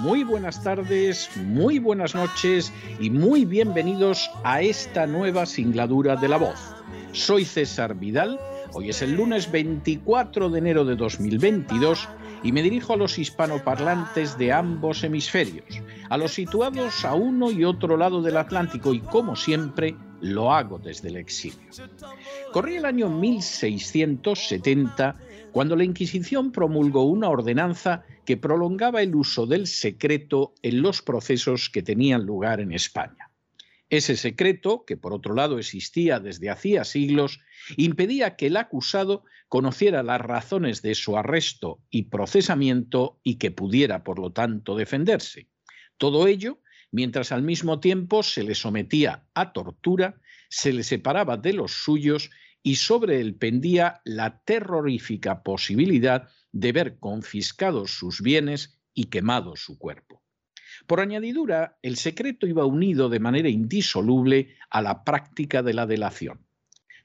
muy buenas tardes, muy buenas noches y muy bienvenidos a esta nueva singladura de la voz. Soy César Vidal, hoy es el lunes 24 de enero de 2022 y me dirijo a los hispanoparlantes de ambos hemisferios, a los situados a uno y otro lado del Atlántico y como siempre lo hago desde el exilio. Corría el año 1670 cuando la Inquisición promulgó una ordenanza que prolongaba el uso del secreto en los procesos que tenían lugar en España. Ese secreto, que por otro lado existía desde hacía siglos, impedía que el acusado conociera las razones de su arresto y procesamiento y que pudiera, por lo tanto, defenderse. Todo ello mientras al mismo tiempo se le sometía a tortura, se le separaba de los suyos y sobre él pendía la terrorífica posibilidad de ver confiscados sus bienes y quemado su cuerpo. Por añadidura, el secreto iba unido de manera indisoluble a la práctica de la delación.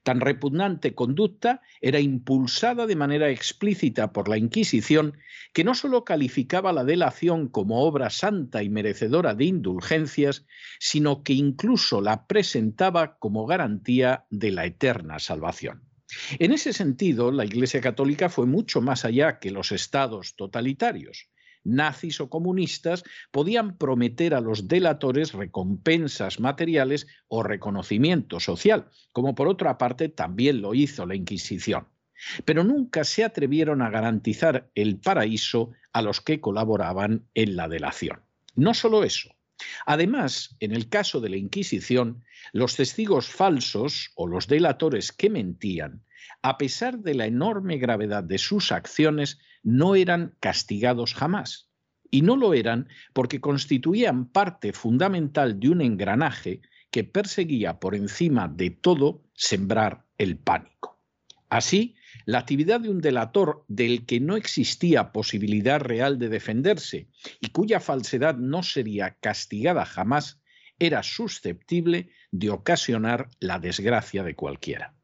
Tan repugnante conducta era impulsada de manera explícita por la Inquisición que no sólo calificaba la delación como obra santa y merecedora de indulgencias, sino que incluso la presentaba como garantía de la eterna salvación. En ese sentido, la Iglesia Católica fue mucho más allá que los estados totalitarios nazis o comunistas podían prometer a los delatores recompensas materiales o reconocimiento social, como por otra parte también lo hizo la Inquisición. Pero nunca se atrevieron a garantizar el paraíso a los que colaboraban en la delación. No solo eso. Además, en el caso de la Inquisición, los testigos falsos o los delatores que mentían, a pesar de la enorme gravedad de sus acciones, no eran castigados jamás. Y no lo eran porque constituían parte fundamental de un engranaje que perseguía por encima de todo sembrar el pánico. Así, la actividad de un delator del que no existía posibilidad real de defenderse y cuya falsedad no sería castigada jamás, era susceptible de ocasionar la desgracia de cualquiera.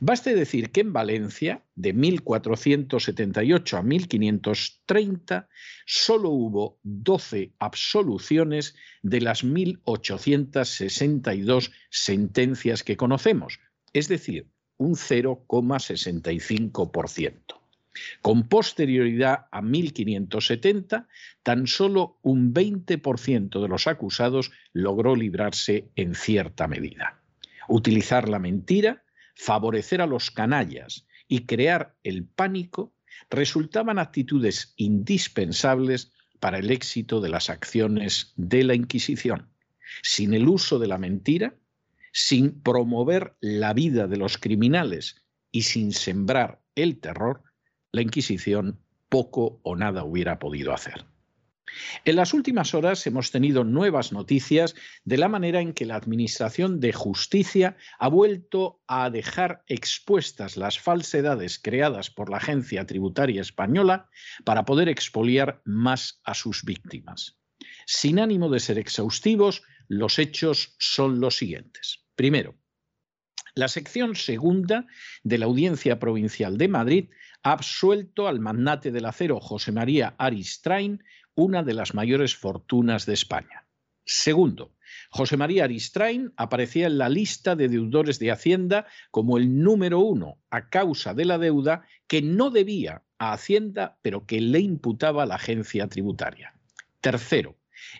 Baste decir que en Valencia, de 1478 a 1530, solo hubo 12 absoluciones de las 1862 sentencias que conocemos, es decir, un 0,65%. Con posterioridad a 1570, tan solo un 20% de los acusados logró librarse en cierta medida. Utilizar la mentira favorecer a los canallas y crear el pánico resultaban actitudes indispensables para el éxito de las acciones de la Inquisición. Sin el uso de la mentira, sin promover la vida de los criminales y sin sembrar el terror, la Inquisición poco o nada hubiera podido hacer. En las últimas horas hemos tenido nuevas noticias de la manera en que la Administración de Justicia ha vuelto a dejar expuestas las falsedades creadas por la Agencia Tributaria Española para poder expoliar más a sus víctimas. Sin ánimo de ser exhaustivos, los hechos son los siguientes. Primero, la sección segunda de la Audiencia Provincial de Madrid ha absuelto al magnate del acero José María Aristrain una de las mayores fortunas de España. Segundo, José María Aristrain aparecía en la lista de deudores de Hacienda como el número uno a causa de la deuda que no debía a Hacienda, pero que le imputaba la agencia tributaria. Tercero,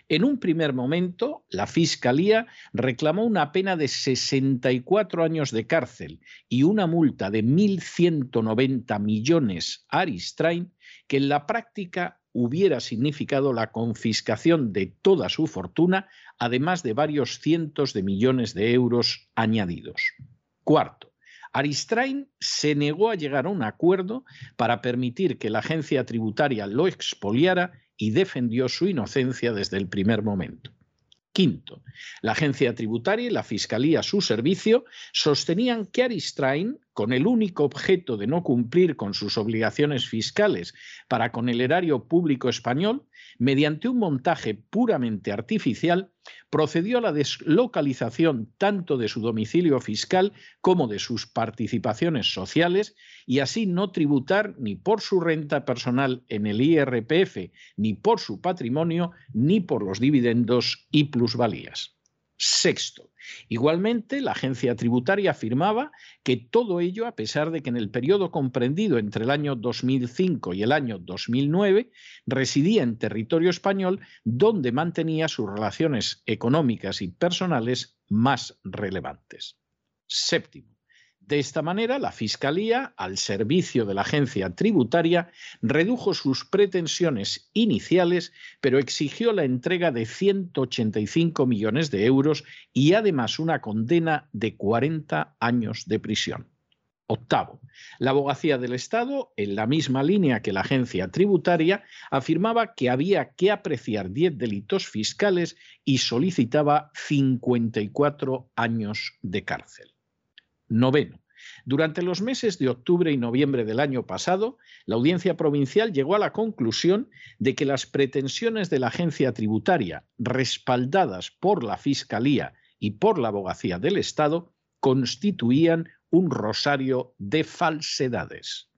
En un primer momento, la Fiscalía reclamó una pena de 64 años de cárcel y una multa de 1.190 millones a Aristrain, que en la práctica hubiera significado la confiscación de toda su fortuna, además de varios cientos de millones de euros añadidos. Cuarto, Aristrain se negó a llegar a un acuerdo para permitir que la agencia tributaria lo expoliara y defendió su inocencia desde el primer momento. Quinto, la agencia tributaria y la fiscalía a su servicio sostenían que Aristrain, con el único objeto de no cumplir con sus obligaciones fiscales para con el erario público español, mediante un montaje puramente artificial, procedió a la deslocalización tanto de su domicilio fiscal como de sus participaciones sociales y así no tributar ni por su renta personal en el IRPF, ni por su patrimonio, ni por los dividendos y plusvalías. Sexto, igualmente la agencia tributaria afirmaba que todo ello, a pesar de que en el periodo comprendido entre el año 2005 y el año 2009 residía en territorio español donde mantenía sus relaciones económicas y personales más relevantes. Séptimo, de esta manera, la Fiscalía, al servicio de la agencia tributaria, redujo sus pretensiones iniciales, pero exigió la entrega de 185 millones de euros y además una condena de 40 años de prisión. Octavo, la abogacía del Estado, en la misma línea que la agencia tributaria, afirmaba que había que apreciar 10 delitos fiscales y solicitaba 54 años de cárcel. Noveno. Durante los meses de octubre y noviembre del año pasado, la Audiencia Provincial llegó a la conclusión de que las pretensiones de la agencia tributaria, respaldadas por la Fiscalía y por la Abogacía del Estado, constituían un rosario de falsedades.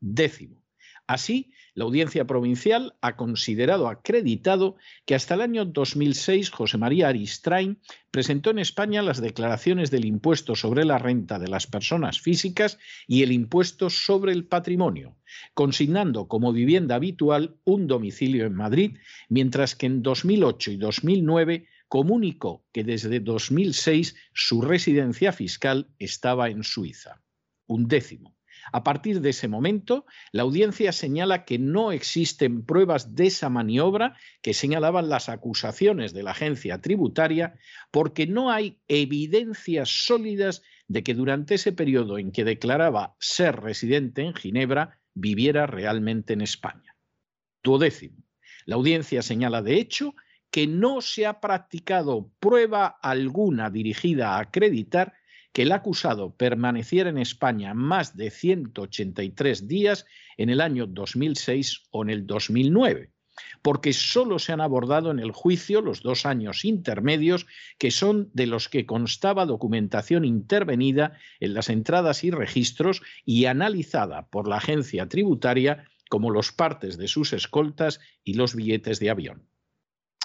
Décimo. Así, la Audiencia Provincial ha considerado acreditado que hasta el año 2006 José María Aristrain presentó en España las declaraciones del impuesto sobre la renta de las personas físicas y el impuesto sobre el patrimonio, consignando como vivienda habitual un domicilio en Madrid, mientras que en 2008 y 2009 comunicó que desde 2006 su residencia fiscal estaba en Suiza. Un décimo. A partir de ese momento, la audiencia señala que no existen pruebas de esa maniobra que señalaban las acusaciones de la agencia tributaria porque no hay evidencias sólidas de que durante ese periodo en que declaraba ser residente en Ginebra viviera realmente en España. Duodécimo. La audiencia señala, de hecho, que no se ha practicado prueba alguna dirigida a acreditar que el acusado permaneciera en España más de 183 días en el año 2006 o en el 2009, porque solo se han abordado en el juicio los dos años intermedios, que son de los que constaba documentación intervenida en las entradas y registros y analizada por la agencia tributaria como los partes de sus escoltas y los billetes de avión.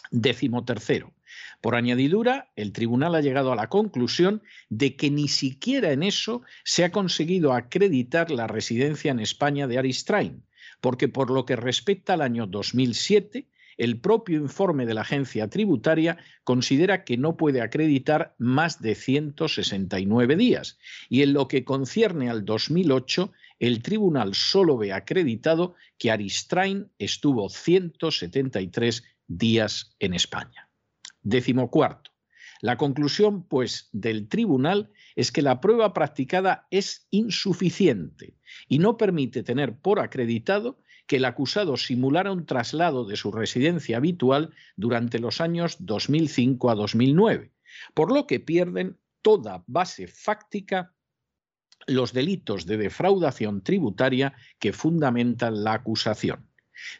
Décimo tercero. Por añadidura, el tribunal ha llegado a la conclusión de que ni siquiera en eso se ha conseguido acreditar la residencia en España de Aristrain, porque por lo que respecta al año 2007, el propio informe de la agencia tributaria considera que no puede acreditar más de 169 días y en lo que concierne al 2008, el tribunal solo ve acreditado que Aristrain estuvo 173 días en España. Décimo cuarto. La conclusión, pues, del tribunal es que la prueba practicada es insuficiente y no permite tener por acreditado que el acusado simulara un traslado de su residencia habitual durante los años 2005 a 2009, por lo que pierden toda base fáctica los delitos de defraudación tributaria que fundamentan la acusación.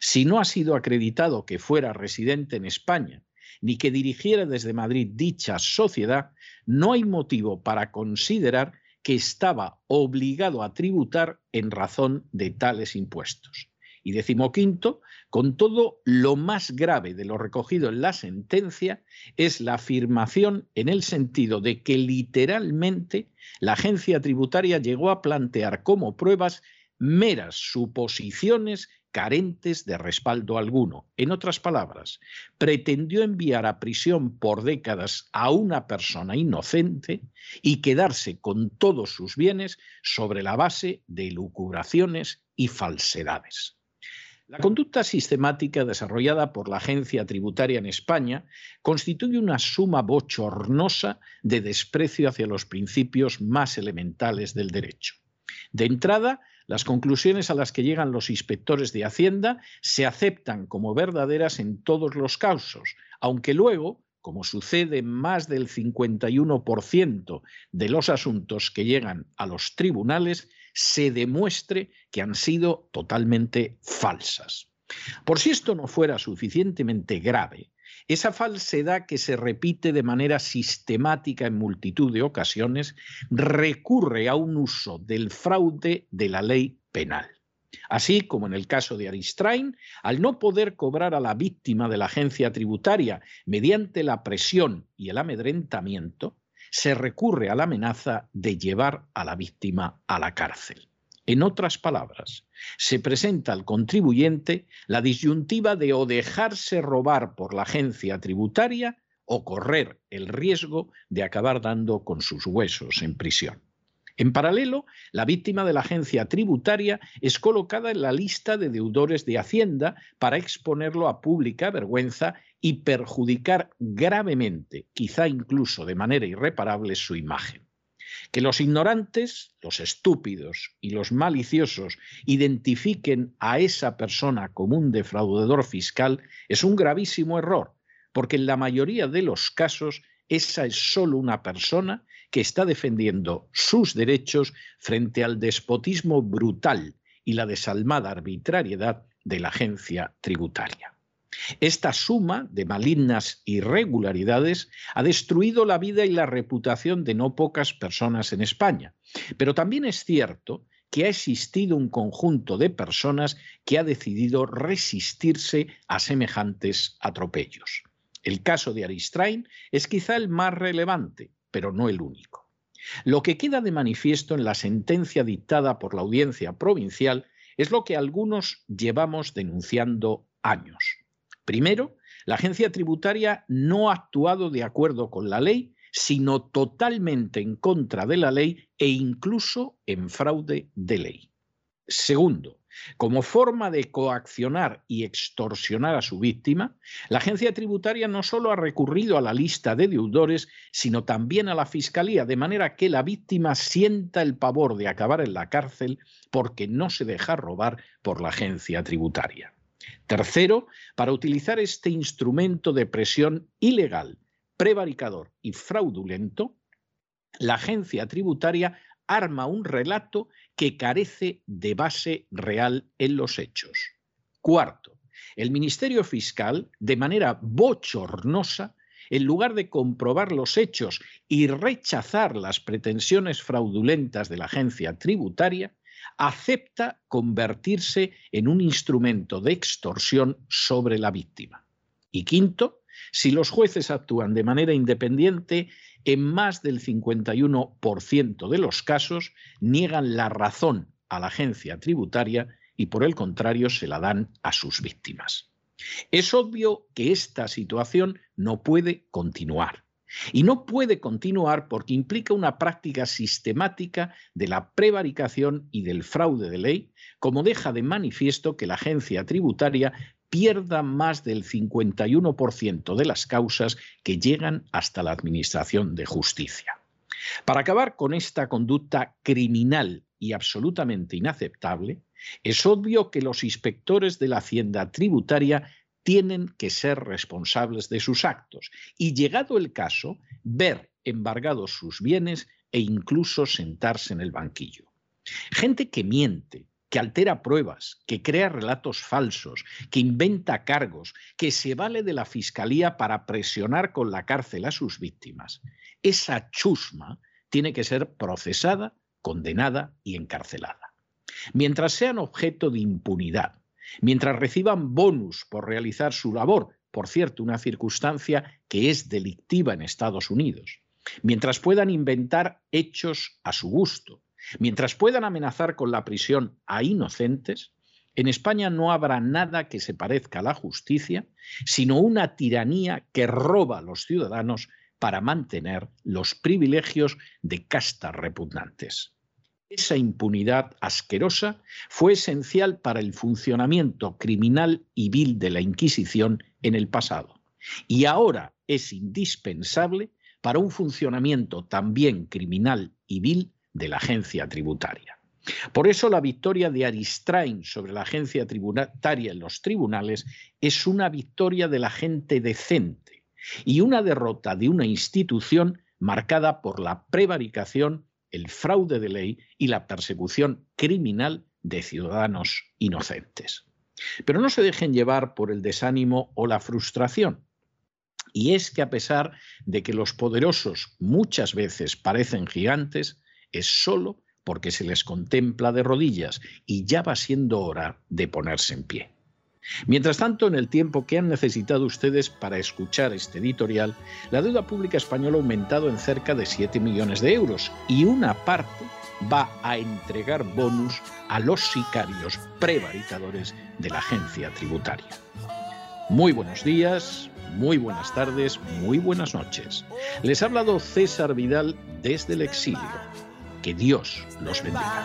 Si no ha sido acreditado que fuera residente en España ni que dirigiera desde Madrid dicha sociedad, no hay motivo para considerar que estaba obligado a tributar en razón de tales impuestos. Y decimoquinto, con todo lo más grave de lo recogido en la sentencia es la afirmación en el sentido de que literalmente la agencia tributaria llegó a plantear como pruebas meras suposiciones carentes de respaldo alguno. En otras palabras, pretendió enviar a prisión por décadas a una persona inocente y quedarse con todos sus bienes sobre la base de lucubraciones y falsedades. La conducta sistemática desarrollada por la agencia tributaria en España constituye una suma bochornosa de desprecio hacia los principios más elementales del derecho. De entrada, las conclusiones a las que llegan los inspectores de Hacienda se aceptan como verdaderas en todos los casos, aunque luego, como sucede en más del 51% de los asuntos que llegan a los tribunales, se demuestre que han sido totalmente falsas. Por si esto no fuera suficientemente grave, esa falsedad que se repite de manera sistemática en multitud de ocasiones recurre a un uso del fraude de la ley penal. Así como en el caso de Aristrain, al no poder cobrar a la víctima de la agencia tributaria mediante la presión y el amedrentamiento, se recurre a la amenaza de llevar a la víctima a la cárcel. En otras palabras, se presenta al contribuyente la disyuntiva de o dejarse robar por la agencia tributaria o correr el riesgo de acabar dando con sus huesos en prisión. En paralelo, la víctima de la agencia tributaria es colocada en la lista de deudores de Hacienda para exponerlo a pública vergüenza y perjudicar gravemente, quizá incluso de manera irreparable, su imagen. Que los ignorantes, los estúpidos y los maliciosos identifiquen a esa persona como un defraudador fiscal es un gravísimo error, porque en la mayoría de los casos esa es solo una persona que está defendiendo sus derechos frente al despotismo brutal y la desalmada arbitrariedad de la agencia tributaria. Esta suma de malignas irregularidades ha destruido la vida y la reputación de no pocas personas en España. Pero también es cierto que ha existido un conjunto de personas que ha decidido resistirse a semejantes atropellos. El caso de Aristrain es quizá el más relevante, pero no el único. Lo que queda de manifiesto en la sentencia dictada por la audiencia provincial es lo que algunos llevamos denunciando años. Primero, la agencia tributaria no ha actuado de acuerdo con la ley, sino totalmente en contra de la ley e incluso en fraude de ley. Segundo, como forma de coaccionar y extorsionar a su víctima, la agencia tributaria no solo ha recurrido a la lista de deudores, sino también a la fiscalía, de manera que la víctima sienta el pavor de acabar en la cárcel porque no se deja robar por la agencia tributaria. Tercero, para utilizar este instrumento de presión ilegal, prevaricador y fraudulento, la agencia tributaria arma un relato que carece de base real en los hechos. Cuarto, el Ministerio Fiscal, de manera bochornosa, en lugar de comprobar los hechos y rechazar las pretensiones fraudulentas de la agencia tributaria, acepta convertirse en un instrumento de extorsión sobre la víctima. Y quinto, si los jueces actúan de manera independiente, en más del 51% de los casos niegan la razón a la agencia tributaria y por el contrario se la dan a sus víctimas. Es obvio que esta situación no puede continuar. Y no puede continuar porque implica una práctica sistemática de la prevaricación y del fraude de ley, como deja de manifiesto que la agencia tributaria pierda más del 51% de las causas que llegan hasta la Administración de Justicia. Para acabar con esta conducta criminal y absolutamente inaceptable, es obvio que los inspectores de la Hacienda tributaria tienen que ser responsables de sus actos y, llegado el caso, ver embargados sus bienes e incluso sentarse en el banquillo. Gente que miente, que altera pruebas, que crea relatos falsos, que inventa cargos, que se vale de la fiscalía para presionar con la cárcel a sus víctimas. Esa chusma tiene que ser procesada, condenada y encarcelada. Mientras sean objeto de impunidad, mientras reciban bonus por realizar su labor, por cierto, una circunstancia que es delictiva en Estados Unidos, mientras puedan inventar hechos a su gusto, mientras puedan amenazar con la prisión a inocentes, En España no habrá nada que se parezca a la justicia, sino una tiranía que roba a los ciudadanos para mantener los privilegios de castas repugnantes. Esa impunidad asquerosa fue esencial para el funcionamiento criminal y vil de la Inquisición en el pasado, y ahora es indispensable para un funcionamiento también criminal y vil de la agencia tributaria. Por eso la victoria de Aristrain sobre la agencia tributaria en los tribunales es una victoria de la gente decente y una derrota de una institución marcada por la prevaricación, el fraude de ley y la persecución criminal de ciudadanos inocentes. Pero no se dejen llevar por el desánimo o la frustración. Y es que a pesar de que los poderosos muchas veces parecen gigantes, es solo porque se les contempla de rodillas y ya va siendo hora de ponerse en pie. Mientras tanto, en el tiempo que han necesitado ustedes para escuchar este editorial, la deuda pública española ha aumentado en cerca de 7 millones de euros y una parte va a entregar bonus a los sicarios prevaricadores de la agencia tributaria. Muy buenos días, muy buenas tardes, muy buenas noches. Les ha hablado César Vidal desde el exilio. Que Dios los bendiga.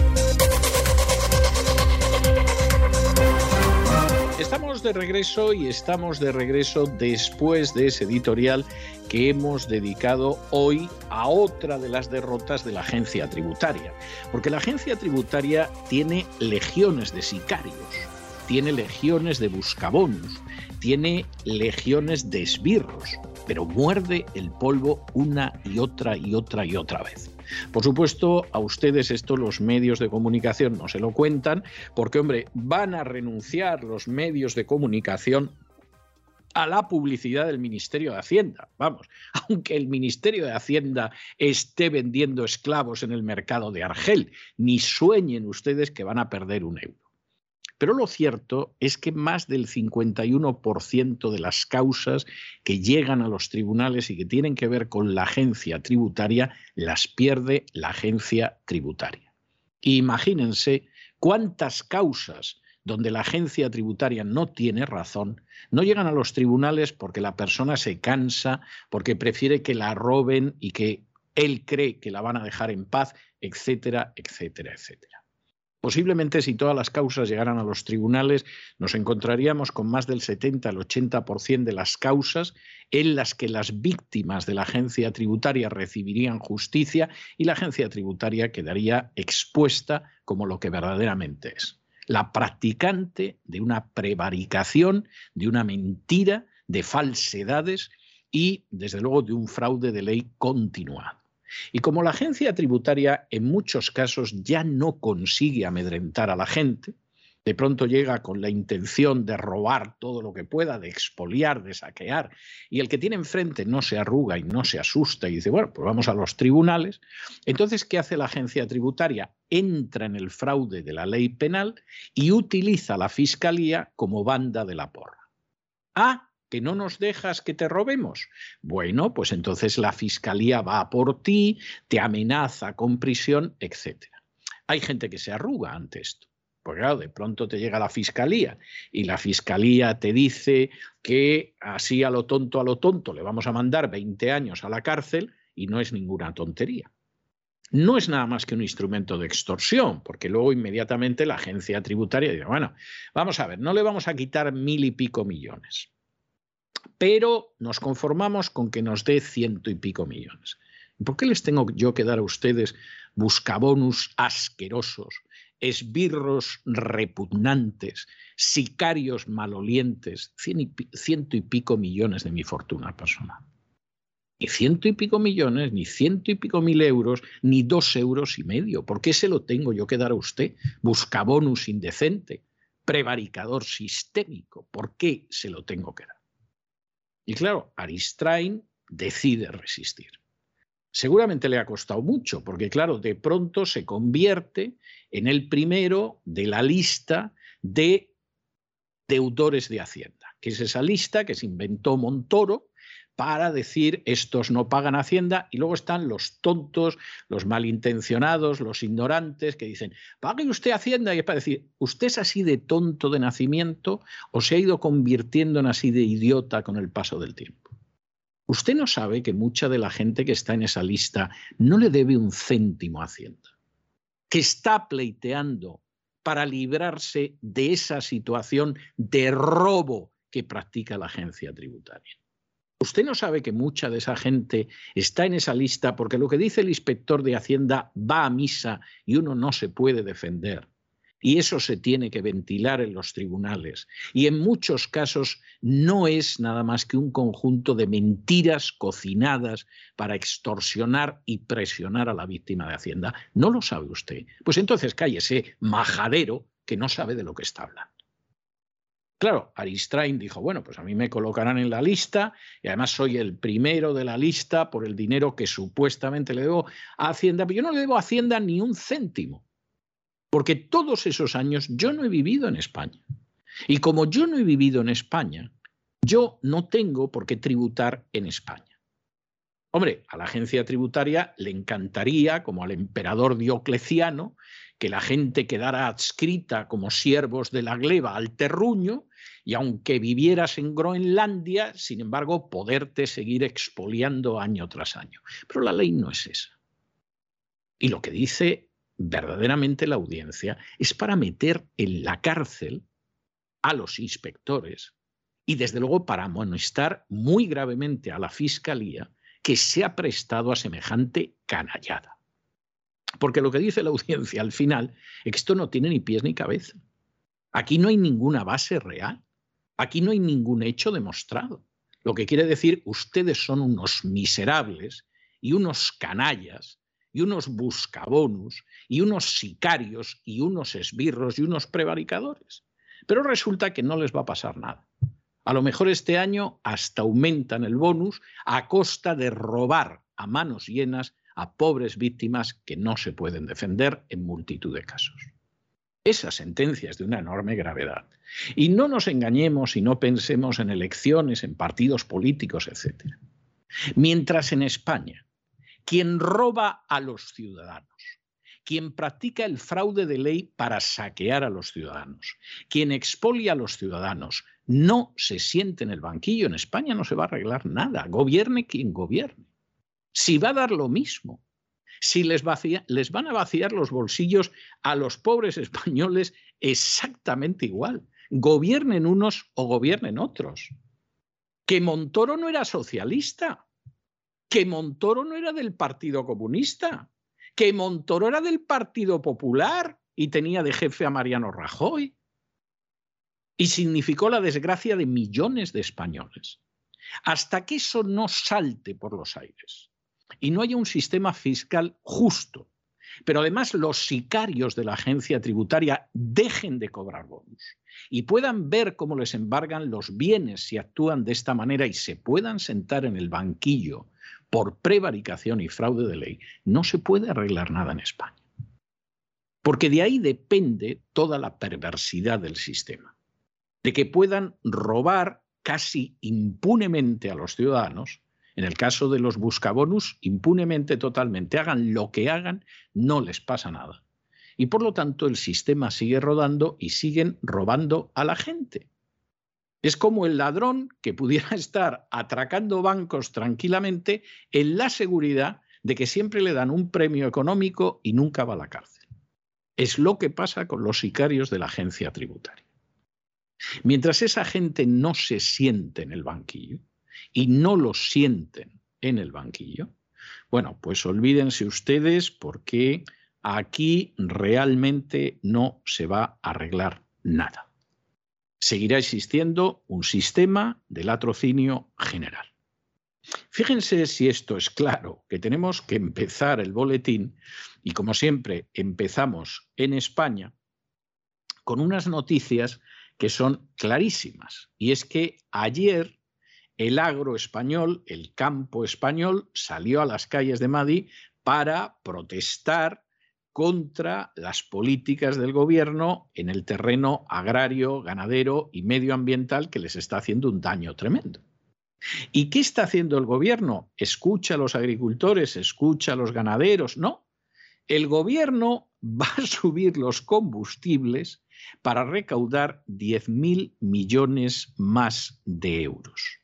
Estamos de regreso y estamos de regreso después de ese editorial que hemos dedicado hoy a otra de las derrotas de la agencia tributaria. Porque la agencia tributaria tiene legiones de sicarios, tiene legiones de buscabonos, tiene legiones de esbirros, pero muerde el polvo una y otra y otra y otra vez. Por supuesto, a ustedes esto los medios de comunicación no se lo cuentan, porque, hombre, van a renunciar los medios de comunicación a la publicidad del Ministerio de Hacienda. Vamos, aunque el Ministerio de Hacienda esté vendiendo esclavos en el mercado de Argel, ni sueñen ustedes que van a perder un euro. Pero lo cierto es que más del 51% de las causas que llegan a los tribunales y que tienen que ver con la agencia tributaria las pierde la agencia tributaria. Imagínense cuántas causas donde la agencia tributaria no tiene razón, no llegan a los tribunales porque la persona se cansa, porque prefiere que la roben y que él cree que la van a dejar en paz, etcétera, etcétera, etcétera. Posiblemente si todas las causas llegaran a los tribunales, nos encontraríamos con más del 70 al 80% de las causas en las que las víctimas de la agencia tributaria recibirían justicia y la agencia tributaria quedaría expuesta como lo que verdaderamente es. La practicante de una prevaricación, de una mentira, de falsedades y, desde luego, de un fraude de ley continuado. Y como la agencia tributaria en muchos casos ya no consigue amedrentar a la gente, de pronto llega con la intención de robar todo lo que pueda, de expoliar, de saquear, y el que tiene enfrente no se arruga y no se asusta y dice, bueno, pues vamos a los tribunales, entonces, ¿qué hace la agencia tributaria? Entra en el fraude de la ley penal y utiliza la fiscalía como banda de la porra. Ah, que no nos dejas que te robemos. Bueno, pues entonces la fiscalía va por ti, te amenaza con prisión, etc. Hay gente que se arruga ante esto. Pues claro, de pronto te llega la fiscalía y la fiscalía te dice que así a lo tonto, a lo tonto, le vamos a mandar 20 años a la cárcel y no es ninguna tontería. No es nada más que un instrumento de extorsión, porque luego inmediatamente la agencia tributaria dice, bueno, vamos a ver, no le vamos a quitar mil y pico millones pero nos conformamos con que nos dé ciento y pico millones. ¿Por qué les tengo yo que dar a ustedes buscabonus asquerosos, esbirros repugnantes, sicarios malolientes, ciento y pico millones de mi fortuna personal? ni ciento y pico millones, ni ciento y pico mil euros, ni dos euros y medio. ¿Por qué se lo tengo yo que dar a usted? Buscabonus indecente, prevaricador sistémico. ¿Por qué se lo tengo que dar? Y claro, Aristrain decide resistir. Seguramente le ha costado mucho, porque claro, de pronto se convierte en el primero de la lista de deudores de Hacienda, que es esa lista que se inventó Montoro para decir estos no pagan Hacienda y luego están los tontos, los malintencionados, los ignorantes que dicen, pague usted Hacienda y es para decir, usted es así de tonto de nacimiento o se ha ido convirtiendo en así de idiota con el paso del tiempo. Usted no sabe que mucha de la gente que está en esa lista no le debe un céntimo a Hacienda, que está pleiteando para librarse de esa situación de robo que practica la agencia tributaria. Usted no sabe que mucha de esa gente está en esa lista porque lo que dice el inspector de Hacienda va a misa y uno no se puede defender. Y eso se tiene que ventilar en los tribunales. Y en muchos casos no es nada más que un conjunto de mentiras cocinadas para extorsionar y presionar a la víctima de Hacienda. ¿No lo sabe usted? Pues entonces cállese, majadero, que no sabe de lo que está hablando. Claro, Aristrain dijo, bueno, pues a mí me colocarán en la lista y además soy el primero de la lista por el dinero que supuestamente le debo a Hacienda, pero yo no le debo a Hacienda ni un céntimo, porque todos esos años yo no he vivido en España. Y como yo no he vivido en España, yo no tengo por qué tributar en España. Hombre, a la agencia tributaria le encantaría, como al emperador Diocleciano, que la gente quedara adscrita como siervos de la gleba al terruño y aunque vivieras en Groenlandia, sin embargo, poderte seguir expoliando año tras año. Pero la ley no es esa. Y lo que dice verdaderamente la audiencia es para meter en la cárcel a los inspectores y desde luego para amonestar muy gravemente a la fiscalía que se ha prestado a semejante canallada. Porque lo que dice la audiencia al final es que esto no tiene ni pies ni cabeza. Aquí no hay ninguna base real. Aquí no hay ningún hecho demostrado. Lo que quiere decir, ustedes son unos miserables y unos canallas y unos buscabonus y unos sicarios y unos esbirros y unos prevaricadores. Pero resulta que no les va a pasar nada. A lo mejor este año hasta aumentan el bonus a costa de robar a manos llenas a pobres víctimas que no se pueden defender en multitud de casos. Esa sentencia es de una enorme gravedad. Y no nos engañemos y no pensemos en elecciones, en partidos políticos, etc. Mientras en España, quien roba a los ciudadanos, quien practica el fraude de ley para saquear a los ciudadanos, quien expolia a los ciudadanos, no se siente en el banquillo, en España no se va a arreglar nada, gobierne quien gobierne si va a dar lo mismo, si les, van a vaciar los bolsillos a los pobres españoles exactamente igual, gobiernen unos o gobiernen otros. Que Montoro no era socialista, que Montoro no era del Partido Comunista, que Montoro era del Partido Popular y tenía de jefe a Mariano Rajoy. Y significó la desgracia de millones de españoles. Hasta que eso no salte por los aires y no haya un sistema fiscal justo, pero además los sicarios de la agencia tributaria dejen de cobrar bonus y puedan ver cómo les embargan los bienes si actúan de esta manera y se puedan sentar en el banquillo por prevaricación y fraude de ley, no se puede arreglar nada en España. Porque de ahí depende toda la perversidad del sistema, de que puedan robar casi impunemente a los ciudadanos en el caso de los buscabonus, impunemente totalmente, hagan lo que hagan, no les pasa nada. Y por lo tanto el sistema sigue rodando y siguen robando a la gente. Es como el ladrón que pudiera estar atracando bancos tranquilamente en la seguridad de que siempre le dan un premio económico y nunca va a la cárcel. Es lo que pasa con los sicarios de la agencia tributaria. Mientras esa gente no se siente en el banquillo, y no lo sienten en el banquillo, bueno, pues olvídense ustedes porque aquí realmente no se va a arreglar nada. Seguirá existiendo un sistema de latrocinio general. Fíjense si esto es claro, que tenemos que empezar el boletín y como siempre empezamos en España con unas noticias que son clarísimas. Y es que ayer el agro español, el campo español, salió a las calles de Madrid para protestar contra las políticas del gobierno en el terreno agrario, ganadero y medioambiental que les está haciendo un daño tremendo. ¿Y qué está haciendo el gobierno? ¿Escucha a los agricultores? ¿Escucha a los ganaderos? No. El gobierno va a subir los combustibles para recaudar 10.000 millones más de euros.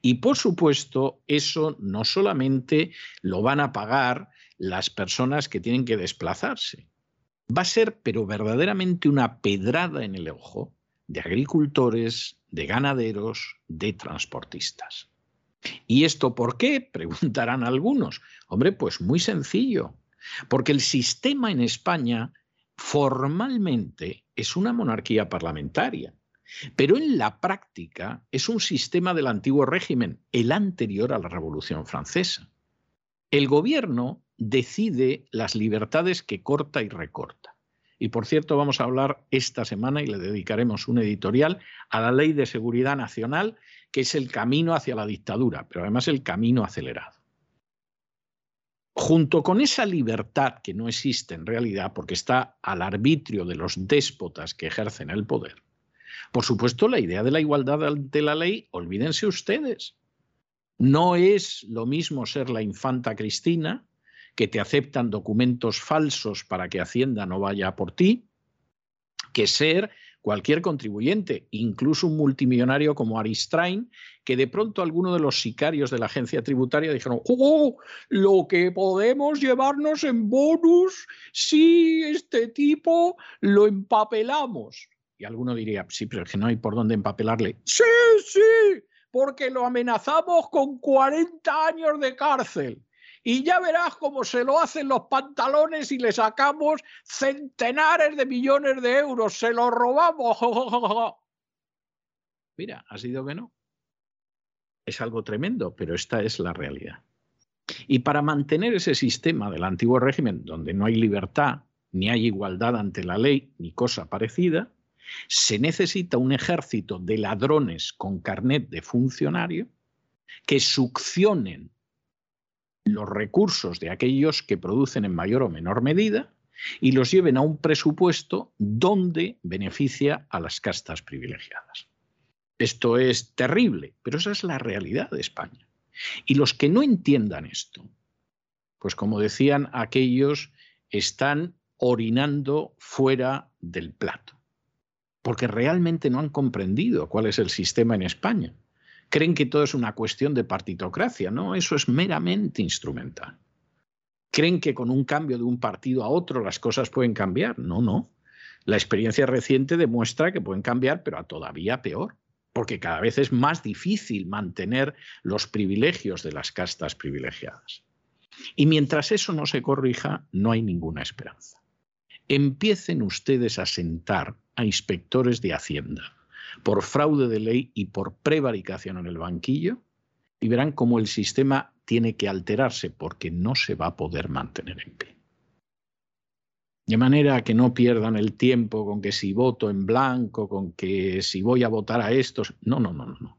Y por supuesto, eso no solamente lo van a pagar las personas que tienen que desplazarse. Va a ser, pero verdaderamente, una pedrada en el ojo de agricultores, de ganaderos, de transportistas. ¿Y esto por qué? Preguntarán algunos. Hombre, pues muy sencillo. Porque el sistema en España formalmente es una monarquía parlamentaria, pero en la práctica es un sistema del antiguo régimen, el anterior a la Revolución Francesa. El gobierno decide las libertades que corta y recorta. Y por cierto, vamos a hablar esta semana y le dedicaremos un editorial a la Ley de Seguridad Nacional, que es el camino hacia la dictadura, pero además el camino acelerado. Junto con esa libertad que no existe en realidad porque está al arbitrio de los déspotas que ejercen el poder, por supuesto la idea de la igualdad ante la ley, olvídense ustedes. No es lo mismo ser la infanta Cristina, que te aceptan documentos falsos para que Hacienda no vaya por ti, que ser cualquier contribuyente, incluso un multimillonario como Aristrain, que de pronto alguno de los sicarios de la agencia tributaria dijeron, ¡Oh, lo que podemos llevarnos en bonus si este tipo lo empapelamos! Y alguno diría, sí, pero es que no hay por dónde empapelarle. Sí, sí, porque lo amenazamos con 40 años de cárcel y ya verás cómo se lo hacen los pantalones y le sacamos centenares de millones de euros, se lo robamos. Mira, ha sido que no. Es algo tremendo, pero esta es la realidad. Y para mantener ese sistema del antiguo régimen, donde no hay libertad, ni hay igualdad ante la ley, ni cosa parecida, se necesita un ejército de ladrones con carnet de funcionario que succionen los recursos de aquellos que producen en mayor o menor medida y los lleven a un presupuesto donde beneficia a las castas privilegiadas. Esto es terrible, pero esa es la realidad de España. Y los que no entiendan esto, pues como decían aquellos, están orinando fuera del plato, porque realmente no han comprendido cuál es el sistema en España creen que todo es una cuestión de partitocracia. No, eso es meramente instrumental. Creen que con un cambio de un partido a otro las cosas pueden cambiar. No, no. La experiencia reciente demuestra que pueden cambiar, pero a todavía peor, porque cada vez es más difícil mantener los privilegios de las castas privilegiadas. Y mientras eso no se corrija, no hay ninguna esperanza. Empiecen ustedes a sentar a inspectores de Hacienda, por fraude de ley y por prevaricación en el banquillo, y verán cómo el sistema tiene que alterarse porque no se va a poder mantener en pie. De manera que no pierdan el tiempo con que si voto en blanco, con que si voy a votar a estos. No, no, no, no.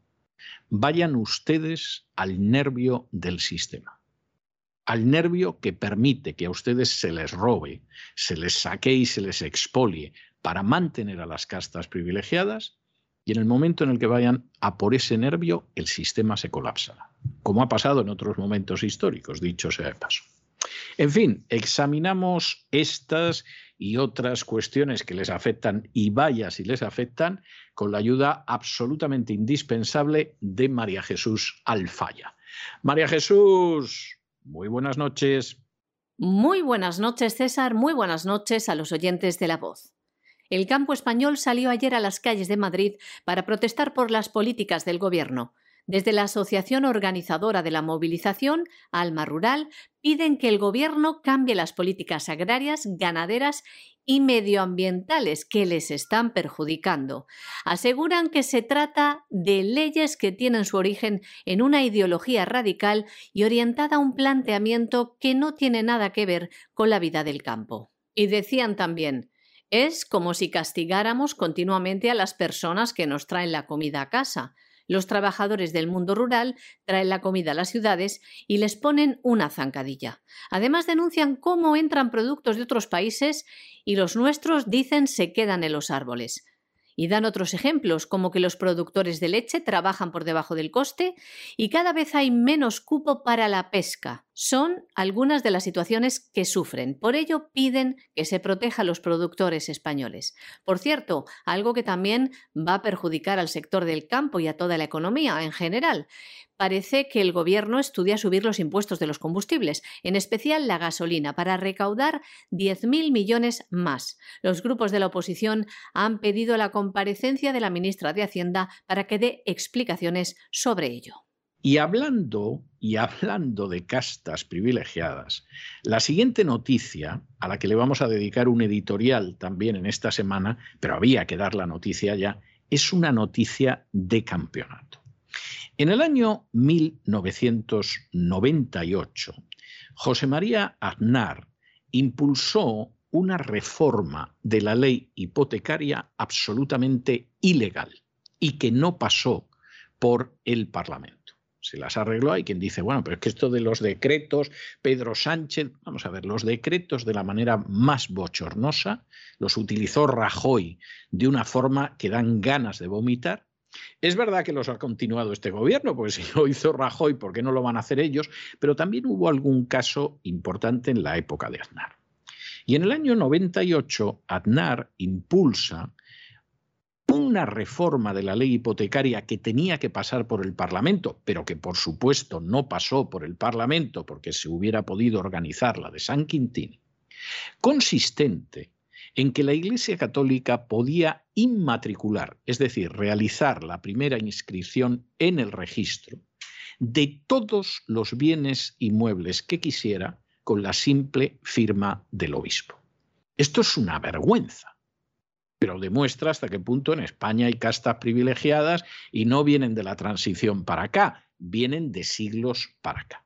Vayan ustedes al nervio del sistema. Al nervio que permite que a ustedes se les robe, se les saque y se les expolie para mantener a las castas privilegiadas y en el momento en el que vayan a por ese nervio, el sistema se colapsará, como ha pasado en otros momentos históricos, dicho sea de paso. En fin, examinamos estas y otras cuestiones que les afectan y vaya si les afectan con la ayuda absolutamente indispensable de María Jesús Alfaya. María Jesús, muy buenas noches. Muy buenas noches, César. Muy buenas noches a los oyentes de la voz. El campo español salió ayer a las calles de Madrid para protestar por las políticas del Gobierno. Desde la Asociación Organizadora de la Movilización, Alma Rural, piden que el Gobierno cambie las políticas agrarias, ganaderas y medioambientales que les están perjudicando. Aseguran que se trata de leyes que tienen su origen en una ideología radical y orientada a un planteamiento que no tiene nada que ver con la vida del campo. Y decían también, es como si castigáramos continuamente a las personas que nos traen la comida a casa. Los trabajadores del mundo rural traen la comida a las ciudades y les ponen una zancadilla. Además denuncian cómo entran productos de otros países y los nuestros dicen se quedan en los árboles. Y dan otros ejemplos, como que los productores de leche trabajan por debajo del coste y cada vez hay menos cupo para la pesca. Son algunas de las situaciones que sufren. Por ello piden que se proteja a los productores españoles. Por cierto, algo que también va a perjudicar al sector del campo y a toda la economía en general parece que el Gobierno estudia subir los impuestos de los combustibles, en especial la gasolina, para recaudar 10.000 millones más. Los grupos de la oposición han pedido la comparecencia de la ministra de Hacienda para que dé explicaciones sobre ello. Y hablando y hablando de castas privilegiadas, la siguiente noticia, a la que le vamos a dedicar un editorial también en esta semana, pero había que dar la noticia ya, es una noticia de campeonato. En el año 1998, José María Aznar impulsó una reforma de la ley hipotecaria absolutamente ilegal y que no pasó por el Parlamento. Se las arregló, hay quien dice, bueno, pero es que esto de los decretos, Pedro Sánchez, vamos a ver, los decretos de la manera más bochornosa los utilizó Rajoy de una forma que dan ganas de vomitar es verdad que los ha continuado este gobierno, porque si lo hizo Rajoy, ¿por qué no lo van a hacer ellos? Pero también hubo algún caso importante en la época de Aznar. Y en el año 98, Aznar impulsa una reforma de la ley hipotecaria que tenía que pasar por el Parlamento, pero que por supuesto no pasó por el Parlamento porque se hubiera podido organizar la de San Quintín, consistente en que la Iglesia Católica podía inmatricular, es decir, realizar la primera inscripción en el registro de todos los bienes inmuebles que quisiera con la simple firma del obispo. Esto es una vergüenza, pero demuestra hasta qué punto en España hay castas privilegiadas y no vienen de la transición para acá, vienen de siglos para acá.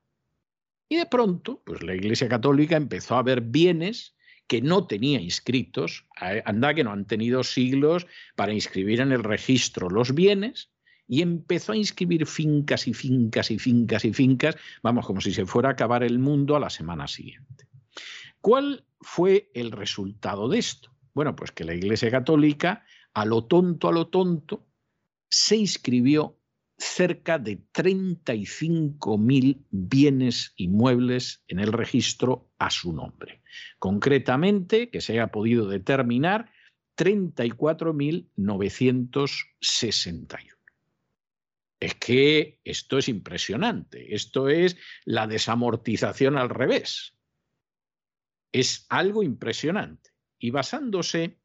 Y de pronto, pues la Iglesia Católica empezó a ver bienes que no tenía inscritos, anda que no han tenido siglos para inscribir en el registro los bienes, y empezó a inscribir fincas y fincas y fincas y fincas, vamos, como si se fuera a acabar el mundo a la semana siguiente. ¿Cuál fue el resultado de esto? Bueno, pues que la Iglesia Católica, a lo tonto, a lo tonto, se inscribió cerca de 35.000 bienes inmuebles en el registro a su nombre. Concretamente, que se haya podido determinar, 34.961. Es que esto es impresionante, esto es la desamortización al revés. Es algo impresionante. Y basándose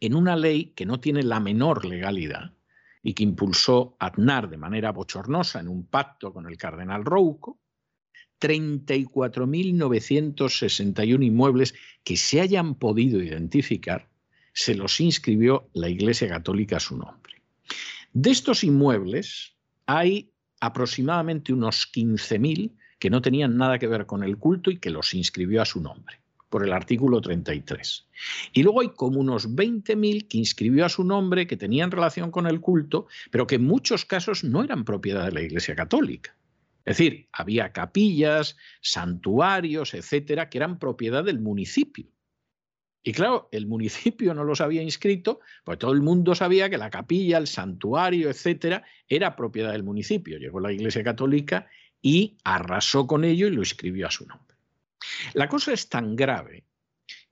en una ley que no tiene la menor legalidad, y que impulsó Aznar de manera bochornosa en un pacto con el cardenal Rouco, 34.961 inmuebles que se hayan podido identificar, se los inscribió la Iglesia Católica a su nombre. De estos inmuebles hay aproximadamente unos 15.000 que no tenían nada que ver con el culto y que los inscribió a su nombre por el artículo 33. Y luego hay como unos 20.000 que inscribió a su nombre, que tenían relación con el culto, pero que en muchos casos no eran propiedad de la Iglesia Católica. Es decir, había capillas, santuarios, etcétera, que eran propiedad del municipio. Y claro, el municipio no los había inscrito, pues todo el mundo sabía que la capilla, el santuario, etcétera, era propiedad del municipio. Llegó la Iglesia Católica y arrasó con ello y lo inscribió a su nombre. La cosa es tan grave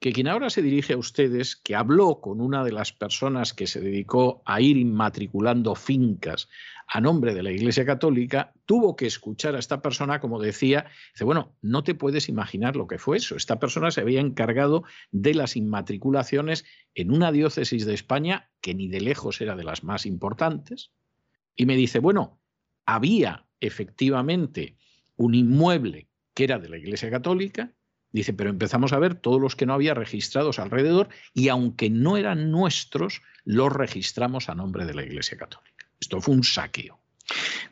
que quien ahora se dirige a ustedes, que habló con una de las personas que se dedicó a ir inmatriculando fincas a nombre de la Iglesia Católica, tuvo que escuchar a esta persona como decía, dice, bueno, no te puedes imaginar lo que fue eso. Esta persona se había encargado de las inmatriculaciones en una diócesis de España que ni de lejos era de las más importantes. Y me dice, bueno, había efectivamente un inmueble que era de la Iglesia Católica, dice, pero empezamos a ver todos los que no había registrados alrededor y aunque no eran nuestros, los registramos a nombre de la Iglesia Católica. Esto fue un saqueo.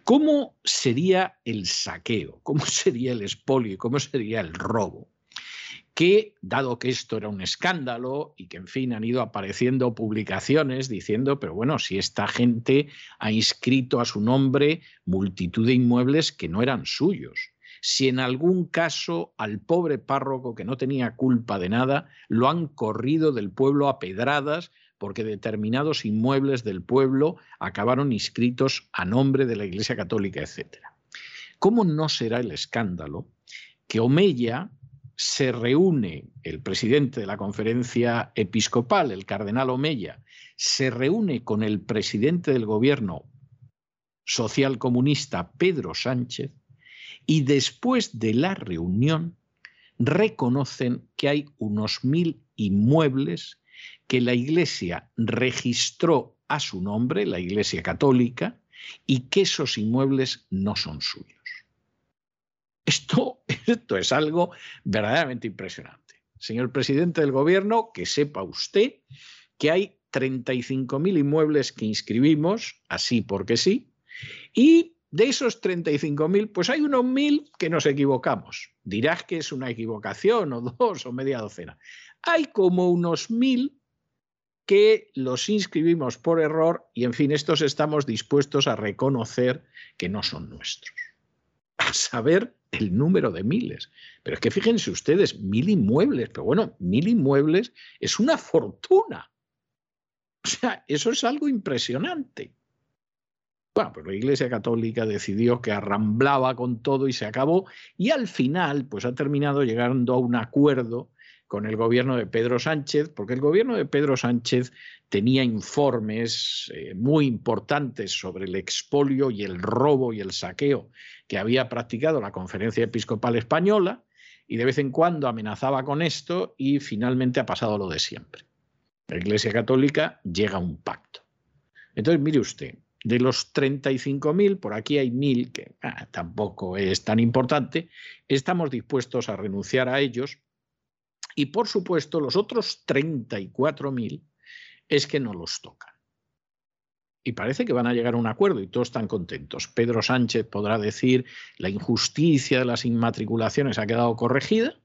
¿Cómo sería el saqueo? ¿Cómo sería el expolio? ¿Cómo sería el robo? que, dado que esto era un escándalo y que, en fin, han ido apareciendo publicaciones diciendo, pero bueno, si esta gente ha inscrito a su nombre multitud de inmuebles que no eran suyos, si en algún caso al pobre párroco que no tenía culpa de nada, lo han corrido del pueblo a pedradas porque determinados inmuebles del pueblo acabaron inscritos a nombre de la Iglesia Católica, etc. ¿Cómo no será el escándalo que Omeya, se reúne el presidente de la conferencia episcopal, el cardenal Omeya, se reúne con el presidente del gobierno social comunista, Pedro Sánchez, y después de la reunión reconocen que hay unos mil inmuebles que la Iglesia registró a su nombre, la Iglesia Católica, y que esos inmuebles no son suyos. Esto, esto es algo verdaderamente impresionante. Señor presidente del gobierno, que sepa usted que hay 35.000 inmuebles que inscribimos, así porque sí, y de esos 35.000, pues hay unos mil que nos equivocamos. Dirás que es una equivocación o dos o media docena. Hay como unos mil que los inscribimos por error y, en fin, estos estamos dispuestos a reconocer que no son nuestros. A saber el número de miles. Pero es que fíjense ustedes, mil inmuebles, pero bueno, mil inmuebles es una fortuna. O sea, eso es algo impresionante. Bueno, pues la Iglesia Católica decidió que arramblaba con todo y se acabó y al final pues ha terminado llegando a un acuerdo con el gobierno de Pedro Sánchez, porque el gobierno de Pedro Sánchez tenía informes eh, muy importantes sobre el expolio y el robo y el saqueo que había practicado la Conferencia Episcopal Española y de vez en cuando amenazaba con esto y finalmente ha pasado lo de siempre. La Iglesia Católica llega a un pacto. Entonces, mire usted, de los 35.000, por aquí hay 1.000, que ah, tampoco es tan importante, estamos dispuestos a renunciar a ellos y por supuesto, los otros 34.000 es que no los tocan. Y parece que van a llegar a un acuerdo y todos están contentos. Pedro Sánchez podrá decir la injusticia de las inmatriculaciones ha quedado corregida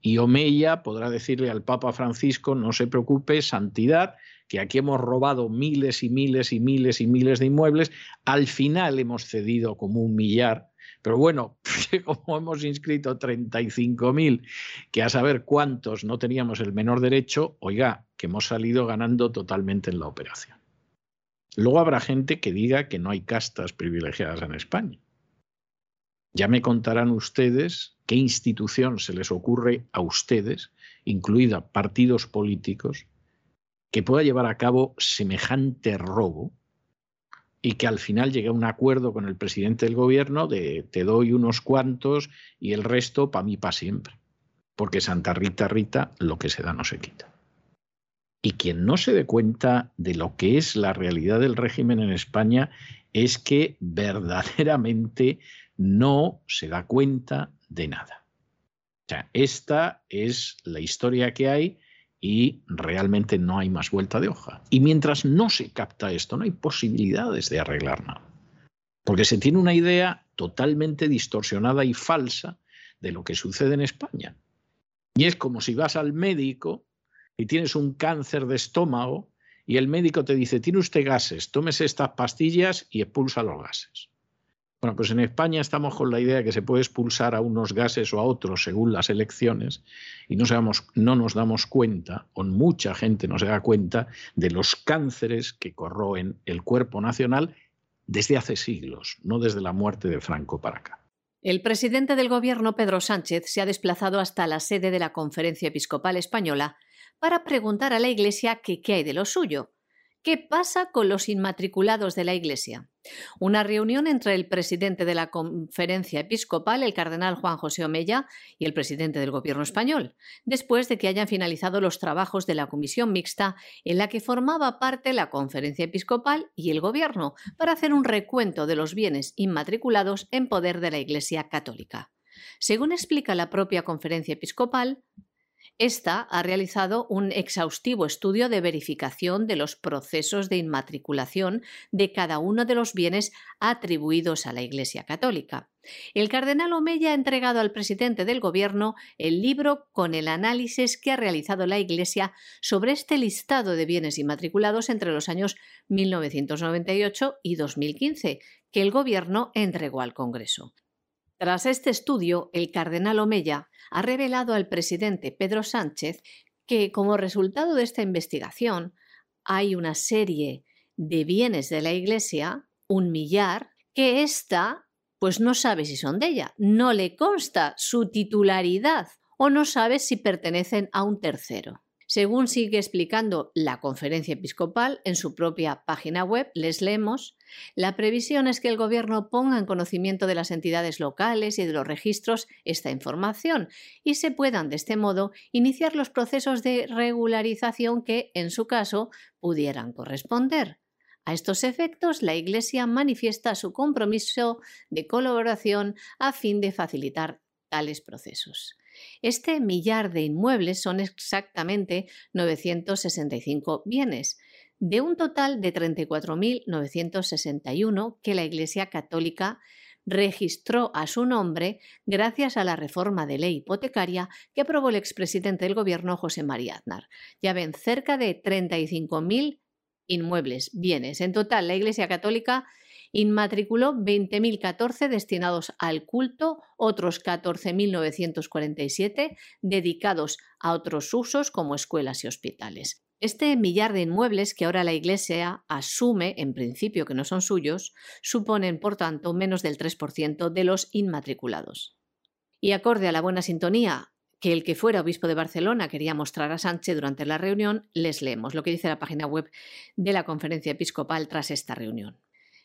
y Omeya podrá decirle al Papa Francisco no se preocupe, santidad, que aquí hemos robado miles y miles y miles y miles de inmuebles, al final hemos cedido como un millar pero bueno, como hemos inscrito 35.000, que a saber cuántos no teníamos el menor derecho, oiga, que hemos salido ganando totalmente en la operación. Luego habrá gente que diga que no hay castas privilegiadas en España. Ya me contarán ustedes qué institución se les ocurre a ustedes, incluida partidos políticos, que pueda llevar a cabo semejante robo y que al final llegue a un acuerdo con el presidente del gobierno de te doy unos cuantos y el resto para mí para siempre. Porque Santa Rita Rita, lo que se da no se quita. Y quien no se dé cuenta de lo que es la realidad del régimen en España es que verdaderamente no se da cuenta de nada. O sea, esta es la historia que hay y realmente no hay más vuelta de hoja. Y mientras no se capta esto, no hay posibilidades de arreglar nada. Porque se tiene una idea totalmente distorsionada y falsa de lo que sucede en España. Y es como si vas al médico y tienes un cáncer de estómago y el médico te dice, tiene usted gases, tómese estas pastillas y expulsa los gases. Bueno, pues en España estamos con la idea de que se puede expulsar a unos gases o a otros según las elecciones y no, no nos damos cuenta, o mucha gente no se da cuenta, de los cánceres que corroen el cuerpo nacional desde hace siglos, no desde la muerte de Franco para acá. El presidente del gobierno, Pedro Sánchez, se ha desplazado hasta la sede de la Conferencia Episcopal Española para preguntar a la Iglesia qué hay de lo suyo. ¿Qué pasa con los inmatriculados de la Iglesia? Una reunión entre el presidente de la conferencia episcopal, el cardenal Juan José Omeya, y el presidente del gobierno español, después de que hayan finalizado los trabajos de la comisión mixta en la que formaba parte la conferencia episcopal y el gobierno, para hacer un recuento de los bienes inmatriculados en poder de la Iglesia católica. Según explica la propia conferencia episcopal, esta ha realizado un exhaustivo estudio de verificación de los procesos de inmatriculación de cada uno de los bienes atribuidos a la Iglesia Católica. El cardenal Omeya ha entregado al presidente del Gobierno el libro con el análisis que ha realizado la Iglesia sobre este listado de bienes inmatriculados entre los años 1998 y 2015, que el Gobierno entregó al Congreso. Tras este estudio, el cardenal Omeya ha revelado al presidente Pedro Sánchez que como resultado de esta investigación hay una serie de bienes de la Iglesia, un millar, que ésta pues no sabe si son de ella, no le consta su titularidad o no sabe si pertenecen a un tercero. Según sigue explicando la conferencia episcopal en su propia página web, les leemos, la previsión es que el Gobierno ponga en conocimiento de las entidades locales y de los registros esta información y se puedan de este modo iniciar los procesos de regularización que, en su caso, pudieran corresponder. A estos efectos, la Iglesia manifiesta su compromiso de colaboración a fin de facilitar tales procesos. Este millar de inmuebles son exactamente 965 bienes, de un total de 34.961 que la Iglesia Católica registró a su nombre gracias a la reforma de ley hipotecaria que aprobó el expresidente del Gobierno José María Aznar. Ya ven, cerca de 35.000 inmuebles, bienes. En total, la Iglesia Católica Inmatriculó 20.014 destinados al culto, otros 14.947 dedicados a otros usos como escuelas y hospitales. Este millar de inmuebles que ahora la Iglesia asume, en principio que no son suyos, suponen, por tanto, menos del 3% de los inmatriculados. Y acorde a la buena sintonía que el que fuera obispo de Barcelona quería mostrar a Sánchez durante la reunión, les leemos lo que dice la página web de la conferencia episcopal tras esta reunión.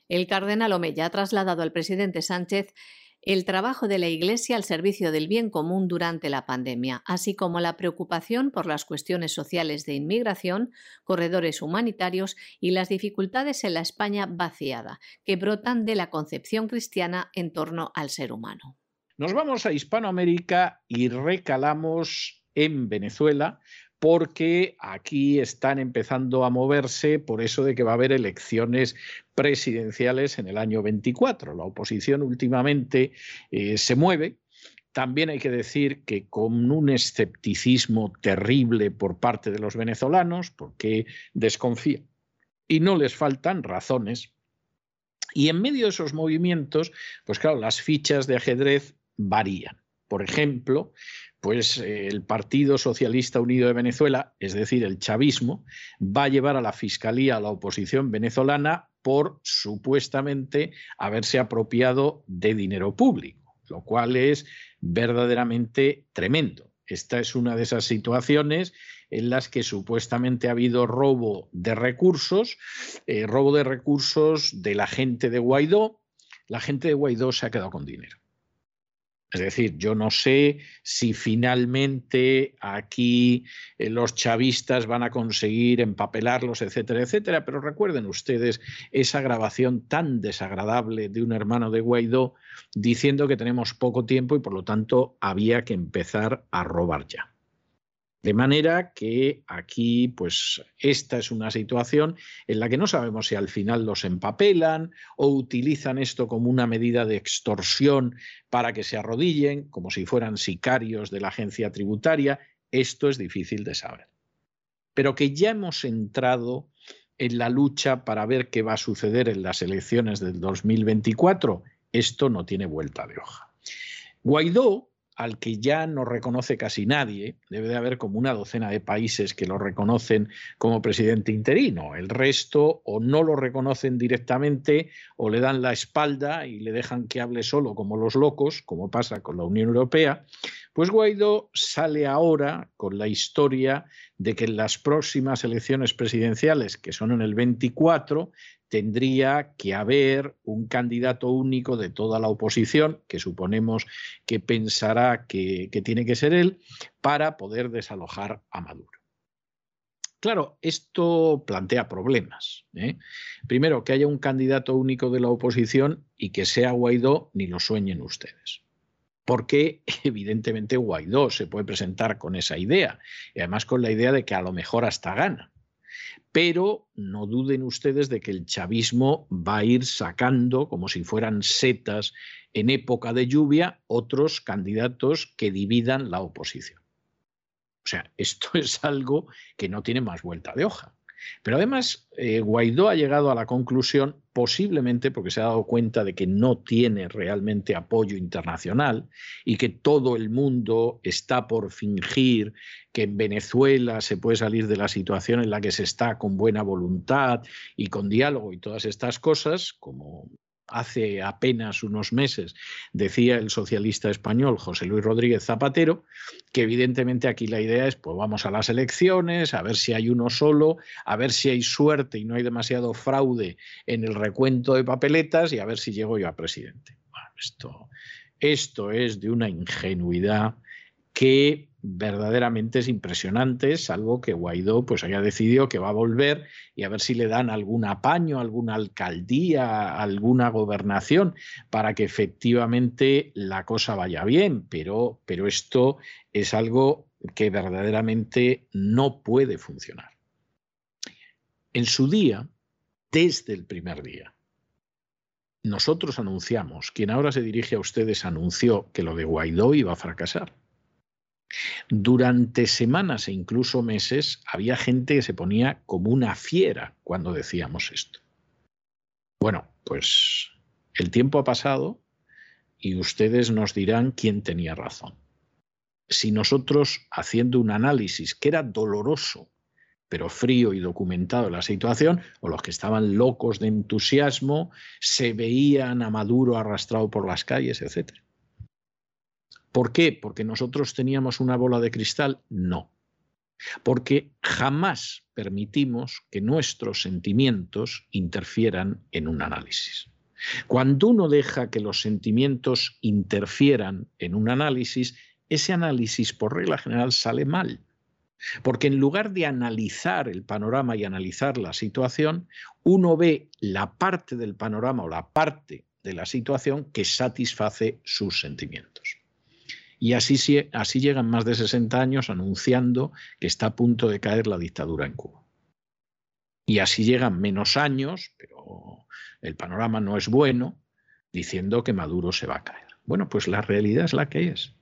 El cardenal Omeya ha trasladado al presidente Sánchez el trabajo de la Iglesia al servicio del bien común durante la pandemia, así como la preocupación por las cuestiones sociales de inmigración, corredores humanitarios y las dificultades en la España vaciada, que brotan de la concepción cristiana en torno al ser humano. Nos vamos a Hispanoamérica y recalamos en Venezuela, porque aquí están empezando a moverse por eso de que va a haber elecciones presidenciales en el año 24. La oposición últimamente eh, se mueve. También hay que decir que con un escepticismo terrible por parte de los venezolanos, porque desconfían y no les faltan razones. Y en medio de esos movimientos, pues claro, las fichas de ajedrez varían. Por ejemplo, pues eh, el Partido Socialista Unido de Venezuela, es decir, el chavismo, va a llevar a la Fiscalía a la oposición venezolana por supuestamente haberse apropiado de dinero público, lo cual es verdaderamente tremendo. Esta es una de esas situaciones en las que supuestamente ha habido robo de recursos, eh, robo de recursos de la gente de Guaidó. La gente de Guaidó se ha quedado con dinero. Es decir, yo no sé si finalmente aquí eh, los chavistas van a conseguir empapelarlos, etcétera, etcétera, pero recuerden ustedes esa grabación tan desagradable de un hermano de Guaidó diciendo que tenemos poco tiempo y por lo tanto había que empezar a robar ya. De manera que aquí, pues, esta es una situación en la que no sabemos si al final los empapelan o utilizan esto como una medida de extorsión para que se arrodillen, como si fueran sicarios de la agencia tributaria. Esto es difícil de saber. Pero que ya hemos entrado en la lucha para ver qué va a suceder en las elecciones del 2024, esto no tiene vuelta de hoja. Guaidó al que ya no reconoce casi nadie, debe de haber como una docena de países que lo reconocen como presidente interino. El resto o no lo reconocen directamente o le dan la espalda y le dejan que hable solo como los locos, como pasa con la Unión Europea. Pues Guaidó sale ahora con la historia de que en las próximas elecciones presidenciales, que son en el 24, tendría que haber un candidato único de toda la oposición, que suponemos que pensará que, tiene que ser él, para poder desalojar a Maduro. Claro, esto plantea problemas. ¿eh? Primero, que haya un candidato único de la oposición y que sea Guaidó, ni lo sueñen ustedes. Porque evidentemente Guaidó se puede presentar con esa idea y además con la idea de que a lo mejor hasta gana pero no duden ustedes de que el chavismo va a ir sacando, como si fueran setas en época de lluvia, otros candidatos que dividan la oposición. O sea, esto es algo que no tiene más vuelta de hoja. Pero además, eh, Guaidó ha llegado a la conclusión, posiblemente porque se ha dado cuenta de que no tiene realmente apoyo internacional y que todo el mundo está por fingir que en Venezuela se puede salir de la situación en la que se está con buena voluntad y con diálogo y todas estas cosas, como hace apenas unos meses decía el socialista español José Luis Rodríguez Zapatero, que evidentemente aquí la idea es, pues vamos a las elecciones, a ver si hay uno solo, a ver si hay suerte y no hay demasiado fraude en el recuento de papeletas y a ver si llego yo a presidente. esto, esto es de una ingenuidad que verdaderamente es impresionante, salvo que Guaidó pues haya decidido que va a volver y a ver si le dan algún apaño, alguna alcaldía, alguna gobernación para que efectivamente la cosa vaya bien, pero, pero esto es algo que verdaderamente no puede funcionar. En su día, desde el primer día, nosotros anunciamos, quien ahora se dirige a ustedes anunció que lo de Guaidó iba a fracasar durante semanas e incluso meses había gente que se ponía como una fiera cuando decíamos esto. Bueno, pues el tiempo ha pasado y ustedes nos dirán quién tenía razón. Si nosotros, haciendo un análisis que era doloroso, pero frío y documentado la situación, o los que estaban locos de entusiasmo, se veían a Maduro arrastrado por las calles, etcétera. ¿Por qué? ¿Porque nosotros teníamos una bola de cristal? No. Porque jamás permitimos que nuestros sentimientos interfieran en un análisis. Cuando uno deja que los sentimientos interfieran en un análisis, ese análisis por regla general sale mal. Porque en lugar de analizar el panorama y analizar la situación, uno ve la parte del panorama o la parte de la situación que satisface sus sentimientos. Y así, así llegan más de 60 años anunciando que está a punto de caer la dictadura en Cuba. Y así llegan menos años, pero el panorama no es bueno, diciendo que Maduro se va a caer. Bueno, pues la realidad es la que es.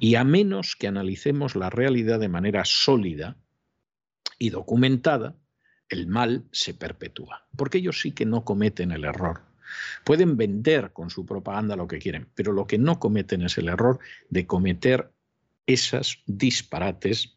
Y a menos que analicemos la realidad de manera sólida y documentada, el mal se perpetúa. Porque ellos sí que no cometen el error Pueden vender con su propaganda lo que quieren, pero lo que no cometen es el error de cometer esas disparates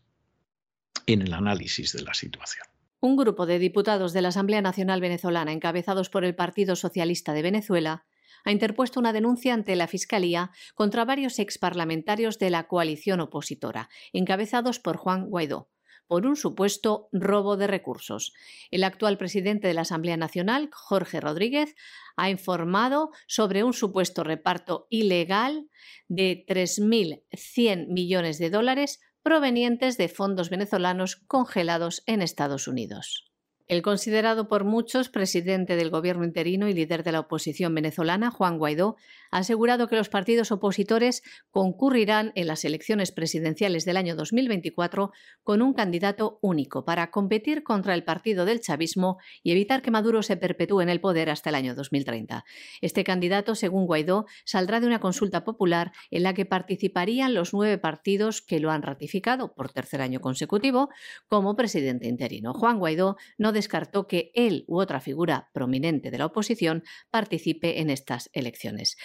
en el análisis de la situación. Un grupo de diputados de la Asamblea Nacional Venezolana, encabezados por el Partido Socialista de Venezuela, ha interpuesto una denuncia ante la Fiscalía contra varios exparlamentarios de la coalición opositora, encabezados por Juan Guaidó, por un supuesto robo de recursos. El actual presidente de la Asamblea Nacional, Jorge Rodríguez, ha informado sobre un supuesto reparto ilegal de 3.100 millones de dólares provenientes de fondos venezolanos congelados en Estados Unidos. El considerado por muchos presidente del gobierno interino y líder de la oposición venezolana, Juan Guaidó, ha asegurado que los partidos opositores concurrirán en las elecciones presidenciales del año 2024 con un candidato único para competir contra el partido del chavismo y evitar que Maduro se perpetúe en el poder hasta el año 2030. Este candidato, según Guaidó, saldrá de una consulta popular en la que participarían los nueve partidos que lo han ratificado por tercer año consecutivo como presidente interino. Juan Guaidó no descartó que él u otra figura prominente de la oposición participe en estas elecciones.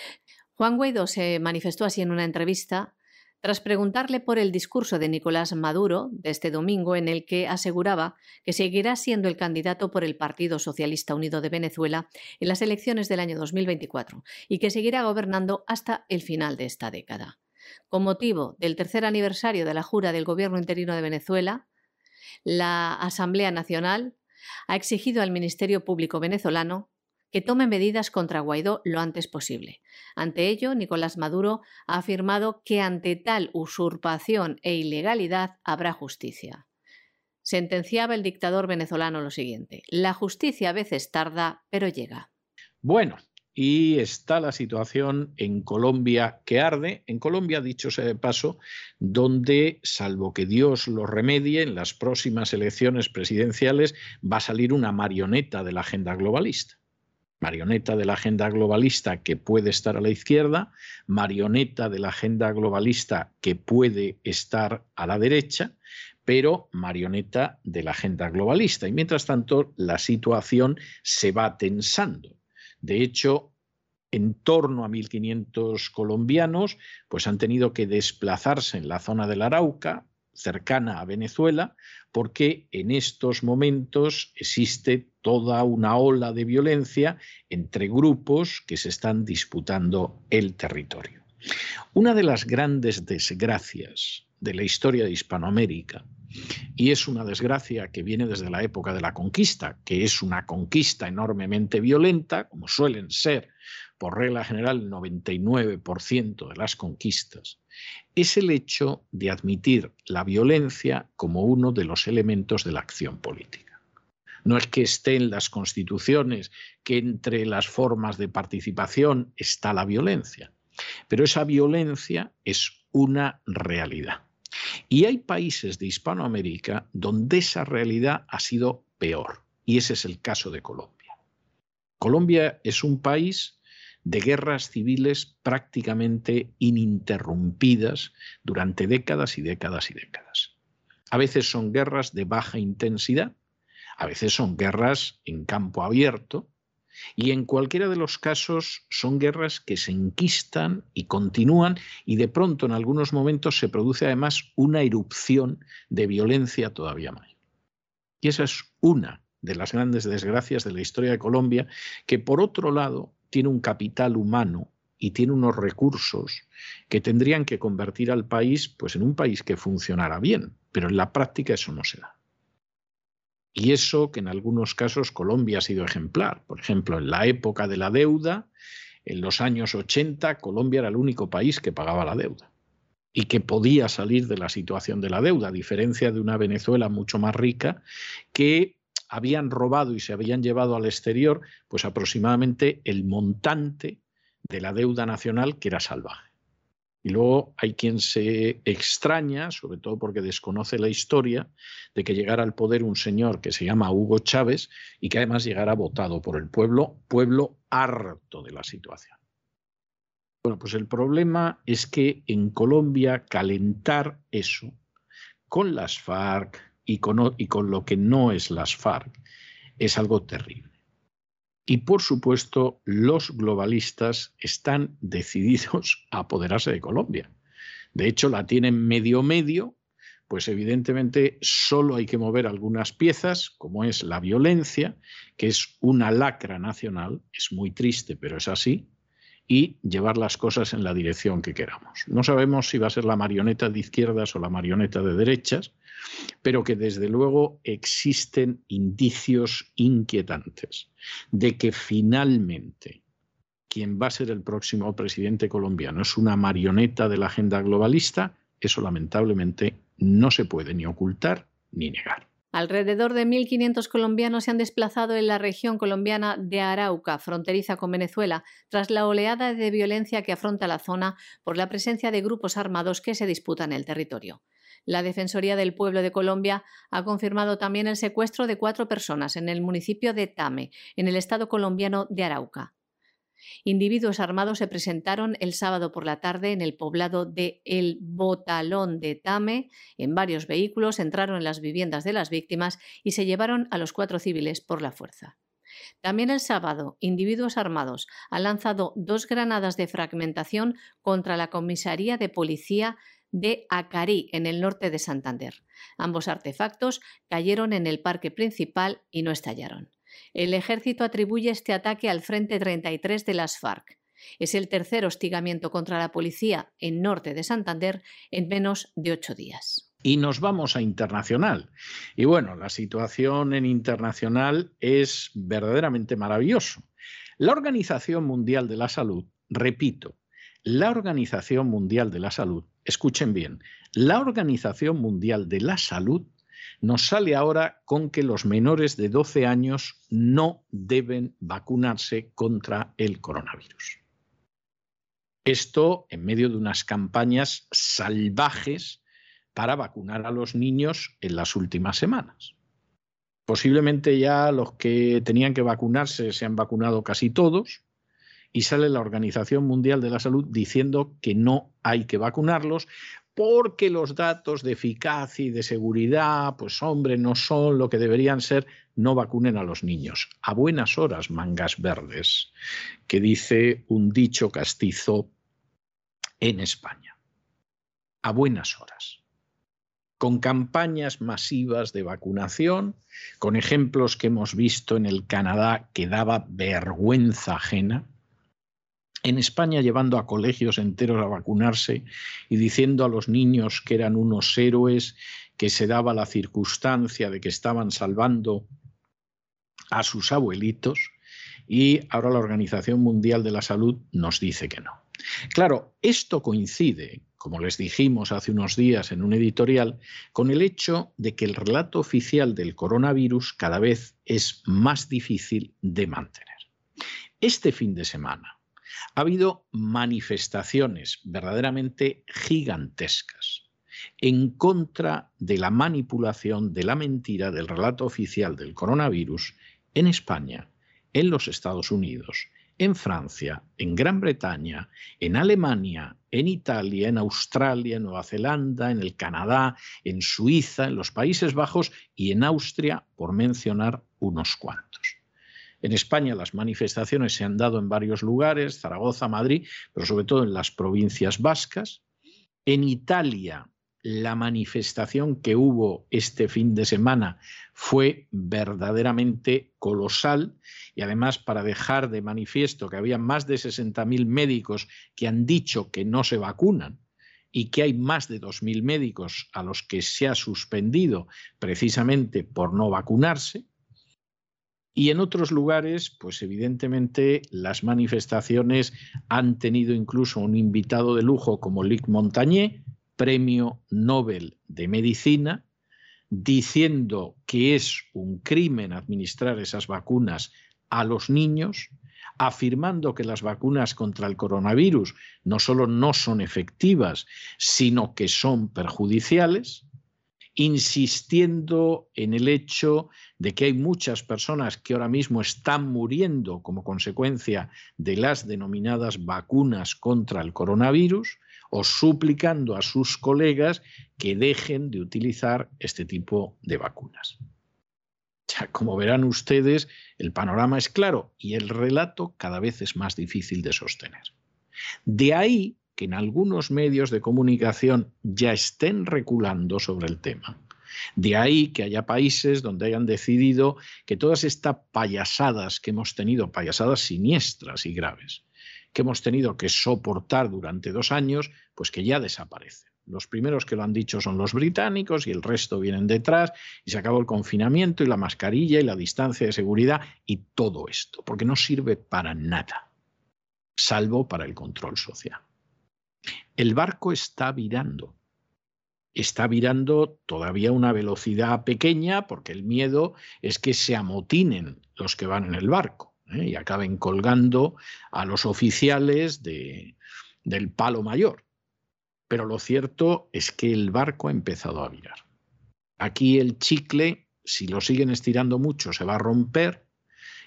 Juan Guaidó se manifestó así en una entrevista tras preguntarle por el discurso de Nicolás Maduro de este domingo en el que aseguraba que seguirá siendo el candidato por el Partido Socialista Unido de Venezuela en las elecciones del año 2024 y que seguirá gobernando hasta el final de esta década. Con motivo del tercer aniversario de la jura del Gobierno interino de Venezuela, la Asamblea Nacional ha exigido al Ministerio Público venezolano que tome medidas contra Guaidó lo antes posible. Ante ello, Nicolás Maduro ha afirmado que ante tal usurpación e ilegalidad habrá justicia. Sentenciaba el dictador venezolano lo siguiente, la justicia a veces tarda, pero llega. Bueno, y está la situación en Colombia que arde. En Colombia, dicho sea de paso, donde, salvo que Dios lo remedie, en las próximas elecciones presidenciales va a salir una marioneta de la agenda globalista. Marioneta de la agenda globalista que puede estar a la izquierda, marioneta de la agenda globalista que puede estar a la derecha, pero marioneta de la agenda globalista. Y mientras tanto, la situación se va tensando de hecho, en torno a 1.500 colombianos pues han tenido que desplazarse en la zona del Arauca, cercana a Venezuela, porque en estos momentos existe toda una ola de violencia entre grupos que se están disputando el territorio. Una de las grandes desgracias de la historia de Hispanoamérica y es una desgracia que viene desde la época de la conquista, que es una conquista enormemente violenta, como suelen ser por regla general el 99% de las conquistas, es el hecho de admitir la violencia como uno de los elementos de la acción política. No es que esté en las constituciones que entre las formas de participación está la violencia, pero esa violencia es una realidad. Y hay países de Hispanoamérica donde esa realidad ha sido peor, y ese es el caso de Colombia. Colombia es un país de guerras civiles prácticamente ininterrumpidas durante décadas y décadas y décadas. A veces son guerras de baja intensidad, a veces son guerras en campo abierto, y en cualquiera de los casos son guerras que se enquistan y continúan y de pronto en algunos momentos se produce además una erupción de violencia todavía mayor. Y esa es una de las grandes desgracias de la historia de Colombia, que por otro lado tiene un capital humano y tiene unos recursos que tendrían que convertir al país pues en un país que funcionara bien, pero en la práctica eso no se da. Y eso que en algunos casos Colombia ha sido ejemplar. Por ejemplo, en la época de la deuda, en los años 80, Colombia era el único país que pagaba la deuda y que podía salir de la situación de la deuda, a diferencia de una Venezuela mucho más rica que habían robado y se habían llevado al exterior pues aproximadamente el montante de la deuda nacional que era salvaje. Y luego hay quien se extraña, sobre todo porque desconoce la historia, de que llegara al poder un señor que se llama Hugo Chávez y que además llegara votado por el pueblo, pueblo harto de la situación. Bueno, pues el problema es que en Colombia calentar eso con las FARC y con, y con lo que no es las FARC es algo terrible. Y por supuesto, los globalistas están decididos a apoderarse de Colombia. De hecho, la tienen medio medio, pues evidentemente solo hay que mover algunas piezas, como es la violencia, que es una lacra nacional, es muy triste, pero es así, y llevar las cosas en la dirección que queramos. No sabemos si va a ser la marioneta de izquierdas o la marioneta de derechas, pero que desde luego existen indicios inquietantes de que finalmente quien va a ser el próximo presidente colombiano es una marioneta de la agenda globalista, eso lamentablemente no se puede ni ocultar ni negar. Alrededor de 1.500 colombianos se han desplazado en la región colombiana de Arauca, fronteriza con Venezuela, tras la oleada de violencia que afronta la zona por la presencia de grupos armados que se disputan el territorio. La Defensoría del Pueblo de Colombia ha confirmado también el secuestro de cuatro personas en el municipio de Tame, en el estado colombiano de Arauca. Individuos armados se presentaron el sábado por la tarde en el poblado de El Botalón de Tame. En varios vehículos entraron en las viviendas de las víctimas y se llevaron a los cuatro civiles por la fuerza. También el sábado, individuos armados han lanzado dos granadas de fragmentación contra la comisaría de policía de Acarí, en el norte de Santander. Ambos artefactos cayeron en el parque principal y no estallaron. El ejército atribuye este ataque al Frente 33 de las FARC. Es el tercer hostigamiento contra la policía en norte de Santander en menos de ocho días. Y nos vamos a internacional. Y bueno, la situación en internacional es verdaderamente maravilloso. La Organización Mundial de la Salud, repito, la Organización Mundial de la Salud, escuchen bien, la Organización Mundial de la Salud nos sale ahora con que los menores de 12 años no deben vacunarse contra el coronavirus. Esto en medio de unas campañas salvajes para vacunar a los niños en las últimas semanas. Posiblemente ya los que tenían que vacunarse se han vacunado casi todos y sale la Organización Mundial de la Salud diciendo que no hay que vacunarlos porque los datos de eficacia y de seguridad, pues hombre, no son lo que deberían ser, no vacunen a los niños. A buenas horas, mangas verdes, que dice un dicho castizo en España. A buenas horas con campañas masivas de vacunación, con ejemplos que hemos visto en el Canadá que daba vergüenza ajena, en España llevando a colegios enteros a vacunarse y diciendo a los niños que eran unos héroes, que se daba la circunstancia de que estaban salvando a sus abuelitos, y ahora la Organización Mundial de la Salud nos dice que no. Claro, esto coincide como les dijimos hace unos días en un editorial, con el hecho de que el relato oficial del coronavirus cada vez es más difícil de mantener. Este fin de semana ha habido manifestaciones verdaderamente gigantescas en contra de la manipulación de la mentira del relato oficial del coronavirus en España, en los Estados Unidos, en Francia, en Gran Bretaña, en Alemania, en Italia, en Australia, en Nueva Zelanda, en el Canadá, en Suiza, en los Países Bajos y en Austria, por mencionar unos cuantos. En España las manifestaciones se han dado en varios lugares, Zaragoza, Madrid, pero sobre todo en las provincias vascas. En Italia la manifestación que hubo este fin de semana fue verdaderamente colosal y además para dejar de manifiesto que había más de 60.000 médicos que han dicho que no se vacunan y que hay más de 2.000 médicos a los que se ha suspendido precisamente por no vacunarse. Y en otros lugares, pues evidentemente las manifestaciones han tenido incluso un invitado de lujo como Luc Montagné, premio Nobel de Medicina, diciendo que es un crimen administrar esas vacunas a los niños, afirmando que las vacunas contra el coronavirus no solo no son efectivas, sino que son perjudiciales, insistiendo en el hecho de que hay muchas personas que ahora mismo están muriendo como consecuencia de las denominadas vacunas contra el coronavirus, o suplicando a sus colegas que dejen de utilizar este tipo de vacunas. Ya, como verán ustedes, el panorama es claro y el relato cada vez es más difícil de sostener. De ahí que en algunos medios de comunicación ya estén reculando sobre el tema. De ahí que haya países donde hayan decidido que todas estas payasadas que hemos tenido, payasadas siniestras y graves, que hemos tenido que soportar durante dos años, pues que ya desaparecen. Los primeros que lo han dicho son los británicos y el resto vienen detrás y se acabó el confinamiento y la mascarilla y la distancia de seguridad y todo esto, porque no sirve para nada, salvo para el control social. El barco está virando. Está virando todavía a una velocidad pequeña porque el miedo es que se amotinen los que van en el barco ¿eh? y acaben colgando a los oficiales de, del palo mayor. Pero lo cierto es que el barco ha empezado a virar. Aquí el chicle, si lo siguen estirando mucho, se va a romper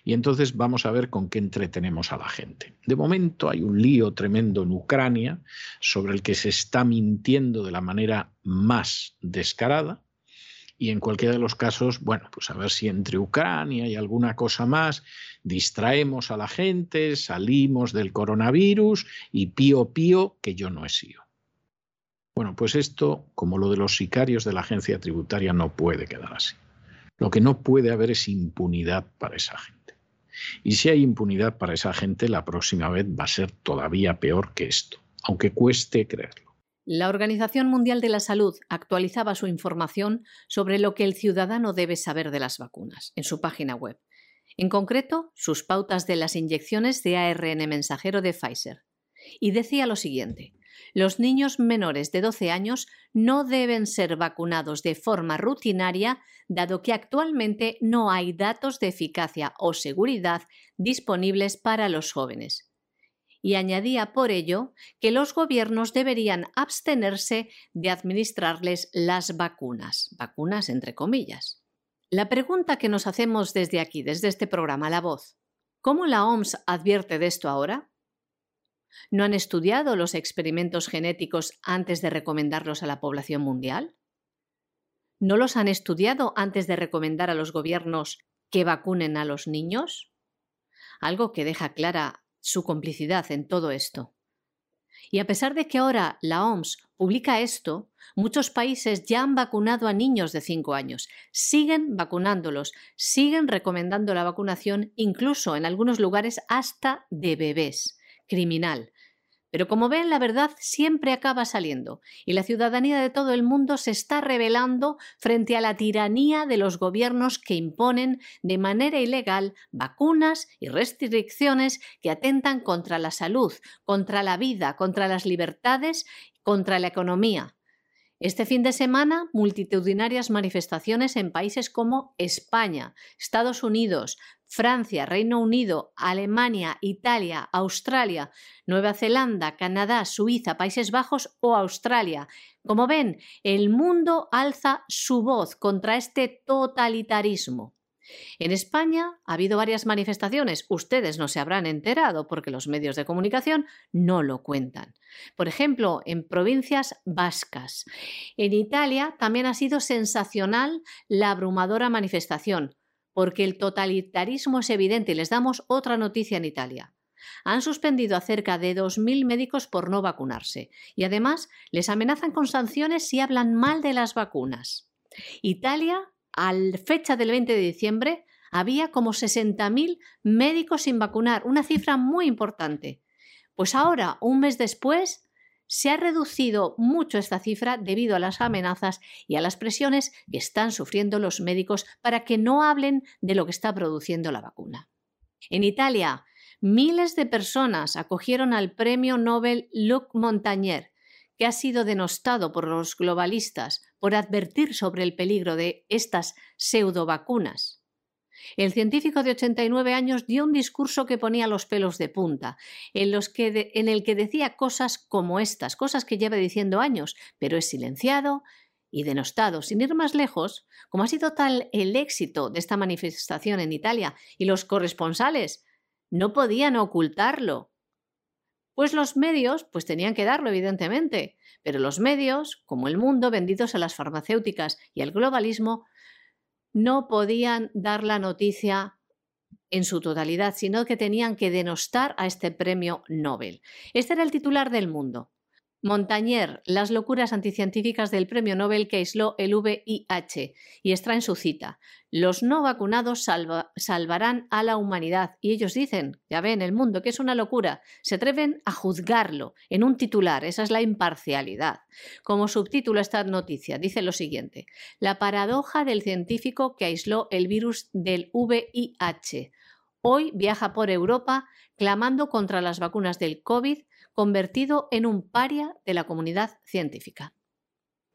y entonces vamos a ver con qué entretenemos a la gente. De momento hay un lío tremendo en Ucrania sobre el que se está mintiendo de la manera más descarada y en cualquiera de los casos, bueno, pues a ver si entre Ucrania y alguna cosa más distraemos a la gente, salimos del coronavirus y pío pío que yo no he sido. Bueno, pues esto, como lo de los sicarios de la agencia tributaria, no puede quedar así. Lo que no puede haber es impunidad para esa gente. Y si hay impunidad para esa gente, la próxima vez va a ser todavía peor que esto, aunque cueste creerlo. La Organización Mundial de la Salud actualizaba su información sobre lo que el ciudadano debe saber de las vacunas en su página web. En concreto, sus pautas de las inyecciones de ARN mensajero de Pfizer. Y decía lo siguiente. Los niños menores de 12 años no deben ser vacunados de forma rutinaria, dado que actualmente no hay datos de eficacia o seguridad disponibles para los jóvenes y añadía por ello que los gobiernos deberían abstenerse de administrarles las vacunas, vacunas entre comillas. La pregunta que nos hacemos desde aquí, desde este programa La Voz, ¿cómo la OMS advierte de esto ahora? ¿No han estudiado los experimentos genéticos antes de recomendarlos a la población mundial? ¿No los han estudiado antes de recomendar a los gobiernos que vacunen a los niños? Algo que deja clara su complicidad en todo esto. Y a pesar de que ahora la OMS publica esto, muchos países ya han vacunado a niños de 5 años, siguen vacunándolos, siguen recomendando la vacunación, incluso en algunos lugares hasta de bebés. Criminal. Pero como ven, la verdad siempre acaba saliendo y la ciudadanía de todo el mundo se está rebelando frente a la tiranía de los gobiernos que imponen de manera ilegal vacunas y restricciones que atentan contra la salud, contra la vida, contra las libertades, contra la economía. Este fin de semana, multitudinarias manifestaciones en países como España, Estados Unidos, Francia, Reino Unido, Alemania, Italia, Australia, Nueva Zelanda, Canadá, Suiza, Países Bajos o Australia. Como ven, el mundo alza su voz contra este totalitarismo. En España ha habido varias manifestaciones. Ustedes no se habrán enterado porque los medios de comunicación no lo cuentan. Por ejemplo, en provincias vascas. En Italia también ha sido sensacional la abrumadora manifestación porque el totalitarismo es evidente y les damos otra noticia en Italia. Han suspendido a cerca de 2.000 médicos por no vacunarse y además les amenazan con sanciones si hablan mal de las vacunas. Italia, al fecha del 20 de diciembre, había como 60.000 médicos sin vacunar, una cifra muy importante. Pues ahora, un mes después, se ha reducido mucho esta cifra debido a las amenazas y a las presiones que están sufriendo los médicos para que no hablen de lo que está produciendo la vacuna. En Italia, miles de personas acogieron al premio Nobel Luc Montagnier, que ha sido denostado por los globalistas por advertir sobre el peligro de estas pseudovacunas. El científico de 89 años dio un discurso que ponía los pelos de punta, en, el que decía cosas como estas, cosas que lleva diciendo años, pero es silenciado y denostado. Sin ir más lejos, como ha sido tal el éxito de esta manifestación en Italia y los corresponsales no podían ocultarlo. Pues los medios, pues tenían que darlo, evidentemente, pero los medios, como el mundo, vendidos a las farmacéuticas y al globalismo, no podían dar la noticia en su totalidad, sino que tenían que denostar a este premio Nobel. Este era el titular del mundo. Montagnier, las locuras anticientíficas del premio Nobel que aisló el VIH, y extrae en su cita: Los no vacunados salvarán a la humanidad. Y ellos dicen, ya ven, el mundo, que es una locura. Se atreven a juzgarlo en un titular, esa es la imparcialidad. Como subtítulo esta noticia, dice lo siguiente: La paradoja del científico que aisló el virus del VIH. Hoy viaja por Europa clamando contra las vacunas del COVID convertido en un paria de la comunidad científica.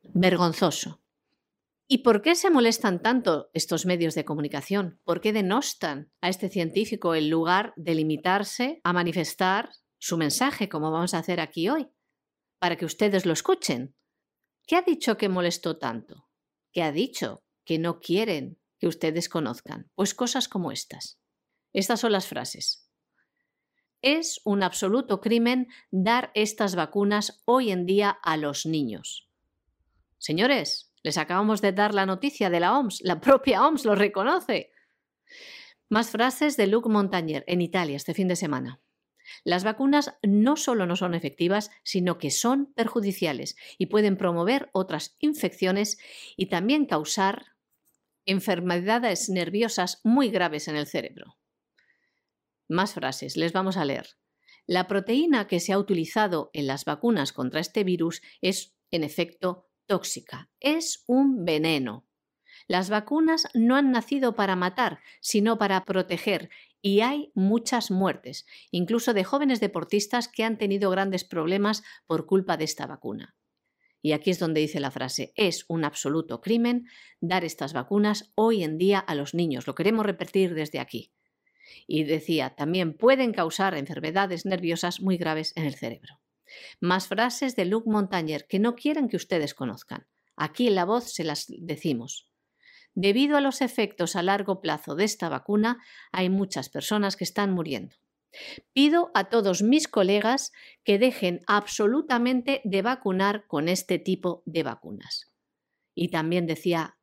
Vergonzoso. ¿Y por qué se molestan tanto estos medios de comunicación? ¿Por qué denostan a este científico en lugar de limitarse a manifestar su mensaje, como vamos a hacer aquí hoy, para que ustedes lo escuchen? ¿Qué ha dicho que molestó tanto? ¿Qué ha dicho que no quieren que ustedes conozcan? Pues cosas como estas. Estas son las frases. Es un absoluto crimen dar estas vacunas hoy en día a los niños. Señores, les acabamos de dar la noticia de la OMS, la propia OMS lo reconoce. Más frases de Luc Montagnier en Italia este fin de semana. Las vacunas no solo no son efectivas, sino que son perjudiciales y pueden promover otras infecciones y también causar enfermedades nerviosas muy graves en el cerebro. Más frases, les vamos a leer. La proteína que se ha utilizado en las vacunas contra este virus es, en efecto, tóxica. Es un veneno. Las vacunas no han nacido para matar, sino para proteger, y hay muchas muertes, incluso de jóvenes deportistas que han tenido grandes problemas por culpa de esta vacuna. Y aquí es donde dice la frase, es un absoluto crimen dar estas vacunas hoy en día a los niños. Lo queremos repetir desde aquí. Y decía, también pueden causar enfermedades nerviosas muy graves en el cerebro. Más frases de Luc Montagnier que no quieren que ustedes conozcan. Aquí en la voz se las decimos. Debido a los efectos a largo plazo de esta vacuna, hay muchas personas que están muriendo. Pido a todos mis colegas que dejen absolutamente de vacunar con este tipo de vacunas. Y también decía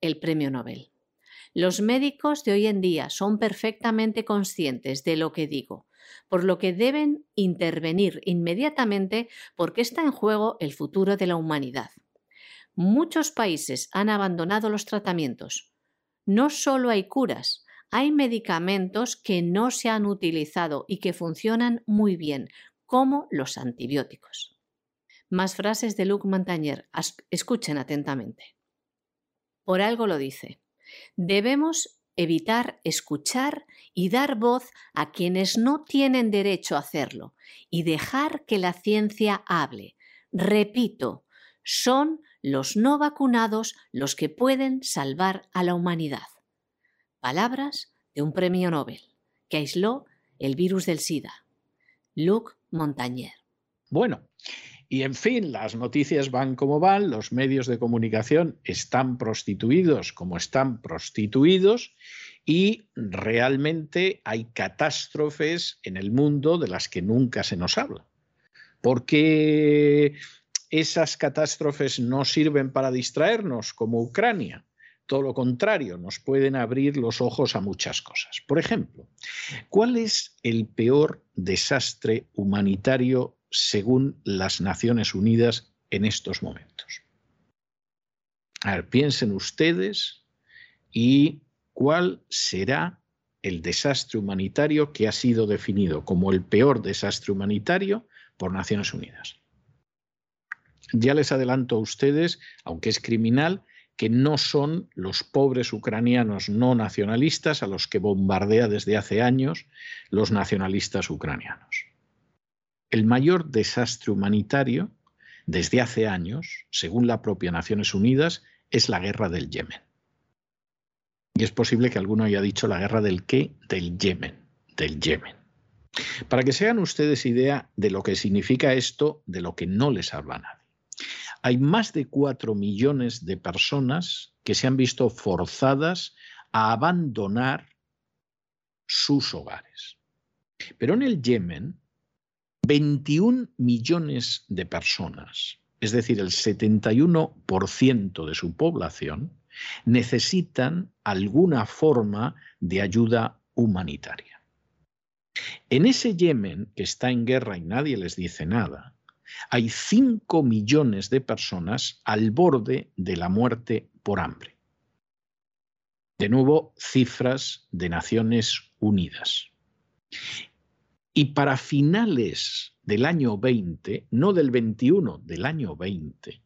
el premio Nobel. Los médicos de hoy en día son perfectamente conscientes de lo que digo, por lo que deben intervenir inmediatamente porque está en juego el futuro de la humanidad. Muchos países han abandonado los tratamientos. No solo hay curas, hay medicamentos que no se han utilizado y que funcionan muy bien, como los antibióticos. Más frases de Luc Montagnier. Escuchen atentamente. Por algo lo dice. Debemos evitar escuchar y dar voz a quienes no tienen derecho a hacerlo y dejar que la ciencia hable. Repito, son los no vacunados los que pueden salvar a la humanidad. Palabras de un premio Nobel que aisló el virus del SIDA. Luc Montagnier. Bueno, y en fin, las noticias van como van, los medios de comunicación están prostituidos como están prostituidos y realmente hay catástrofes en el mundo de las que nunca se nos habla. Porque esas catástrofes no sirven para distraernos, como Ucrania. Todo lo contrario, nos pueden abrir los ojos a muchas cosas. Por ejemplo, ¿cuál es el peor desastre humanitario según las Naciones Unidas en estos momentos? A ver, piensen ustedes y cuál será el desastre humanitario que ha sido definido como el peor desastre humanitario por Naciones Unidas. Ya les adelanto a ustedes, aunque es criminal, que no son los pobres ucranianos no nacionalistas a los que bombardea desde hace años los nacionalistas ucranianos. El mayor desastre humanitario desde hace años, según la propia Naciones Unidas, es la guerra del Yemen. Y es posible que alguno haya dicho la guerra del qué, del Yemen, del Yemen. Para que se hagan ustedes idea de lo que significa esto, de lo que no les habla nadie hay más de cuatro millones de personas que se han visto forzadas a abandonar sus hogares. Pero en el Yemen, 21 millones de personas, es decir, el 71% de su población, necesitan alguna forma de ayuda humanitaria. En ese Yemen, que está en guerra y nadie les dice nada, hay 5 millones de personas al borde de la muerte por hambre. De nuevo, cifras de Naciones Unidas. Y para finales del año 20, no del 21, del año 20,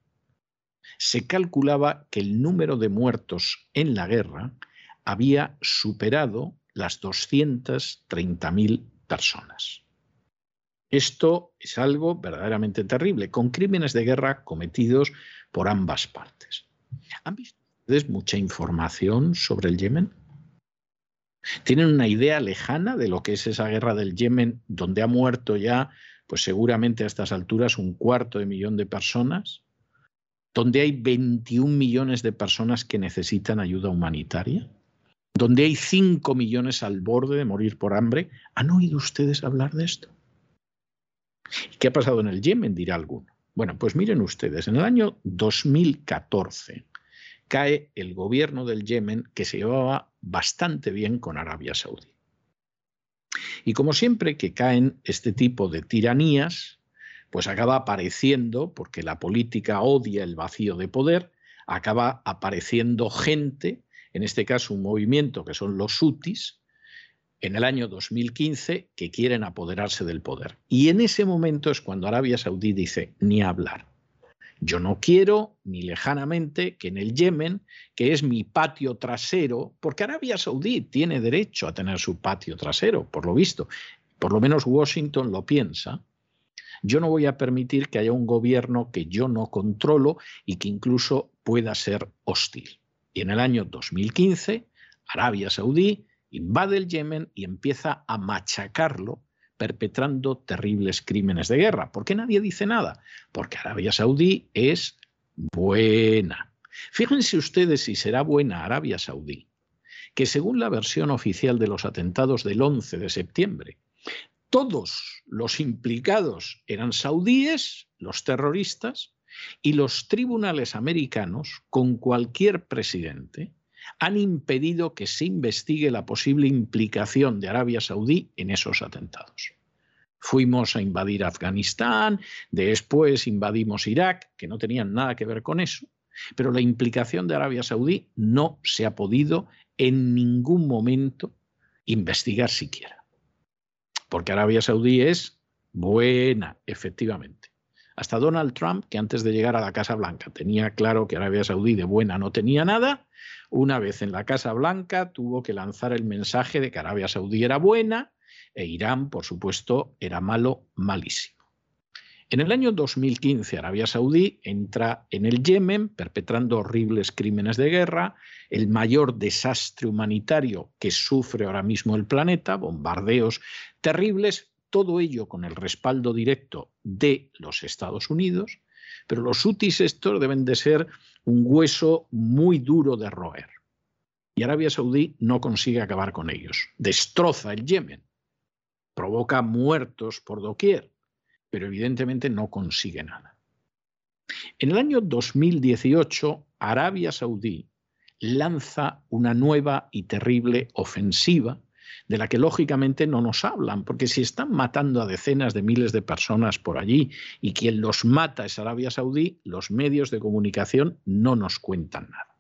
se calculaba que el número de muertos en la guerra había superado las 230.000 personas. Esto es algo verdaderamente terrible, con crímenes de guerra cometidos por ambas partes. ¿Han visto ustedes mucha información sobre el Yemen? ¿Tienen una idea lejana de lo que es esa guerra del Yemen, donde ha muerto ya, pues seguramente a estas alturas, un cuarto de millón de personas? ¿Donde hay 21 millones de personas que necesitan ayuda humanitaria? ¿Donde hay 5 millones al borde de morir por hambre? ¿Han oído ustedes hablar de esto? ¿Qué ha pasado en el Yemen? dirá alguno. Bueno, pues miren ustedes, en el año 2014 cae el gobierno del Yemen que se llevaba bastante bien con Arabia Saudí. Y como siempre que caen este tipo de tiranías, pues acaba apareciendo, porque la política odia el vacío de poder, acaba apareciendo gente, en este caso un movimiento que son los hutis, en el año 2015 que quieren apoderarse del poder. Y en ese momento es cuando Arabia Saudí dice, ni hablar. Yo no quiero ni lejanamente que en el Yemen, que es mi patio trasero, porque Arabia Saudí tiene derecho a tener su patio trasero, por lo visto, por lo menos Washington lo piensa, yo no voy a permitir que haya un gobierno que yo no controlo y que incluso pueda ser hostil. Y en el año 2015, Arabia Saudí invade el Yemen y empieza a machacarlo perpetrando terribles crímenes de guerra. ¿Por qué nadie dice nada? Porque Arabia Saudí es buena. Fíjense ustedes si será buena Arabia Saudí, que según la versión oficial de los atentados del 11 de septiembre, todos los implicados eran saudíes, los terroristas, y los tribunales americanos, con cualquier presidente, han impedido que se investigue la posible implicación de Arabia Saudí en esos atentados. Fuimos a invadir Afganistán, después invadimos Irak, que no tenían nada que ver con eso, pero la implicación de Arabia Saudí no se ha podido en ningún momento investigar siquiera. Porque Arabia Saudí es buena, efectivamente. Hasta Donald Trump, que antes de llegar a la Casa Blanca tenía claro que Arabia Saudí de buena no tenía nada, una vez en la Casa Blanca tuvo que lanzar el mensaje de que Arabia Saudí era buena e Irán, por supuesto, era malo, malísimo. En el año 2015, Arabia Saudí entra en el Yemen perpetrando horribles crímenes de guerra, el mayor desastre humanitario que sufre ahora mismo el planeta, bombardeos terribles, todo ello con el respaldo directo de los Estados Unidos, pero los UTIs estos deben de ser un hueso muy duro de roer. Y Arabia Saudí no consigue acabar con ellos. Destroza el Yemen, provoca muertos por doquier, pero evidentemente no consigue nada. En el año 2018, Arabia Saudí lanza una nueva y terrible ofensiva de la que lógicamente no nos hablan, porque si están matando a decenas de miles de personas por allí y quien los mata es Arabia Saudí, los medios de comunicación no nos cuentan nada.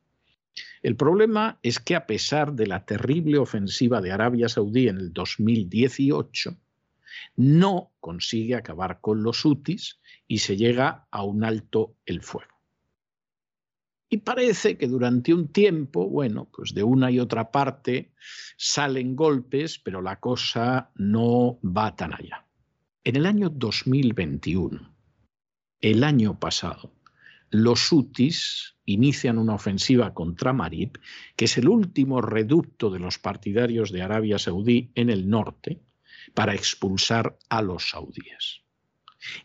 El problema es que a pesar de la terrible ofensiva de Arabia Saudí en el 2018, no consigue acabar con los hutis y se llega a un alto el fuego. Y parece que durante un tiempo, bueno, pues de una y otra parte salen golpes, pero la cosa no va tan allá. En el año 2021, el año pasado, los hutis inician una ofensiva contra Marib, que es el último reducto de los partidarios de Arabia Saudí en el norte, para expulsar a los saudíes.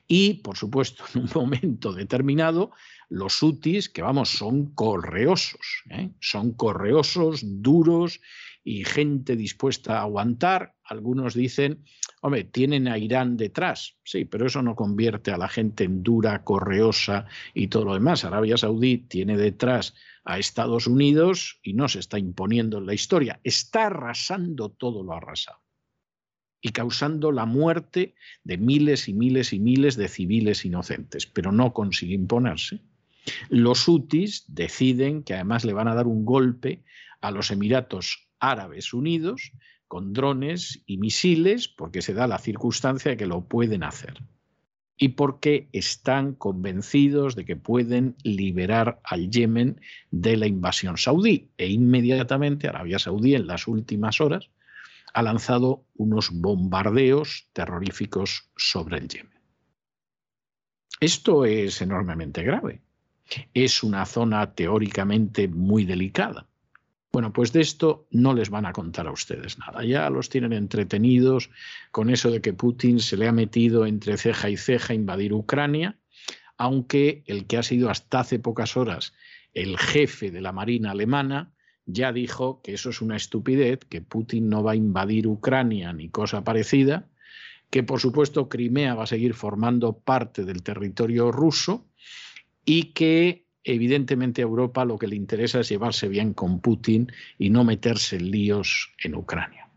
Y, por supuesto, en un momento determinado, los UTIs, que vamos, son correosos, ¿eh? son correosos, duros y gente dispuesta a aguantar. Algunos dicen, hombre, tienen a Irán detrás, sí, pero eso no convierte a la gente en dura, correosa y todo lo demás. Arabia Saudí tiene detrás a Estados Unidos y no se está imponiendo en la historia, está arrasando todo lo arrasado y causando la muerte de miles y miles y miles de civiles inocentes, pero no consigue imponerse. Los hutis deciden que además le van a dar un golpe a los Emiratos Árabes Unidos con drones y misiles porque se da la circunstancia de que lo pueden hacer y porque están convencidos de que pueden liberar al Yemen de la invasión saudí. E inmediatamente Arabia Saudí en las últimas horas ha lanzado unos bombardeos terroríficos sobre el Yemen. Esto es enormemente grave es una zona teóricamente muy delicada. Bueno, pues de esto no les van a contar a ustedes nada. Ya los tienen entretenidos con eso de que Putin se le ha metido entre ceja y ceja invadir Ucrania, aunque el que ha sido hasta hace pocas horas el jefe de la Marina alemana ya dijo que eso es una estupidez, que Putin no va a invadir Ucrania ni cosa parecida, que por supuesto Crimea va a seguir formando parte del territorio ruso y que evidentemente a Europa lo que le interesa es llevarse bien con Putin y no meterse en líos en Ucrania.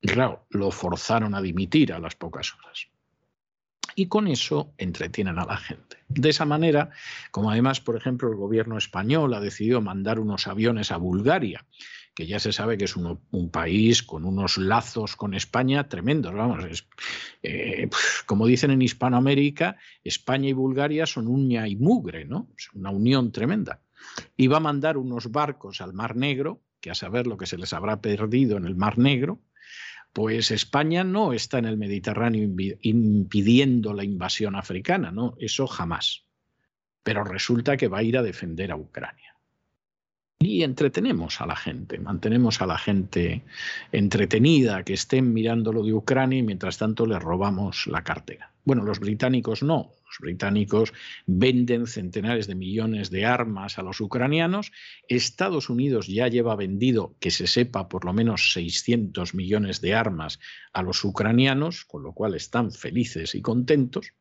Y claro, lo forzaron a dimitir a las pocas horas. Y con eso entretienen a la gente. De esa manera, como además, por ejemplo, el gobierno español ha decidido mandar unos aviones a Bulgaria, que ya se sabe que es un país con unos lazos con España tremendos. Vamos, eh, como dicen en Hispanoamérica, España y Bulgaria son uña y mugre, ¿no? Es una unión tremenda. Y va a mandar unos barcos al Mar Negro, que a saber lo que se les habrá perdido en el Mar Negro, pues España no está en el Mediterráneo impidiendo la invasión africana, ¿no? Eso jamás. Pero resulta que va a ir a defender a Ucrania y entretenemos a la gente, mantenemos a la gente entretenida, que estén mirando lo de Ucrania y mientras tanto les robamos la cartera. Bueno, los británicos no, los británicos venden centenares de millones de armas a los ucranianos, Estados Unidos ya lleva vendido, que se sepa, por lo menos 600 millones de armas a los ucranianos, con lo cual están felices y contentos,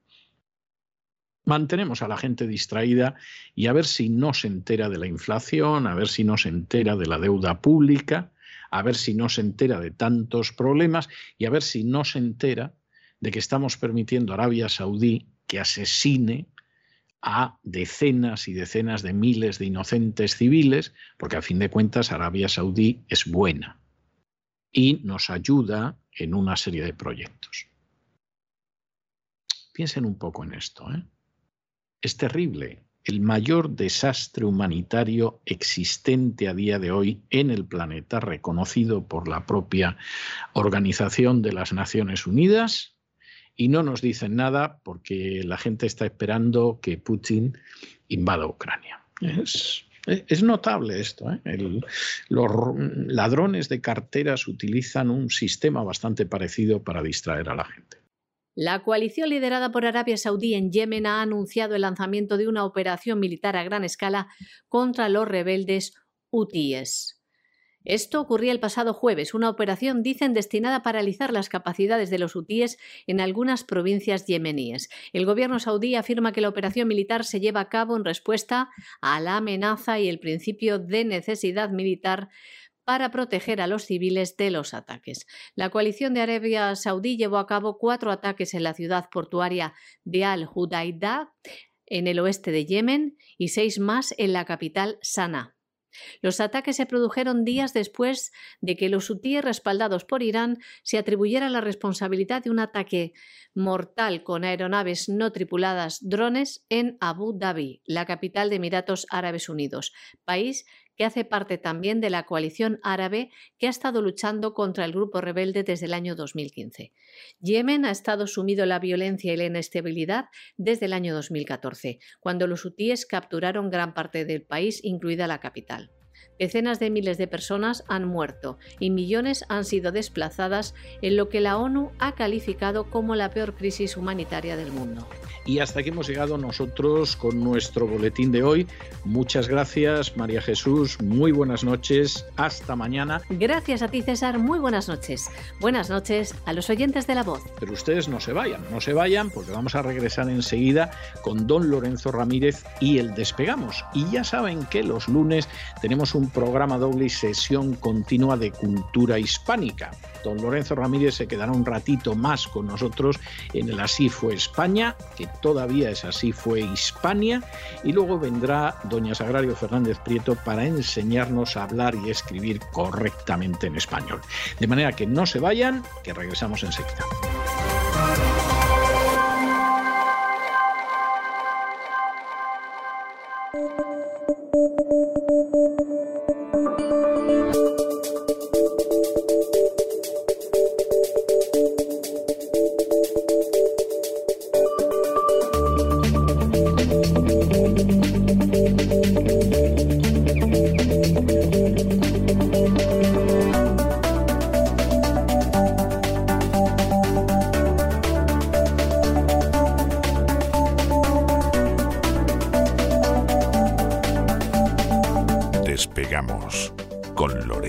mantenemos a la gente distraída y a ver si no se entera de la inflación, a ver si no se entera de la deuda pública, a ver si no se entera de tantos problemas y a ver si no se entera de que estamos permitiendo a Arabia Saudí que asesine a decenas y decenas de miles de inocentes civiles, porque a fin de cuentas Arabia Saudí es buena y nos ayuda en una serie de proyectos. Piensen un poco en esto. ¿eh? Es terrible. El mayor desastre humanitario existente a día de hoy en el planeta, reconocido por la propia Organización de las Naciones Unidas, y no nos dicen nada porque la gente está esperando que Putin invada Ucrania. Es, notable esto. ¿eh? los ladrones de carteras utilizan un sistema bastante parecido para distraer a la gente. La coalición liderada por Arabia Saudí en Yemen ha anunciado el lanzamiento de una operación militar a gran escala contra los rebeldes hutíes. Esto ocurría el pasado jueves, una operación, dicen, destinada a paralizar las capacidades de los hutíes en algunas provincias yemeníes. El gobierno saudí afirma que la operación militar se lleva a cabo en respuesta a la amenaza y el principio de necesidad militar para proteger a los civiles de los ataques. La coalición de Arabia Saudí llevó a cabo cuatro ataques en la ciudad portuaria de Al-Hudaydah, en el oeste de Yemen, y seis más en la capital Sanaa. Los ataques se produjeron días después de que los hutíes respaldados por Irán se atribuyeran la responsabilidad de un ataque mortal con aeronaves no tripuladas drones en Abu Dhabi, la capital de Emiratos Árabes Unidos, país que hace parte también de la coalición árabe que ha estado luchando contra el grupo rebelde desde el año 2015. Yemen ha estado sumido en la violencia y la inestabilidad desde el año 2014, cuando los hutíes capturaron gran parte del país, incluida la capital. Decenas de miles de personas han muerto y millones han sido desplazadas en lo que la ONU ha calificado como la peor crisis humanitaria del mundo. Y hasta aquí hemos llegado nosotros con nuestro boletín de hoy. Muchas gracias, María Jesús. Muy buenas noches. Hasta mañana. Gracias a ti, César. Muy buenas noches. Buenas noches a los oyentes de la voz. Pero ustedes no se vayan, no se vayan porque vamos a regresar enseguida con don Lorenzo Ramírez y el Despegamos. Y ya saben que los lunes tenemos un programa doble y sesión continua de cultura hispánica. Don Lorenzo Ramírez se quedará un ratito más con nosotros en el Así fue España, que todavía es Así fue Hispania, y luego vendrá doña Sagrario Fernández Prieto para enseñarnos a hablar y escribir correctamente en español. De manera que no se vayan, que regresamos enseguida.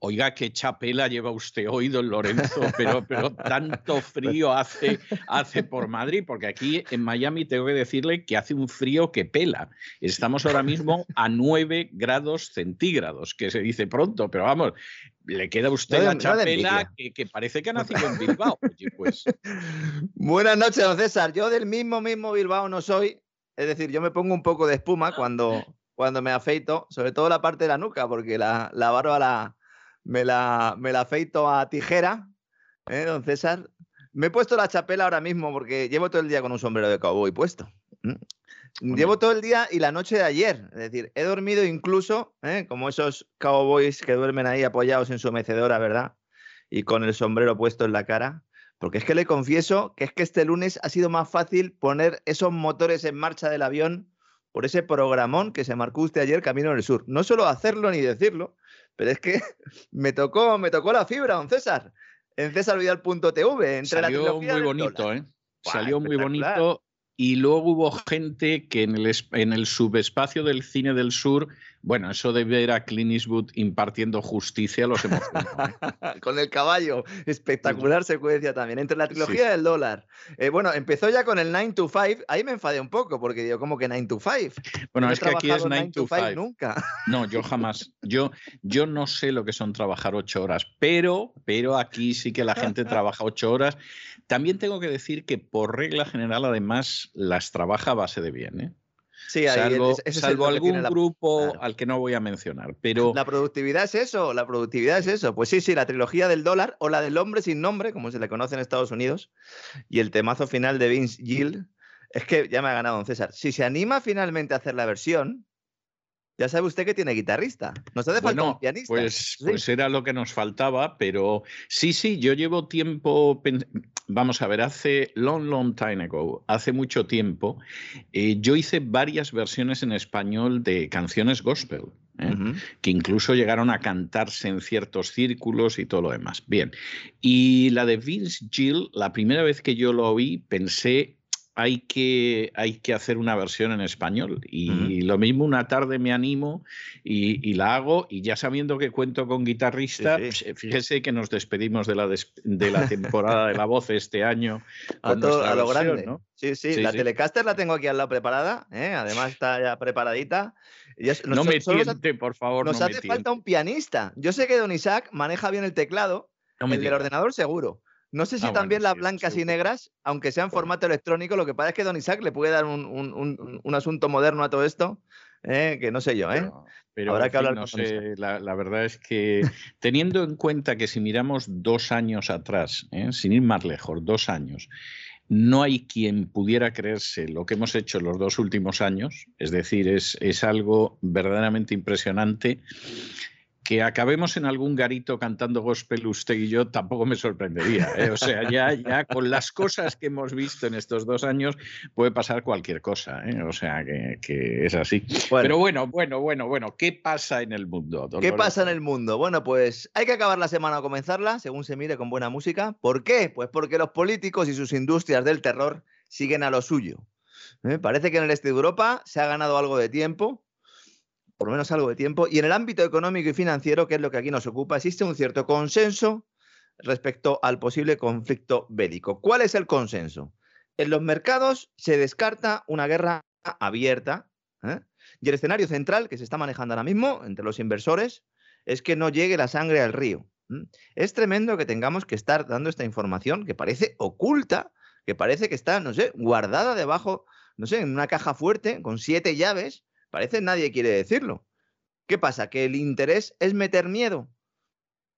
Oiga, qué chapela lleva usted hoy, don Lorenzo, pero, pero tanto frío hace, hace por Madrid, porque aquí en Miami tengo que decirle que hace un frío que pela. Estamos ahora mismo a 9 grados centígrados, que se dice pronto, pero vamos, le queda a usted la chapela que, parece que ha nacido en Bilbao. pues. Buenas noches, don César. Yo del mismo, mismo Bilbao no soy. Es decir, yo me pongo un poco de espuma cuando, cuando me afeito, sobre todo la parte de la nuca, porque la, la barba la me la, me la afeito a tijera, ¿eh, don César? Me he puesto la chapela ahora mismo porque llevo todo el día con un sombrero de cowboy puesto. Llevo todo el día y la noche de ayer. Es decir, he dormido incluso, ¿eh? como esos cowboys que duermen ahí apoyados en su mecedora, ¿verdad? Y con el sombrero puesto en la cara. Porque es que le confieso que es que este lunes ha sido más fácil poner esos motores en marcha del avión por ese programón que se marcó usted ayer Camino del Sur. No solo hacerlo ni decirlo, pero es que me tocó, me tocó la fibra, don César, en cesarvidal.tv. Salió muy bonito, ¿eh? Salió muy bonito y luego hubo gente que en el, en el subespacio del cine del sur, bueno, eso de ver a Clint Eastwood impartiendo justicia los emocionó. ¿eh? con el caballo, espectacular secuencia también, entre la trilogía del dólar. Eh, bueno, empezó ya con el 9 to 5, ahí me enfadé un poco, porque digo, ¿cómo que 9 to 5? Bueno, es que aquí es 9 to 5. Nunca. No, yo jamás. Yo, yo no sé lo que son trabajar ocho horas, pero, pero aquí sí que la gente trabaja ocho horas también tengo que decir que por regla general, además, las trabaja a base de bien. ¿eh? Sí, salvo, algún grupo al que no voy a mencionar. Pero... La productividad es eso, la productividad es eso. Pues sí, sí, la trilogía del dólar o la del hombre sin nombre, como se le conoce en Estados Unidos, y el temazo final de Vince Gill. Es que ya me ha ganado don César. Si se anima finalmente a hacer la versión, ya sabe usted que tiene guitarrista. Nos hace falta un pianista. Pues, pues era lo que nos faltaba, pero sí, sí, yo llevo tiempo. Vamos a ver, hace long, long time ago, hace mucho tiempo, eh, yo hice varias versiones en español de canciones gospel. ¿eh? que incluso llegaron a cantarse en ciertos círculos y todo lo demás. Bien, y la de Vince Gill, la primera vez que yo lo oí, pensé hay que, hay que hacer una versión en español. Y lo mismo una tarde me animo y, la hago y ya sabiendo que cuento con guitarrista, pues, eh, fíjese que nos despedimos de la, de la temporada de la voz este año. A, lo grande. Sí, sí, la Telecaster la tengo aquí al lado preparada, ¿eh? además está ya preparadita. no me tiente, por favor. Nos hace falta un pianista. Yo sé que Don Isaac maneja bien el teclado, el del ordenador seguro. No sé si ah, también las blancas y negras, aunque sea en formato electrónico, lo que pasa es que Don Isaac le puede dar un, asunto moderno a todo esto, ¿eh? que no sé yo, ¿eh? Pero, Habrá que hablar no sé, la, verdad es que teniendo en cuenta que si miramos dos años atrás, ¿eh? sin ir más lejos, dos años, no hay quien pudiera creerse lo que hemos hecho los dos últimos años, es decir, es, es algo verdaderamente impresionante que acabemos en algún garito cantando gospel usted y yo tampoco me sorprendería. ¿eh? O sea, ya, ya con las cosas que hemos visto en estos dos años puede pasar cualquier cosa. ¿eh? O sea, que, es así. Pero bueno, bueno, bueno, bueno, ¿qué pasa en el mundo? ¿Qué pasa en el mundo? Bueno, pues hay que acabar la semana o comenzarla, según se mire, con buena música. ¿Por qué? Pues porque los políticos y sus industrias del terror siguen a lo suyo. ¿eh? Parece que en el este de Europa se ha ganado algo de tiempo por lo menos algo de tiempo, y en el ámbito económico y financiero, que es lo que aquí nos ocupa, existe un cierto consenso respecto al posible conflicto bélico. ¿Cuál es el consenso? En los mercados se descarta una guerra abierta ¿eh? y el escenario central que se está manejando ahora mismo entre los inversores es que no llegue la sangre al río. Es tremendo que tengamos que estar dando esta información que parece oculta, que parece que está, no sé, guardada debajo, no sé, en una caja fuerte con siete llaves Parece nadie quiere decirlo. ¿Qué pasa? ¿Que el interés es meter miedo?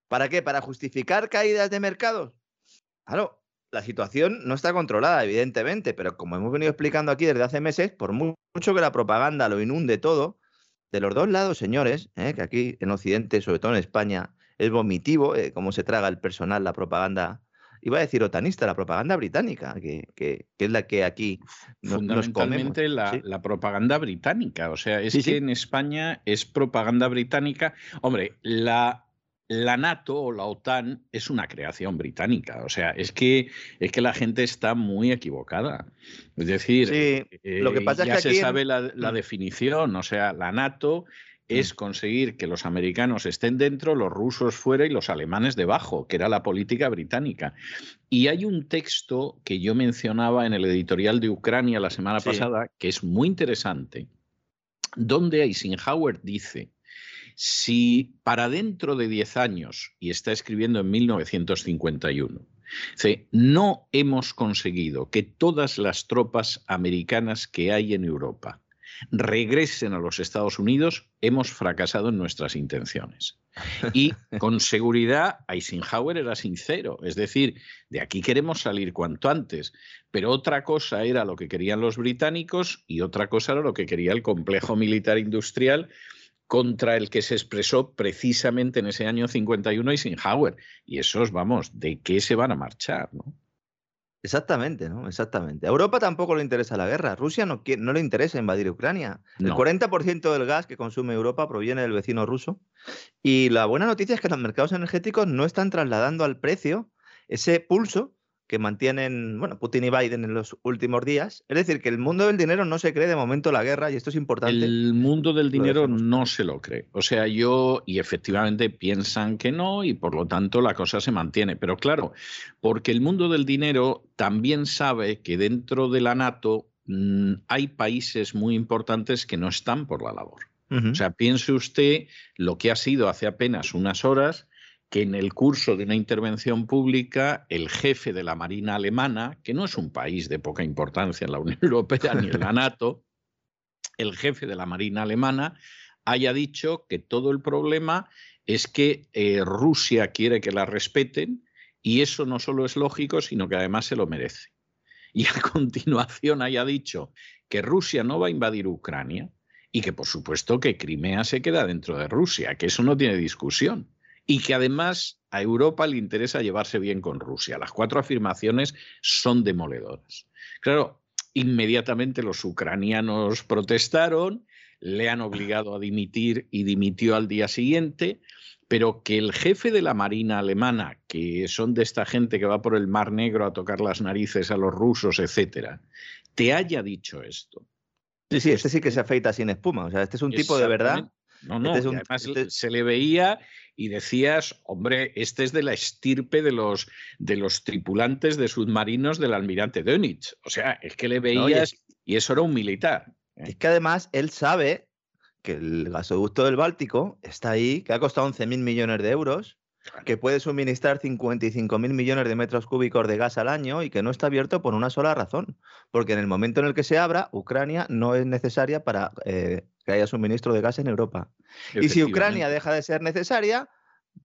¿Para qué? ¿Para justificar caídas de mercados? Claro, la situación no está controlada, evidentemente, pero como hemos venido explicando aquí desde hace meses, por mucho que la propaganda lo inunde todo, de los dos lados, señores, ¿eh? que aquí en Occidente, sobre todo en España, es vomitivo eh, cómo se traga el personal la propaganda iba a decir otanista, la propaganda británica, que, es la que aquí nos, Fundamentalmente la, la, propaganda británica, o sea, es que en España es propaganda británica. Hombre, la, la NATO o la OTAN es una creación británica, o sea, es que, es que la gente está muy equivocada. Es decir, lo que pasa ya es que se sabe la, la, mm. definición, o sea, la NATO es conseguir que los americanos estén dentro, los rusos fuera y los alemanes debajo, que era la política británica. Y hay un texto que yo mencionaba en el editorial de Ucrania la semana pasada, que es muy interesante, donde Eisenhower dice, si para dentro de 10 años, y está escribiendo en 1951, no hemos conseguido que todas las tropas americanas que hay en Europa regresen a los Estados Unidos, hemos fracasado en nuestras intenciones. Y con seguridad Eisenhower era sincero, es decir, de aquí queremos salir cuanto antes, pero otra cosa era lo que querían los británicos y otra cosa era lo que quería el complejo militar industrial contra el que se expresó precisamente en ese año 51 Eisenhower. Y esos, vamos, ¿de qué se van a marchar? ¿no? Exactamente, ¿no? Exactamente. A Europa tampoco le interesa la guerra. Rusia no, no le interesa invadir Ucrania. El 40% del gas que consume Europa proviene del vecino ruso. Y la buena noticia es que los mercados energéticos no están trasladando al precio ese pulso que mantienen bueno, Putin y Biden en los últimos días. Es decir, que el mundo del dinero no se cree de momento la guerra y esto es importante. El mundo del dinero no se lo cree. O sea, yo y efectivamente piensan que no y por lo tanto la cosa se mantiene. Pero claro, porque el mundo del dinero también sabe que dentro de la NATO mm, hay países muy importantes que no están por la labor. O sea, piense usted lo que ha sido hace apenas unas horas que en el curso de una intervención pública el jefe de la Marina alemana, que no es un país de poca importancia en la Unión Europea ni en la NATO, el jefe de la Marina alemana haya dicho que todo el problema es que eh, Rusia quiere que la respeten y eso no solo es lógico, sino que además se lo merece. Y a continuación haya dicho que Rusia no va a invadir Ucrania y que por supuesto que Crimea se queda dentro de Rusia, que eso no tiene discusión y que además a Europa le interesa llevarse bien con Rusia. Las cuatro afirmaciones son demoledoras. Claro, inmediatamente los ucranianos protestaron, le han obligado a dimitir y dimitió al día siguiente, pero que el jefe de la Marina alemana, que son de esta gente que va por el Mar Negro a tocar las narices a los rusos, etcétera, te haya dicho esto. Sí, sí, este sí que se afeita sin espuma. O sea, este es un tipo de verdad. No, no, este además este se le veía y decías, hombre, este es de la estirpe de los, de los tripulantes de submarinos del almirante Dönitz. O sea, es que le veías y eso era un militar. ¿eh? Es que además él sabe que el gasoducto del Báltico está ahí, que ha costado 11.000 millones de euros, que puede suministrar 55.000 millones de metros cúbicos de gas al año y que no está abierto por una sola razón, porque en el momento en el que se abra, Ucrania no es necesaria para eh, que haya suministro de gas en Europa. Y si Ucrania deja de ser necesaria,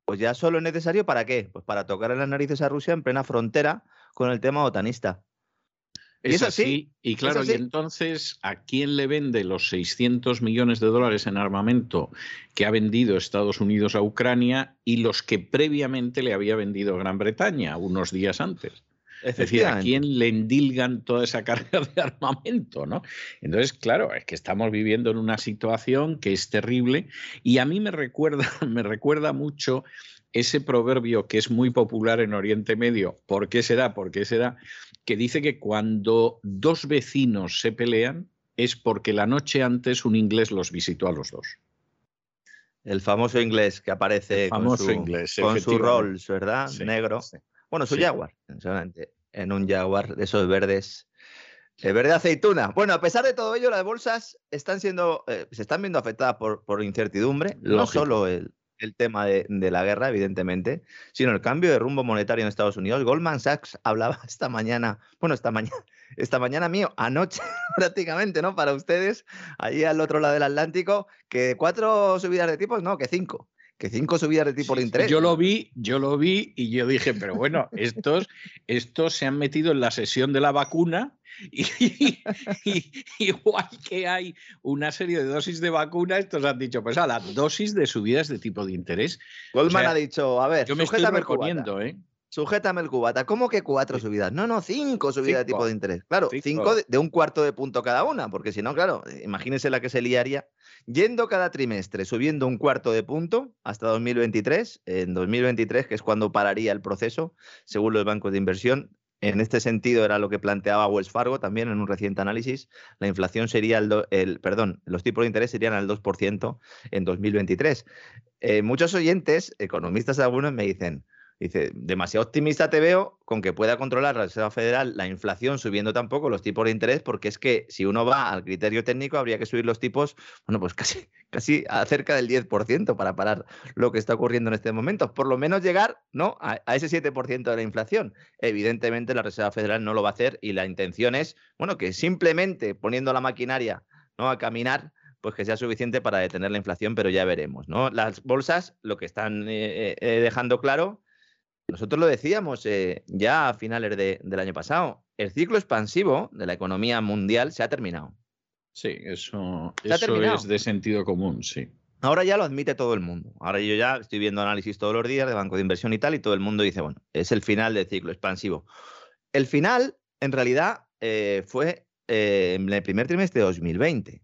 pues ya solo es necesario para qué? Pues para tocar en las narices a Rusia en plena frontera con el tema otanista. Es, así. Y claro, y entonces, ¿a quién le vende los 600 millones de dólares en armamento que ha vendido Estados Unidos a Ucrania y los que previamente le había vendido Gran Bretaña unos días antes? Es decir, ¿a quién le endilgan toda esa carga de armamento? ¿no? Entonces, claro, es que estamos viviendo en una situación que es terrible y a mí me recuerda, me recuerda mucho ese proverbio que es muy popular en Oriente Medio, ¿por qué será? ¿Por qué será? Que dice que cuando dos vecinos se pelean es porque la noche antes un inglés los visitó a los dos. El famoso inglés que aparece con su, inglés, con su Rolls, ¿verdad? Negro. Bueno, su Jaguar, en un Jaguar de esos verdes. El verde aceituna. Bueno, a pesar de todo ello, las bolsas están siendo, eh, se están viendo afectadas por, por incertidumbre. No solo el, el tema de, de, la guerra, evidentemente, sino el cambio de rumbo monetario en Estados Unidos. Goldman Sachs hablaba esta mañana, bueno, esta mañana, esta mañana mío, anoche prácticamente, ¿no? Para ustedes, allí al otro lado del Atlántico, que cuatro subidas de tipos, no, que cinco que cinco subidas de tipo de interés. Yo lo vi, yo lo vi y yo dije, pero bueno, estos, estos se han metido en la sesión de la vacuna y, igual que hay una serie de dosis de vacuna, estos han dicho, pues a la dosis de subidas de tipo de interés. Goldman ha dicho, a ver, yo me estoy recomiendo, ¿eh? Sujétame el cubata. ¿Cómo que cuatro subidas? No, no, cinco subidas de tipo de interés. Claro, cinco, de, un cuarto de punto cada una, porque si no, claro, imagínense la que se liaría. Yendo cada trimestre, subiendo un cuarto de punto hasta 2023. En 2023, que es cuando pararía el proceso, según los bancos de inversión, en este sentido era lo que planteaba Wells Fargo también en un reciente análisis. La inflación sería el, perdón, los tipos de interés serían al 2% en 2023. Eh, muchos oyentes, economistas algunos, me dicen, Dice, demasiado optimista te veo con que pueda controlar la Reserva Federal la inflación subiendo tampoco los tipos de interés, porque es que si uno va al criterio técnico habría que subir los tipos, bueno, pues casi, casi a cerca del 10% para parar lo que está ocurriendo en este momento. Por lo menos llegar ¿no? a, a ese 7% de la inflación. Evidentemente la Reserva Federal no lo va a hacer y la intención es, bueno, que simplemente poniendo la maquinaria ¿no? a caminar, pues que sea suficiente para detener la inflación, pero ya veremos. ¿no? Las bolsas lo que están eh, eh, dejando claro nosotros lo decíamos eh, ya a finales del año pasado. El ciclo expansivo de la economía mundial se ha terminado. Sí, eso, es de sentido común, sí. Ahora ya lo admite todo el mundo. Ahora yo ya estoy viendo análisis todos los días de banco de inversión y tal, y todo el mundo dice, bueno, es el final del ciclo expansivo. El final, en realidad, eh, fue eh, en el primer trimestre de 2020. Es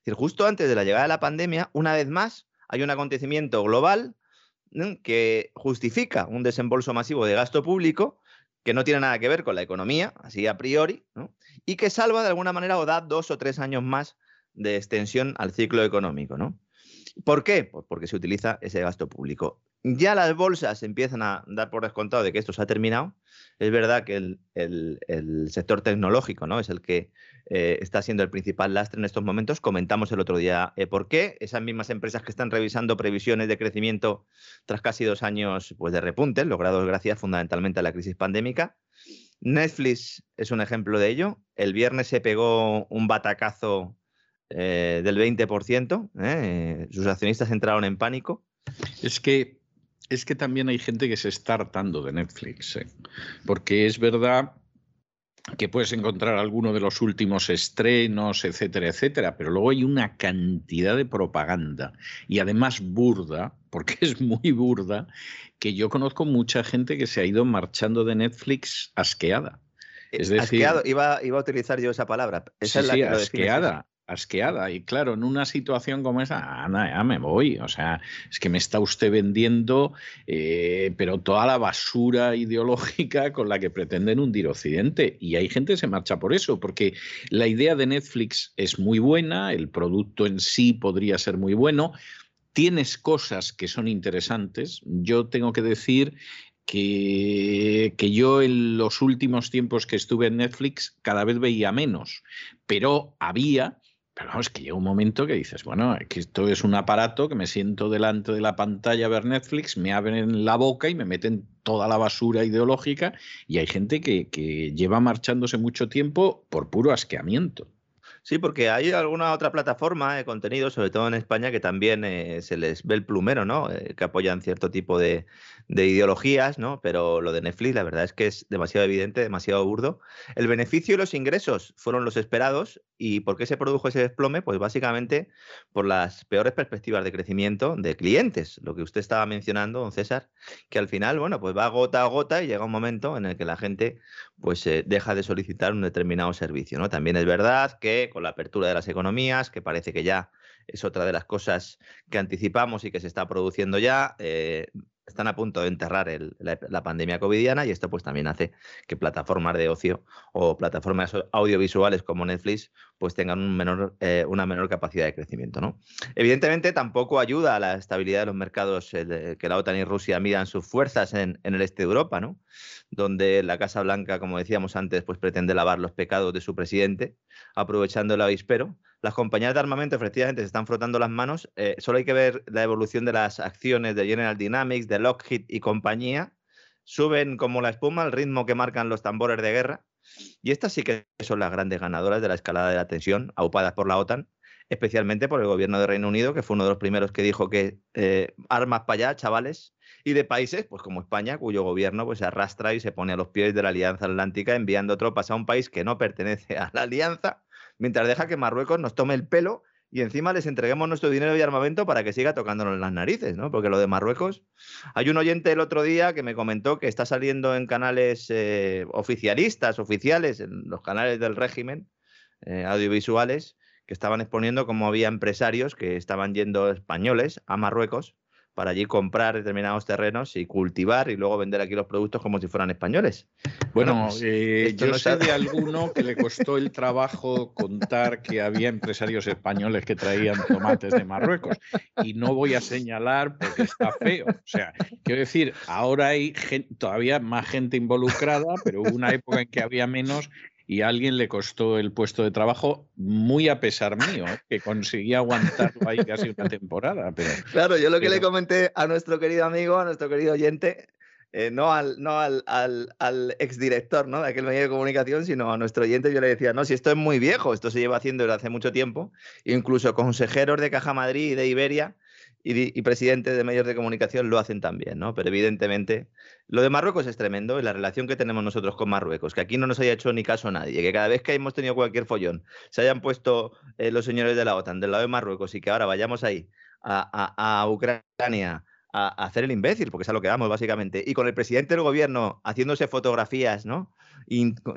decir, justo antes de la llegada de la pandemia, una vez más, hay un acontecimiento global que justifica un desembolso masivo de gasto público que no tiene nada que ver con la economía, así a priori, y que salva de alguna manera o da dos o tres años más de extensión al ciclo económico. ¿no? ¿Por qué? Pues porque se utiliza ese gasto público. Ya las bolsas empiezan a dar por descontado de que esto se ha terminado. Es verdad que el, sector tecnológico ¿no? es el que eh, está siendo el principal lastre en estos momentos. Comentamos el otro día eh, por qué. Esas mismas empresas que están revisando previsiones de crecimiento tras casi dos años pues, de repunte, logrados gracias fundamentalmente a la crisis pandémica. Netflix es un ejemplo de ello. El viernes se pegó un batacazo eh, del 20%. Sus accionistas entraron en pánico. Es que es que también hay gente que se está hartando de Netflix, ¿eh? porque es verdad que puedes encontrar alguno de los últimos estrenos, etcétera, etcétera, pero luego hay una cantidad de propaganda y además burda, porque es muy burda, que yo conozco mucha gente que se ha ido marchando de Netflix asqueada. Eh, es decir, asqueado, iba, iba a utilizar yo esa palabra. Esa es la que asqueada asqueada. Y claro, en una situación como esa, Ana, ya me voy. O sea, es que me está usted vendiendo, eh, pero toda la basura ideológica con la que pretenden hundir Occidente. Y hay gente que se marcha por eso, porque la idea de Netflix es muy buena, el producto en sí podría ser muy bueno. Tienes cosas que son interesantes. Yo tengo que decir que, que, yo en los últimos tiempos que estuve en Netflix cada vez veía menos, pero había pero vamos, que llega un momento que dices, bueno, que esto es un aparato que me siento delante de la pantalla a ver Netflix, me abren la boca y me meten toda la basura ideológica y hay gente que, que lleva marchándose mucho tiempo por puro asqueamiento. Sí, porque hay alguna otra plataforma de contenido, sobre todo en España, que también eh, se les ve el plumero, ¿no? Eh, que apoyan cierto tipo de, ideologías, ¿no? Pero lo de Netflix, la verdad es que es demasiado evidente, demasiado burdo. El beneficio y los ingresos fueron los esperados. ¿Y por qué se produjo ese desplome? Pues básicamente por las peores perspectivas de crecimiento de clientes, lo que usted estaba mencionando, don César, que al final, bueno, pues va gota a gota y llega un momento en el que la gente pues eh, deja de solicitar un determinado servicio, ¿no? También es verdad que con la apertura de las economías, que parece que ya es otra de las cosas que anticipamos y que se está produciendo ya. Eh, están a punto de enterrar la, pandemia covidiana y esto pues también hace que plataformas de ocio o plataformas audiovisuales como Netflix pues tengan eh, una menor capacidad de crecimiento. ¿no? Evidentemente tampoco ayuda a la estabilidad de los mercados que la OTAN y Rusia midan sus fuerzas en, en, el este de Europa, ¿no? donde la Casa Blanca, como decíamos antes, pues pretende lavar los pecados de su presidente aprovechando el avispero las compañías de armamento efectivamente se están frotando las manos. Eh, solo hay que ver la evolución de las acciones de General Dynamics, de Lockheed y compañía. Suben como la espuma al ritmo que marcan los tambores de guerra. Y estas sí que son las grandes ganadoras de la escalada de la tensión, aupadas por la OTAN, especialmente por el gobierno de Reino Unido, que fue uno de los primeros que dijo que eh, armas para allá, chavales, y de países, pues como España, cuyo gobierno pues, se arrastra y se pone a los pies de la Alianza Atlántica enviando tropas a un país que no pertenece a la Alianza mientras deja que Marruecos nos tome el pelo y encima les entreguemos nuestro dinero y armamento para que siga tocándonos las narices, ¿no? Porque lo de Marruecos. Hay un oyente el otro día que me comentó que está saliendo en canales eh, oficialistas, oficiales, en los canales del régimen, eh, audiovisuales, que estaban exponiendo cómo había empresarios que estaban yendo españoles a Marruecos para allí comprar determinados terrenos y cultivar y luego vender aquí los productos como si fueran españoles. Bueno, pues, eh, yo no sé de alguno que le costó el trabajo contar que había empresarios españoles que traían tomates de Marruecos. Y no voy a señalar porque está feo. O sea, quiero decir, ahora hay todavía más gente involucrada, pero hubo una época en que había menos y a alguien le costó el puesto de trabajo muy a pesar mío, ¿eh? que conseguí aguantarlo ahí casi una temporada. Pero, claro, yo lo que le comenté a nuestro querido amigo, a nuestro querido oyente, eh, no, al, no al, al, al, exdirector ¿no? de aquel medio de comunicación, sino a nuestro oyente, yo le decía, no, si esto es muy viejo, esto se lleva haciendo desde hace mucho tiempo, incluso consejeros de Caja Madrid y de Iberia y, presidentes de medios de comunicación lo hacen también, ¿no? Pero evidentemente lo de Marruecos es tremendo y la relación que tenemos nosotros con Marruecos, que aquí no nos haya hecho ni caso nadie, que cada vez que hemos tenido cualquier follón se hayan puesto eh, los señores de la OTAN del lado de Marruecos y que ahora vayamos ahí a, Ucrania a, hacer el imbécil, porque es a lo que vamos básicamente, y con el presidente del gobierno haciéndose fotografías, ¿no?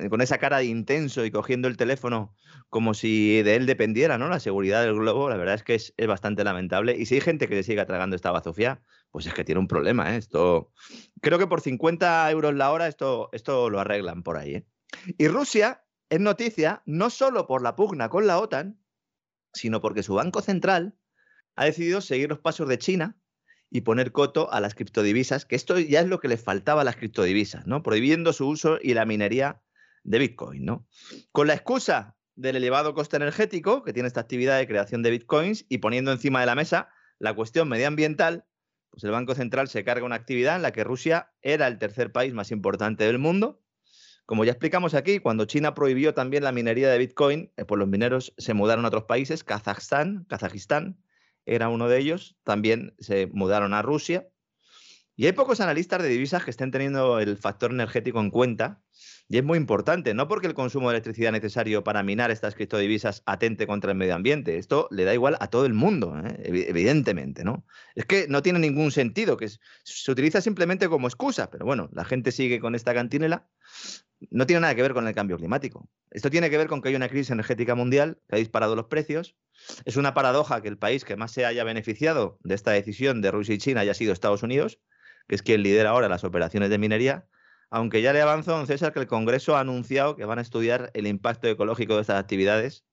con esa cara de intenso y cogiendo el teléfono como si de él dependiera, ¿no? La seguridad del globo, la verdad es que es, bastante lamentable. Y si hay gente que se siga tragando esta bazofia, pues es que tiene un problema, ¿eh? Esto, creo que por 50 euros la hora esto, esto lo arreglan por ahí, ¿eh? Y Rusia es noticia no solo por la pugna con la OTAN, sino porque su Banco Central ha decidido seguir los pasos de China y poner coto a las criptodivisas, que esto ya es lo que les faltaba a las criptodivisas, ¿no? Prohibiendo su uso y la minería de Bitcoin, ¿no? Con la excusa del elevado coste energético que tiene esta actividad de creación de Bitcoins y poniendo encima de la mesa la cuestión medioambiental, pues el Banco Central se carga una actividad en la que Rusia era el tercer país más importante del mundo. Como ya explicamos aquí, cuando China prohibió también la minería de Bitcoin, eh, pues los mineros se mudaron a otros países, Kazajstán, Kazajistán, era uno de ellos, también se mudaron a Rusia. Y hay pocos analistas de divisas que estén teniendo el factor energético en cuenta, y es muy importante, no porque el consumo de electricidad necesario para minar estas criptodivisas atente contra el medio ambiente, esto le da igual a todo el mundo, ¿eh? evidentemente, ¿no? Es que no tiene ningún sentido, que se utiliza simplemente como excusa, pero bueno, la gente sigue con esta cantinela, no tiene nada que ver con el cambio climático. Esto tiene que ver con que hay una crisis energética mundial que ha disparado los precios, es una paradoja que el país que más se haya beneficiado de esta decisión de Rusia y China haya sido Estados Unidos, que es quien lidera ahora las operaciones de minería, aunque ya le avanzó, don César, que el Congreso ha anunciado que van a estudiar el impacto ecológico de estas actividades,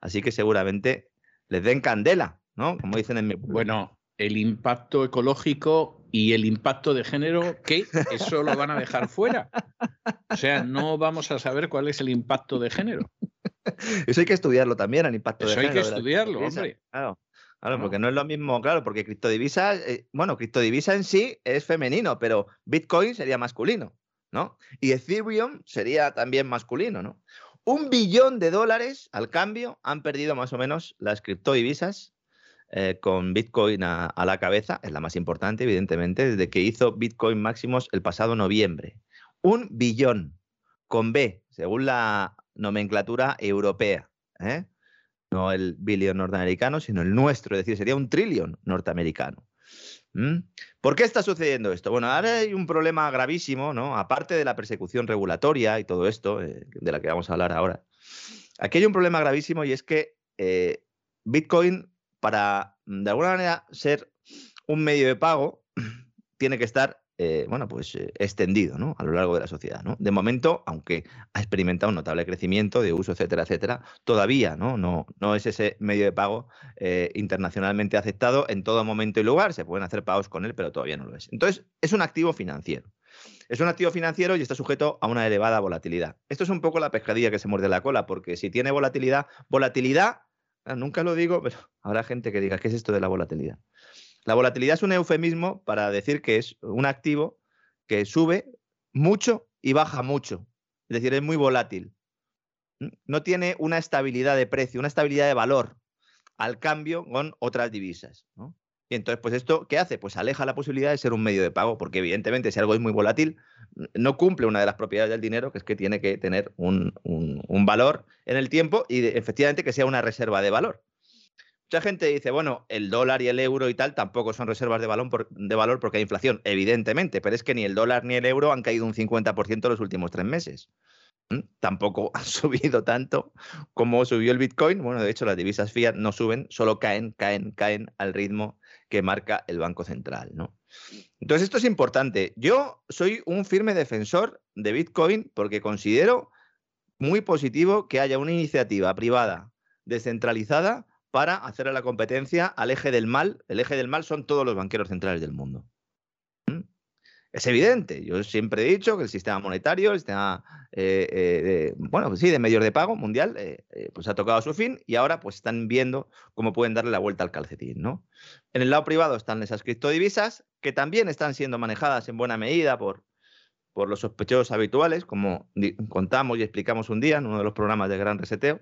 así que seguramente les den candela, ¿no? Como dicen en mi... Bueno, el impacto ecológico y el impacto de género, ¿qué? Eso lo van a dejar fuera. O sea, no vamos a saber cuál es el impacto de género. Eso hay que estudiarlo también, el impacto de género. Eso hay que estudiarlo, hombre. Claro. Claro, porque no es lo mismo, claro, porque criptodivisa, eh, bueno, criptodivisa en sí es femenino, pero Bitcoin sería masculino, ¿no? Y Ethereum sería también masculino, ¿no? Un billón de dólares al cambio han perdido más o menos las criptodivisas eh, con Bitcoin a, la cabeza, es la más importante, evidentemente, desde que hizo Bitcoin máximos el pasado noviembre. Un billón con B, según la nomenclatura europea. ¿eh? No el billón norteamericano, sino el nuestro, es decir, sería un trillón norteamericano. ¿Mm? ¿Por qué está sucediendo esto? Bueno, ahora hay un problema gravísimo, ¿no? Aparte de la persecución regulatoria y todo esto, eh, de la que vamos a hablar ahora. Aquí hay un problema gravísimo y es que eh, Bitcoin, para de alguna manera ser un medio de pago, tiene que estar eh, bueno, pues eh, extendido ¿no? a lo largo de la sociedad. ¿no? De momento, aunque ha experimentado un notable crecimiento de uso, etcétera, etcétera, todavía no, no, no es ese medio de pago eh, internacionalmente aceptado en todo momento y lugar. Se pueden hacer pagos con él, pero todavía no lo es. Entonces, es un activo financiero. Es un activo financiero y está sujeto a una elevada volatilidad. Esto es un poco la pescadilla que se muerde la cola, porque si tiene volatilidad, volatilidad, nunca lo digo, pero habrá gente que diga, ¿qué es esto de la volatilidad? La volatilidad es un eufemismo para decir que es un activo que sube mucho y baja mucho. Es decir, es muy volátil. No tiene una estabilidad de precio, una estabilidad de valor al cambio con otras divisas. Y entonces, pues esto, ¿qué hace? Pues aleja la posibilidad de ser un medio de pago, porque evidentemente si algo es muy volátil, no cumple una de las propiedades del dinero, que es que tiene que tener un, un valor en el tiempo y efectivamente que sea una reserva de valor. Mucha gente dice, bueno, el dólar y el euro y tal tampoco son reservas de, de valor porque hay inflación, evidentemente, pero es que ni el dólar ni el euro han caído un 50% en los últimos tres meses. Tampoco ha subido tanto como subió el Bitcoin. Bueno, de hecho, las divisas fiat no suben, solo caen, caen, caen al ritmo que marca el Banco Central, ¿no? Entonces, esto es importante. Yo soy un firme defensor de Bitcoin porque considero muy positivo que haya una iniciativa privada descentralizada para hacer la competencia al eje del mal. El eje del mal son todos los banqueros centrales del mundo. Es evidente, yo siempre he dicho que el sistema monetario, el sistema, eh, eh, de, bueno, pues sí, de medios de pago mundial, eh, pues ha tocado su fin y ahora pues están viendo cómo pueden darle la vuelta al calcetín, ¿no? En el lado privado están esas criptodivisas que también están siendo manejadas en buena medida por, por los sospechosos habituales, como contamos y explicamos un día en uno de los programas de Gran Reseteo.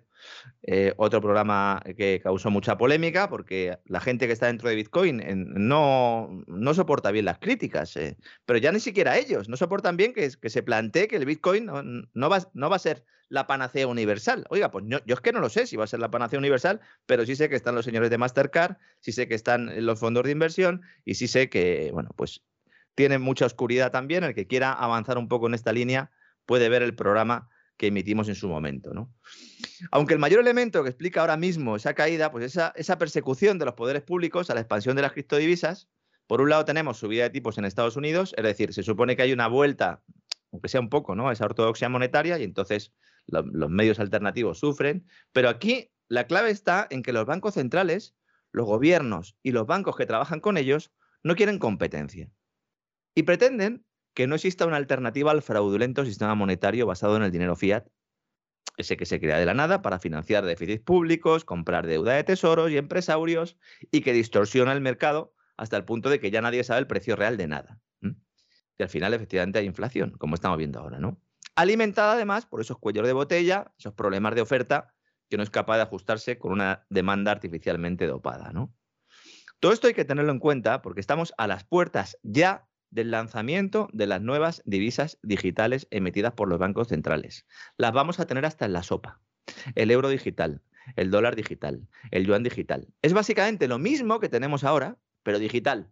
Eh, otro programa que causó mucha polémica porque la gente que está dentro de Bitcoin no, no soporta bien las críticas, eh, pero ya ni siquiera ellos no soportan bien que, se plantee que el Bitcoin no, va, no va a ser la panacea universal. Oiga, pues yo, es que no lo sé si va a ser la panacea universal, pero sí sé que están los señores de Mastercard, sí sé que están los fondos de inversión y sí sé que, bueno, pues tiene mucha oscuridad también. El que quiera avanzar un poco en esta línea puede ver el programa que emitimos en su momento. ¿no? Aunque el mayor elemento que explica ahora mismo esa caída, pues esa, persecución de los poderes públicos a la expansión de las criptodivisas, por un lado tenemos subida de tipos en Estados Unidos, es decir, se supone que hay una vuelta, aunque sea un poco, ¿no? a esa ortodoxia monetaria y entonces los medios alternativos sufren, pero aquí la clave está en que los bancos centrales, los gobiernos y los bancos que trabajan con ellos no quieren competencia y pretenden que no exista una alternativa al fraudulento sistema monetario basado en el dinero fiat, ese que se crea de la nada para financiar déficits públicos, comprar deuda de tesoros y empresarios y que distorsiona el mercado hasta el punto de que ya nadie sabe el precio real de nada. Y al final efectivamente hay inflación, como estamos viendo ahora, ¿no? Alimentada además por esos cuellos de botella, esos problemas de oferta que no es capaz de ajustarse con una demanda artificialmente dopada, ¿no? Todo esto hay que tenerlo en cuenta porque estamos a las puertas ya del lanzamiento de las nuevas divisas digitales emitidas por los bancos centrales. Las vamos a tener hasta en la sopa. El euro digital, el dólar digital, el yuan digital. Es básicamente lo mismo que tenemos ahora, pero digital.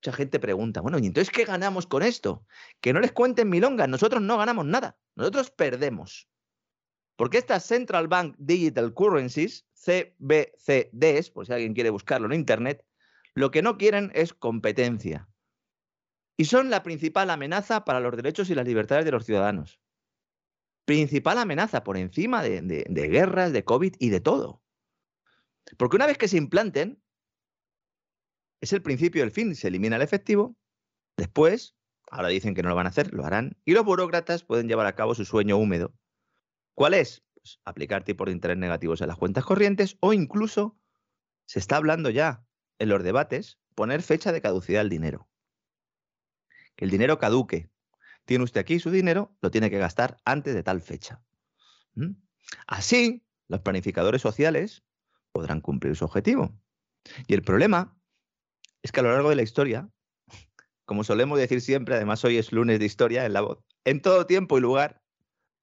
Mucha gente pregunta, bueno, ¿y entonces qué ganamos con esto? Que no les cuenten milongas, nosotros no ganamos nada, nosotros perdemos. Porque estas Central Bank Digital Currencies, CBCDs, por si alguien quiere buscarlo en Internet, lo que no quieren es competencia y son la principal amenaza para los derechos y las libertades de los ciudadanos. Principal amenaza por encima de, guerras, de COVID y de todo. Porque una vez que se implanten, es el principio del fin, se elimina el efectivo, después, ahora dicen que no lo van a hacer, lo harán, y los burócratas pueden llevar a cabo su sueño húmedo. ¿Cuál es? Pues aplicar tipos de interés negativos a las cuentas corrientes o incluso, se está hablando ya en los debates, poner fecha de caducidad al dinero que el dinero caduque. Tiene usted aquí su dinero, lo tiene que gastar antes de tal fecha. Así, los planificadores sociales podrán cumplir su objetivo. Y el problema es que a lo largo de la historia, como solemos decir siempre, además hoy es lunes de historia en la voz, en todo tiempo y lugar,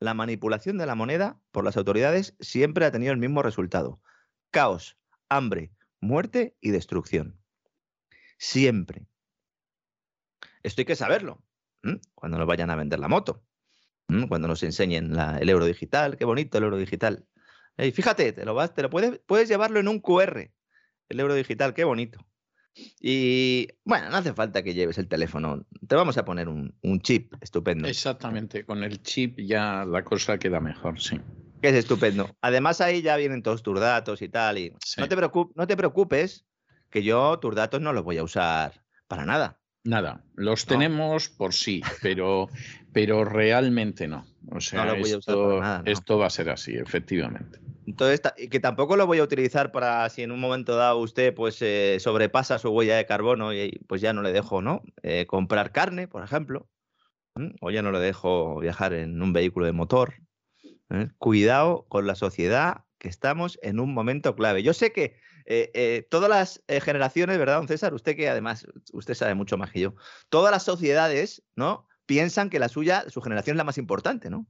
la manipulación de la moneda por las autoridades siempre ha tenido el mismo resultado. Caos, hambre, muerte y destrucción. Siempre. Esto hay que saberlo. Cuando nos vayan a vender la moto. Cuando nos enseñen el euro digital. Qué bonito el euro digital. Y fíjate, te lo, vas, te lo puedes, puedes llevarlo en un QR. El euro digital, qué bonito. Y bueno, no hace falta que lleves el teléfono. Te vamos a poner un, chip estupendo. Exactamente, con el chip ya la cosa queda mejor, sí. Que es estupendo. Además, ahí ya vienen todos tus datos y tal. Y no, te no te preocupes, que yo tus datos no los voy a usar para nada. Nada, los tenemos por sí, pero, pero realmente no. O sea, esto, esto, va a ser así, efectivamente. Entonces, que tampoco lo voy a utilizar para si en un momento dado usted pues eh, sobrepasa su huella de carbono y pues ya no le dejo, ¿no? Eh, comprar carne, por ejemplo, o ya no le dejo viajar en un vehículo de motor. ¿eh? Cuidado con la sociedad, que estamos en un momento clave. Yo sé que eh, eh, todas las eh, generaciones, ¿verdad, don César? Usted que además, usted sabe mucho más que yo, todas las sociedades, ¿no? Piensan que la suya, su generación es la más importante, ¿no?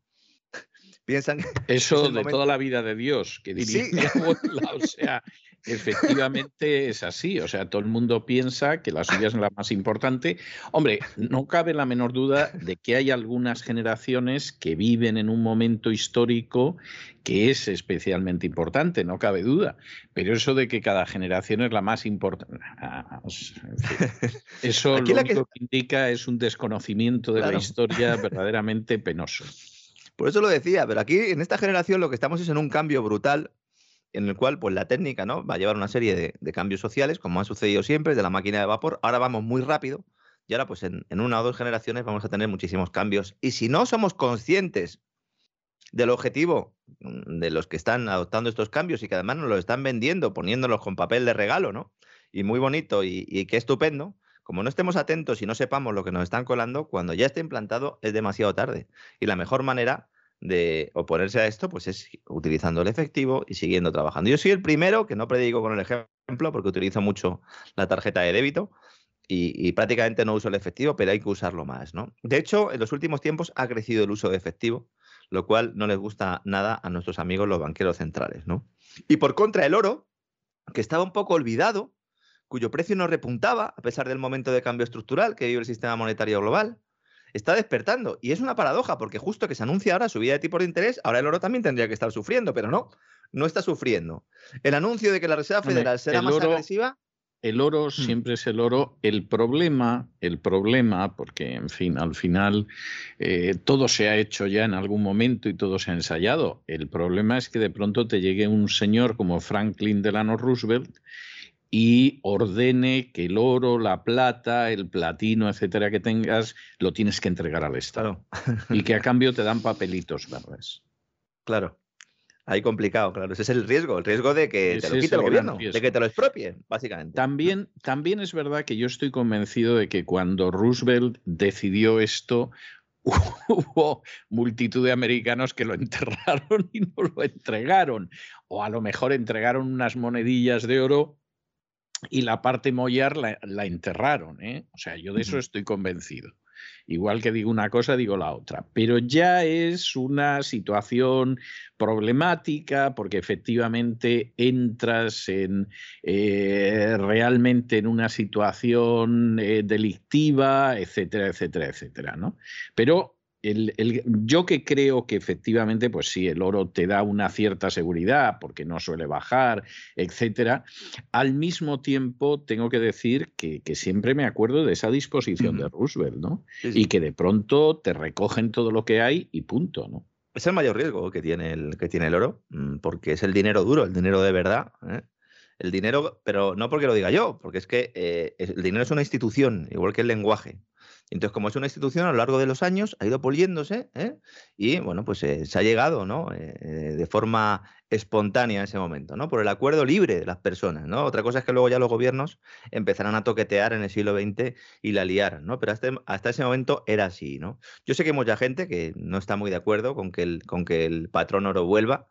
Piensan Eso de toda la vida de Dios, que diría o sea, efectivamente es así. O sea, todo el mundo piensa que la suya es la más importante. Hombre, no cabe la menor duda de que hay algunas generaciones que viven en un momento histórico que es especialmente importante, no cabe duda. Pero eso de que cada generación es la más importante, ah, eso lo único que... indica es un desconocimiento de la historia verdaderamente penoso. Por eso lo decía, pero aquí en esta generación lo que estamos es en un cambio brutal en el cual pues la técnica ¿no? va a llevar una serie de, cambios sociales, como ha sucedido siempre, de la máquina de vapor. Ahora vamos muy rápido y ahora pues en, una o dos generaciones vamos a tener muchísimos cambios. Y si no somos conscientes del objetivo mm, de los que están adoptando estos cambios y que además nos lo están vendiendo, poniéndolos con papel de regalo, ¿no? Y muy bonito y, y qué estupendo, como no estemos atentos y no sepamos lo que nos están colando, cuando ya esté implantado es demasiado tarde. Y la mejor manera de oponerse a esto, pues es utilizando el efectivo y siguiendo trabajando. Yo soy el primero que no predico con el ejemplo porque utilizo mucho la tarjeta de débito y, prácticamente no uso el efectivo, pero hay que usarlo más, ¿no? De hecho, en los últimos tiempos ha crecido el uso de efectivo, lo cual no les gusta nada a nuestros amigos los banqueros centrales, ¿no? Y por contra, el oro, que estaba un poco olvidado, cuyo precio no repuntaba a pesar del momento de cambio estructural que vive el sistema monetario global, está despertando. Y es una paradoja, porque justo que se anuncia ahora subida de tipo de interés, ahora el oro también tendría que estar sufriendo, pero no, no está sufriendo. El anuncio de que la Reserva Federal será más agresiva. El oro mm. siempre es el oro. El problema, el problema, porque en fin, al final eh, todo se ha hecho ya en algún momento y todo se ha ensayado. El problema es que de pronto te llegue un señor como Franklin Delano Roosevelt y ordene que el oro, la plata, el platino, etcétera, que tengas, lo tienes que entregar al Estado. y que a cambio te dan papelitos verdes. Claro. Ahí complicado, claro. Ese es el riesgo, el riesgo de que te lo quite el, gobierno, de que te lo expropie, básicamente. También, también es verdad que yo estoy convencido de que cuando Roosevelt decidió esto, hubo multitud de americanos que lo enterraron y no lo entregaron. O a lo mejor entregaron unas monedillas de oro y la parte mollar la, enterraron. ¿eh? O sea, yo de eso estoy convencido. Igual que digo una cosa, digo la otra. Pero ya es una situación problemática porque efectivamente entras en eh, realmente en una situación eh, delictiva, etcétera, etcétera, etcétera. ¿no? Pero yo que creo que efectivamente, pues sí, el oro te da una cierta seguridad porque no suele bajar, etcétera. Al mismo tiempo, tengo que decir que, siempre me acuerdo de esa disposición de Roosevelt, ¿no? Y que de pronto te recogen todo lo que hay y punto, ¿no? Es el mayor riesgo que tiene el, que tiene el oro, mm, porque es el dinero duro, el dinero de verdad. ¿eh? El dinero, pero no porque lo diga yo, porque es que eh, el dinero es una institución, igual que el lenguaje. Entonces, como es una institución, a lo largo de los años ha ido poliéndose ¿eh? y, bueno, pues eh, se ha llegado, ¿no? Eh, de forma espontánea en ese momento, ¿no? Por el acuerdo libre de las personas, ¿no? Otra cosa es que luego ya los gobiernos empezarán a toquetear en el siglo XX y la liaran, ¿no? Pero hasta, hasta ese momento era así, ¿no? Yo sé que hay mucha gente que no está muy de acuerdo con que el, con que el patrón oro vuelva.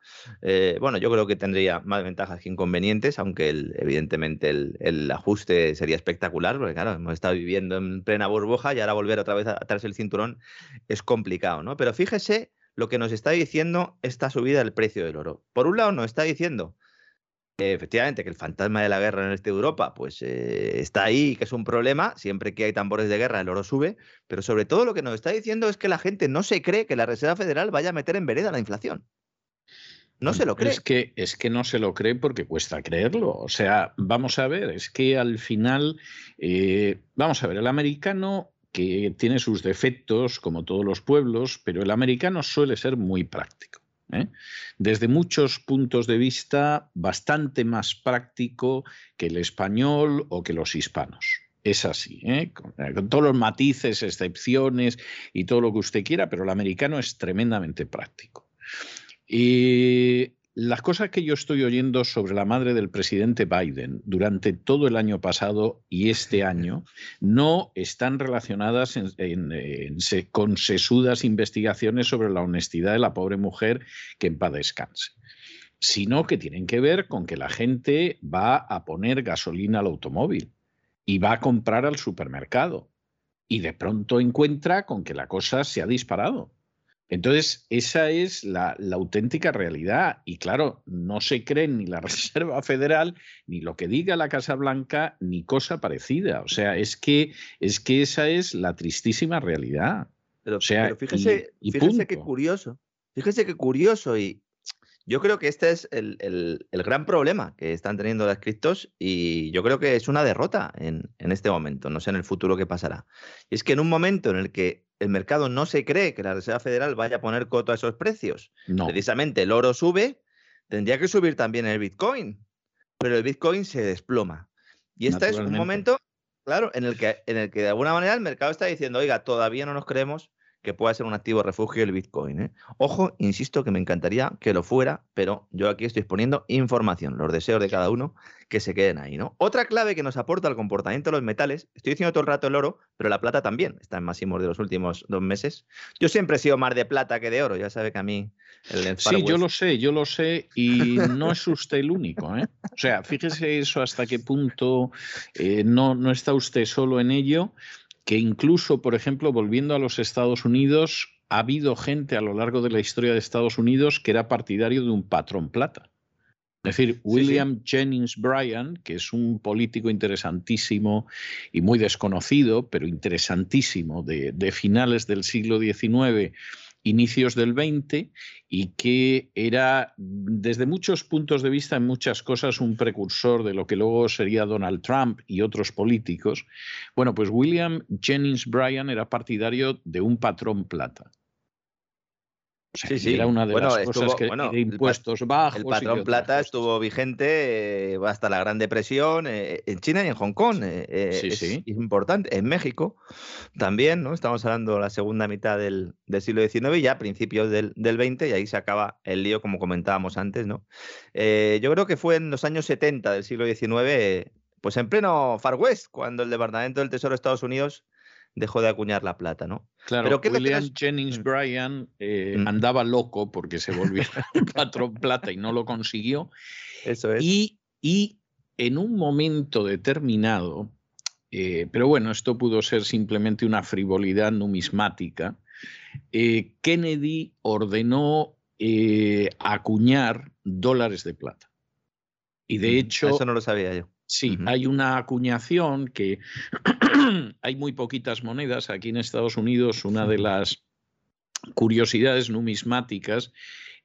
bueno, yo creo que tendría más ventajas que inconvenientes, aunque evidentemente el, el, ajuste sería espectacular, porque claro, hemos estado viviendo en plena burbuja y ahora volver otra vez a atarse el cinturón es complicado, ¿no? Pero fíjese lo que nos está diciendo esta subida del precio del oro. Por un lado, nos está diciendo efectivamente que el fantasma de la guerra en el este de Europa pues eh, está ahí, que es un problema, siempre que hay tambores de guerra el oro sube, pero sobre todo lo que nos está diciendo es que la gente no se cree que la Reserva Federal vaya a meter en vereda la inflación. No se lo cree. Es que, es que no se lo cree porque cuesta creerlo. O sea, vamos a ver, es que al final, eh, vamos a ver, el americano que tiene sus defectos, como todos los pueblos, pero el americano suele ser muy práctico. ¿eh? Desde muchos puntos de vista, bastante más práctico que el español o que los hispanos. Es así, ¿eh? con, eh, con, todos los matices, excepciones y todo lo que usted quiera, pero el americano es tremendamente práctico. Y las cosas que yo estoy oyendo sobre la madre del presidente Biden durante todo el año pasado y este año no están relacionadas con sesudas investigaciones sobre la honestidad de la pobre mujer que en paz descanse, sino que tienen que ver con que la gente va a poner gasolina al automóvil y va a comprar al supermercado y de pronto encuentra con que la cosa se ha disparado Entonces, esa es la, auténtica realidad. Y claro, no se cree ni la Reserva Federal, ni lo que diga la Casa Blanca, ni cosa parecida. O sea, es que, es que esa es la tristísima realidad. Pero, sea, fíjese, fíjese qué curioso. Fíjese qué curioso. Y, yo creo que este es el, gran problema que están teniendo las criptos y yo creo que es una derrota en, este momento, no sé en el futuro qué pasará. Y es que en un momento en el que el mercado no se cree que la Reserva Federal vaya a poner coto a esos precios, precisamente el oro sube, tendría que subir también el Bitcoin, pero el Bitcoin se desploma. Y este es un momento, claro, en el, que, en el que de alguna manera el mercado está diciendo, oiga, todavía no nos creemos que pueda ser un activo refugio el Bitcoin. ¿eh? Ojo, insisto que me encantaría que lo fuera, pero yo aquí estoy exponiendo información, los deseos de cada uno que se queden ahí. ¿no? Otra clave que nos aporta el comportamiento de los metales, estoy diciendo todo el rato el oro, pero la plata también está en máximos de los últimos dos meses. Yo siempre he sido más de plata que de oro, ya sabe que a mí... El sí, yo lo sé, yo lo sé y no es usted el único. ¿eh? O sea, fíjese eso hasta qué punto eh, no, no está usted solo en ello que incluso, por ejemplo, volviendo a los Estados Unidos, ha habido gente a lo largo de la historia de Estados Unidos que era partidario de un patrón plata. Es decir, William Jennings Bryan, que es un político interesantísimo y muy desconocido, pero interesantísimo, de, de finales del siglo XIX inicios del 20 y que era desde muchos puntos de vista en muchas cosas un precursor de lo que luego sería Donald Trump y otros políticos. Bueno, pues William Jennings Bryan era partidario de un patrón plata sí, sí. Era una de las cosas que de impuestos bajos. El patrón plata estuvo vigente eh, hasta la Gran Depresión eh, en China y en Hong Kong. Eh, sí, es, importante. En México también, ¿no? Estamos hablando de la segunda mitad del, siglo XIX, ya a principios del, del, XX, y ahí se acaba el lío, como comentábamos antes, ¿no? yo creo que fue en los años 70 del siglo XIX, pues en pleno Far West, cuando el Departamento del Tesoro de Estados Unidos dejó de acuñar la plata, ¿no? Claro, Pero William Jennings mm. Bryan eh, mm. andaba loco porque se volvió patrón plata y no lo consiguió. Eso es. Y, y en un momento determinado, eh, pero bueno, esto pudo ser simplemente una frivolidad numismática, eh, Kennedy ordenó acuñar dólares de plata. Y de mm, hecho... Eso no lo sabía yo. Sí, hay una acuñación que hay muy poquitas monedas. Aquí en Estados Unidos una de las curiosidades numismáticas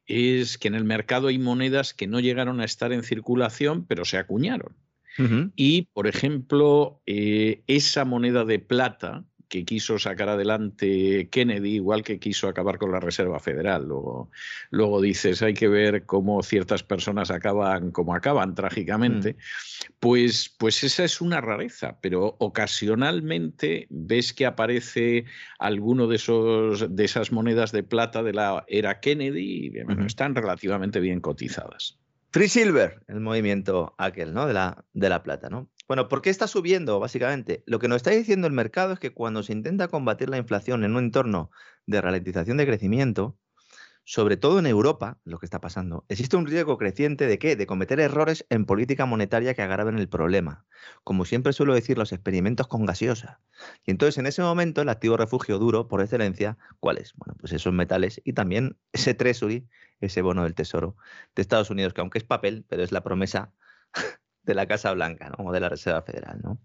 es que en el mercado hay monedas que no llegaron a estar en circulación, pero se acuñaron. Y, por ejemplo, eh, esa moneda de plata, que quiso sacar adelante Kennedy, igual que quiso acabar con la Reserva Federal. Luego, luego dices, hay que ver cómo ciertas personas acaban como acaban trágicamente. Mm. Pues, pues esa es una rareza, pero ocasionalmente ves que aparece alguno de, esos, de esas monedas de plata de la era Kennedy y están relativamente bien cotizadas. Free Silver, el movimiento aquel, ¿no? De la, de la plata, ¿no? Bueno, ¿por qué está subiendo, básicamente? Lo que nos está diciendo el mercado es que cuando se intenta combatir la inflación en un entorno de ralentización de crecimiento, sobre todo en Europa, lo que está pasando, existe un riesgo creciente de qué? De cometer errores en política monetaria que agraven el problema. Como siempre suelo decir, los experimentos con gaseosa. Y entonces, en ese momento, el activo refugio duro, por excelencia, ¿cuál es? Bueno, pues esos metales y también ese treasury, ese bono del tesoro de Estados Unidos, que aunque es papel, pero es la promesa de la Casa Blanca, ¿no? de la Reserva Federal. ¿no?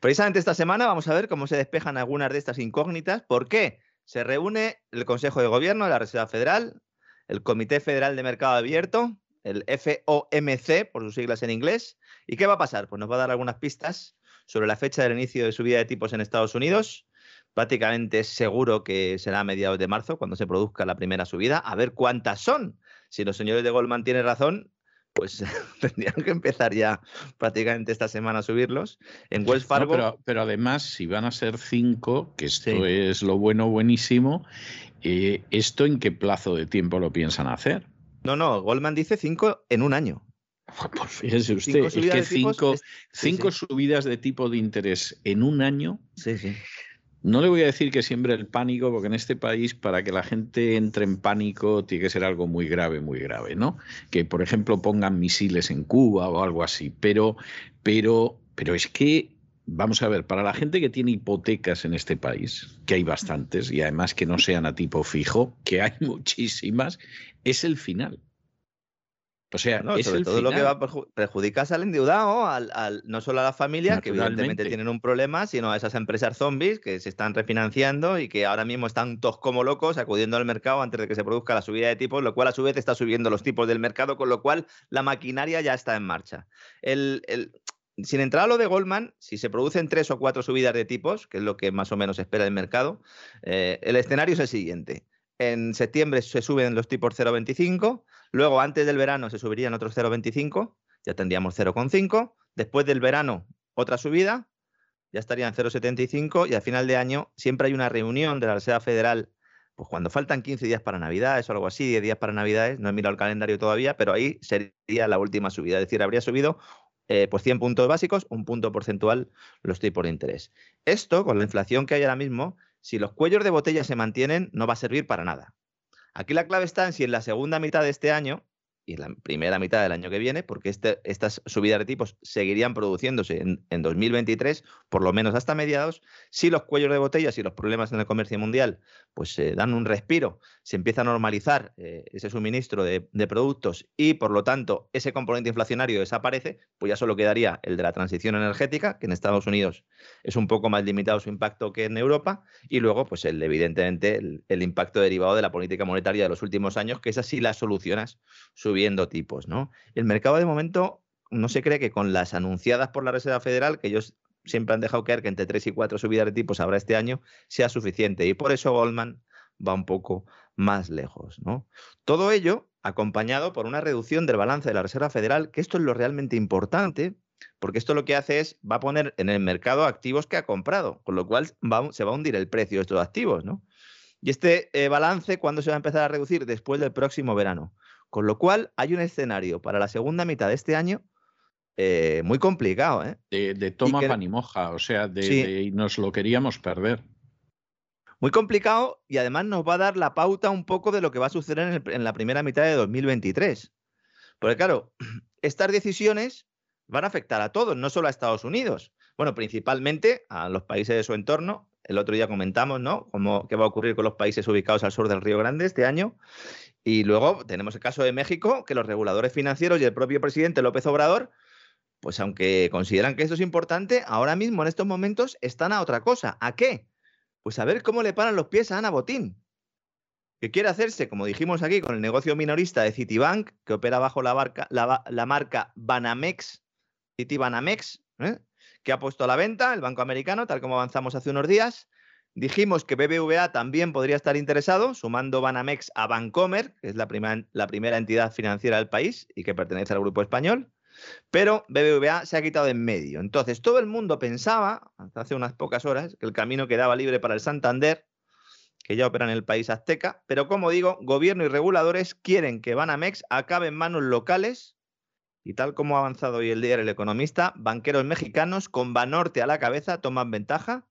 Precisamente esta semana vamos a ver cómo se despejan algunas de estas incógnitas. ¿Por qué? Se reúne el Consejo de Gobierno de la Reserva Federal, el Comité Federal de Mercado Abierto, el FOMC, por sus siglas en inglés. ¿Y qué va a pasar? Pues nos va a dar algunas pistas sobre la fecha del inicio de subida de tipos en Estados Unidos. Prácticamente seguro que será a mediados de marzo cuando se produzca la primera subida. A ver cuántas son. Si los señores de Goldman tienen razón, pues tendrían que empezar ya prácticamente esta semana a subirlos. En Wells Fargo. pero, además, si van a ser cinco, que esto es lo bueno, buenísimo, eh, ¿esto en qué plazo de tiempo lo piensan hacer? No, no, Goldman dice cinco en un año. Pues fíjese usted, es que cinco, cinco subidas de tipo de interés en un año. Sí, sí. No le voy a decir que siembre el pánico, porque en este país, para que la gente entre en pánico, tiene que ser algo muy grave, muy grave, ¿no? Que, por ejemplo, pongan misiles en Cuba o algo así. Pero, pero, pero es que vamos a ver, para la gente que tiene hipotecas en este país, que hay bastantes, y además que no sean a tipo fijo, que hay muchísimas, es el final. O sea, No, es sobre el todo lo que va perju- perjudicas al endeudado, al, al- no solo a las familias, que evidentemente tienen un problema, sino a esas empresas zombies que se están refinanciando y que ahora mismo están todos como locos acudiendo al mercado antes de que se produzca la subida de tipos, lo cual a su vez está subiendo los tipos del mercado, con lo cual la maquinaria ya está en marcha. El, el- sin entrar a lo de Goldman, si se producen tres o cuatro subidas de tipos, que es lo que más o menos espera el mercado, eh, el escenario es el siguiente. En septiembre se suben los tipos 0,25, luego antes del verano se subirían otros 0,25, ya tendríamos 0,5, después del verano otra subida, ya estarían 0,75 y al final de año siempre hay una reunión de la Reserva Federal, pues cuando faltan 15 días para Navidades o algo así, 10 días para Navidades, no he mirado el calendario todavía, pero ahí sería la última subida, es decir, habría subido eh, pues 100 puntos básicos, un punto porcentual los tipos de interés. Esto, con la inflación que hay ahora mismo, si los cuellos de botella se mantienen, no va a servir para nada. Aquí la clave está en si en la segunda mitad de este año y en la primera mitad del año que viene, porque este- estas subidas de tipos seguirían produciéndose en, en 2023, por lo menos hasta mediados, si los cuellos de botellas y los problemas en el comercio mundial pues se dan un respiro, se empieza a normalizar eh, ese suministro de, de productos y por lo tanto ese componente inflacionario desaparece, pues ya solo quedaría el de la transición energética, que en Estados Unidos es un poco más limitado su impacto que en Europa, y luego, pues el, evidentemente, el, impacto derivado de la política monetaria de los últimos años, que es así las solucionas tipos, ¿no? El mercado de momento no se cree que con las anunciadas por la Reserva Federal, que ellos siempre han dejado caer que entre 3 y 4 subidas de tipos habrá este año, sea suficiente. Y por eso Goldman va un poco más lejos, ¿no? Todo ello acompañado por una reducción del balance de la Reserva Federal, que esto es lo realmente importante, porque esto lo que hace es, va a poner en el mercado activos que ha comprado, con lo cual se va a hundir el precio de estos activos, ¿no? Y este eh, balance, ¿cuándo se va a empezar a reducir? Después del próximo verano. Con lo cual, hay un escenario para la segunda mitad de este año eh, muy complicado, ¿eh? De, de toma que- pan y moja, o sea, de, Sí. de- y nos lo queríamos perder. Muy complicado y además nos va a dar la pauta un poco de lo que va a suceder en, el- en la primera mitad de 2023. Porque claro, estas decisiones van a afectar a todos, no solo a Estados Unidos. Bueno, principalmente a los países de su entorno. El otro día comentamos, ¿no? Cómo, qué va a ocurrir con los países ubicados al sur del Río Grande este año. Y luego tenemos el caso de México, que los reguladores financieros y el propio presidente López Obrador, pues aunque consideran que esto es importante, ahora mismo en estos momentos están a otra cosa. ¿A qué? Pues a ver cómo le paran los pies a Ana Botín, que quiere hacerse, como dijimos aquí, con el negocio minorista de Citibank, que opera bajo la, barca- la la marca Banamex, Citibanamex, ¿eh? que ha puesto a la venta el banco americano, tal como avanzamos hace unos días. Dijimos que BBVA también podría estar interesado, sumando Banamex a Bancomer, que es la, primera entidad financiera del país y que pertenece al grupo español. Pero BBVA se ha quitado en medio. Entonces, todo el mundo pensaba, hasta hace unas pocas horas, que el camino quedaba libre para el Santander, que ya opera en el país azteca. Pero como digo, gobierno y reguladores quieren que Banamex acabe en manos locales. Y tal como ha avanzado hoy el día el economista, banqueros mexicanos con Banorte a la cabeza toman ventaja.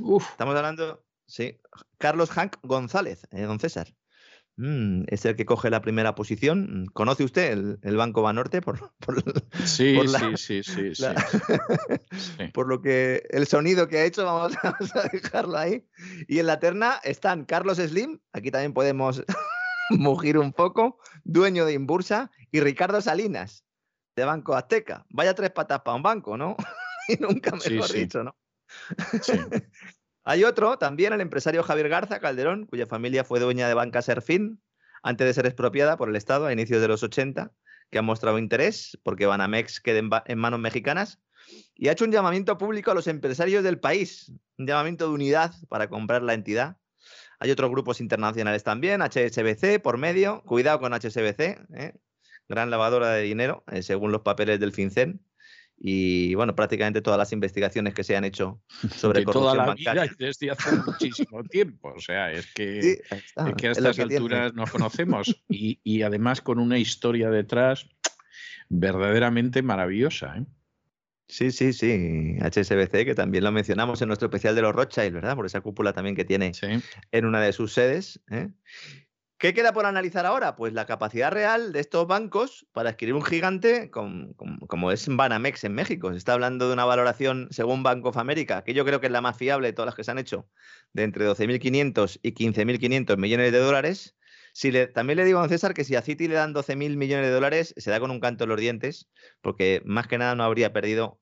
Uf, Estamos hablando, sí, Carlos Hank González, eh, don César. Mm, es el que coge la primera posición. ¿Conoce usted el, el Banco Banorte? Por, por- sí, por la- sí, sí, sí, sí, la- sí. por lo que el sonido que ha hecho, vamos, vamos a dejarlo ahí. Y en la terna están Carlos Slim, aquí también podemos mugir un poco, dueño de Imbursa, y Ricardo Salinas, de Banco Azteca. Vaya tres patas para un banco, ¿no? y nunca Sí, sí. dicho, ¿no? Hay otro, también el empresario Javier Garza Calderón, cuya familia fue dueña de Banca Serfín antes de ser expropiada por el Estado a inicios de los 80, que ha mostrado interés porque Banamex quede en manos mexicanas y ha hecho un llamamiento público a los empresarios del país, un llamamiento de unidad para comprar la entidad. Hay otros grupos internacionales también, HSBC por medio, cuidado con HSBC, ¿eh? gran lavadora de dinero, eh, según los papeles del FinCEN. Y bueno, prácticamente todas las investigaciones que se han hecho sobre de toda corrupción la bancaria. vida y desde hace muchísimo tiempo. O sea, es que, Sí, ahí está, es que a es estas que tiene. alturas nos conocemos y, y además con una historia detrás verdaderamente maravillosa. ¿eh? Sí, sí, sí. HSBC, que también lo mencionamos en nuestro especial de los Rothschild, ¿verdad? Por esa cúpula también que tiene Sí. en una de sus sedes. ¿eh? ¿Qué queda por analizar ahora? Pues la capacidad real de estos bancos para adquirir un gigante como es Banamex en México. Se está hablando de una valoración según Bank of America, que yo creo que es la más fiable de todas las que se han hecho, de entre 12.500 y 15.500 millones de dólares. Si le, también le digo a César que si a Citi le dan 12.000 millones de dólares, se da con un canto en los dientes, porque más que nada no habría perdido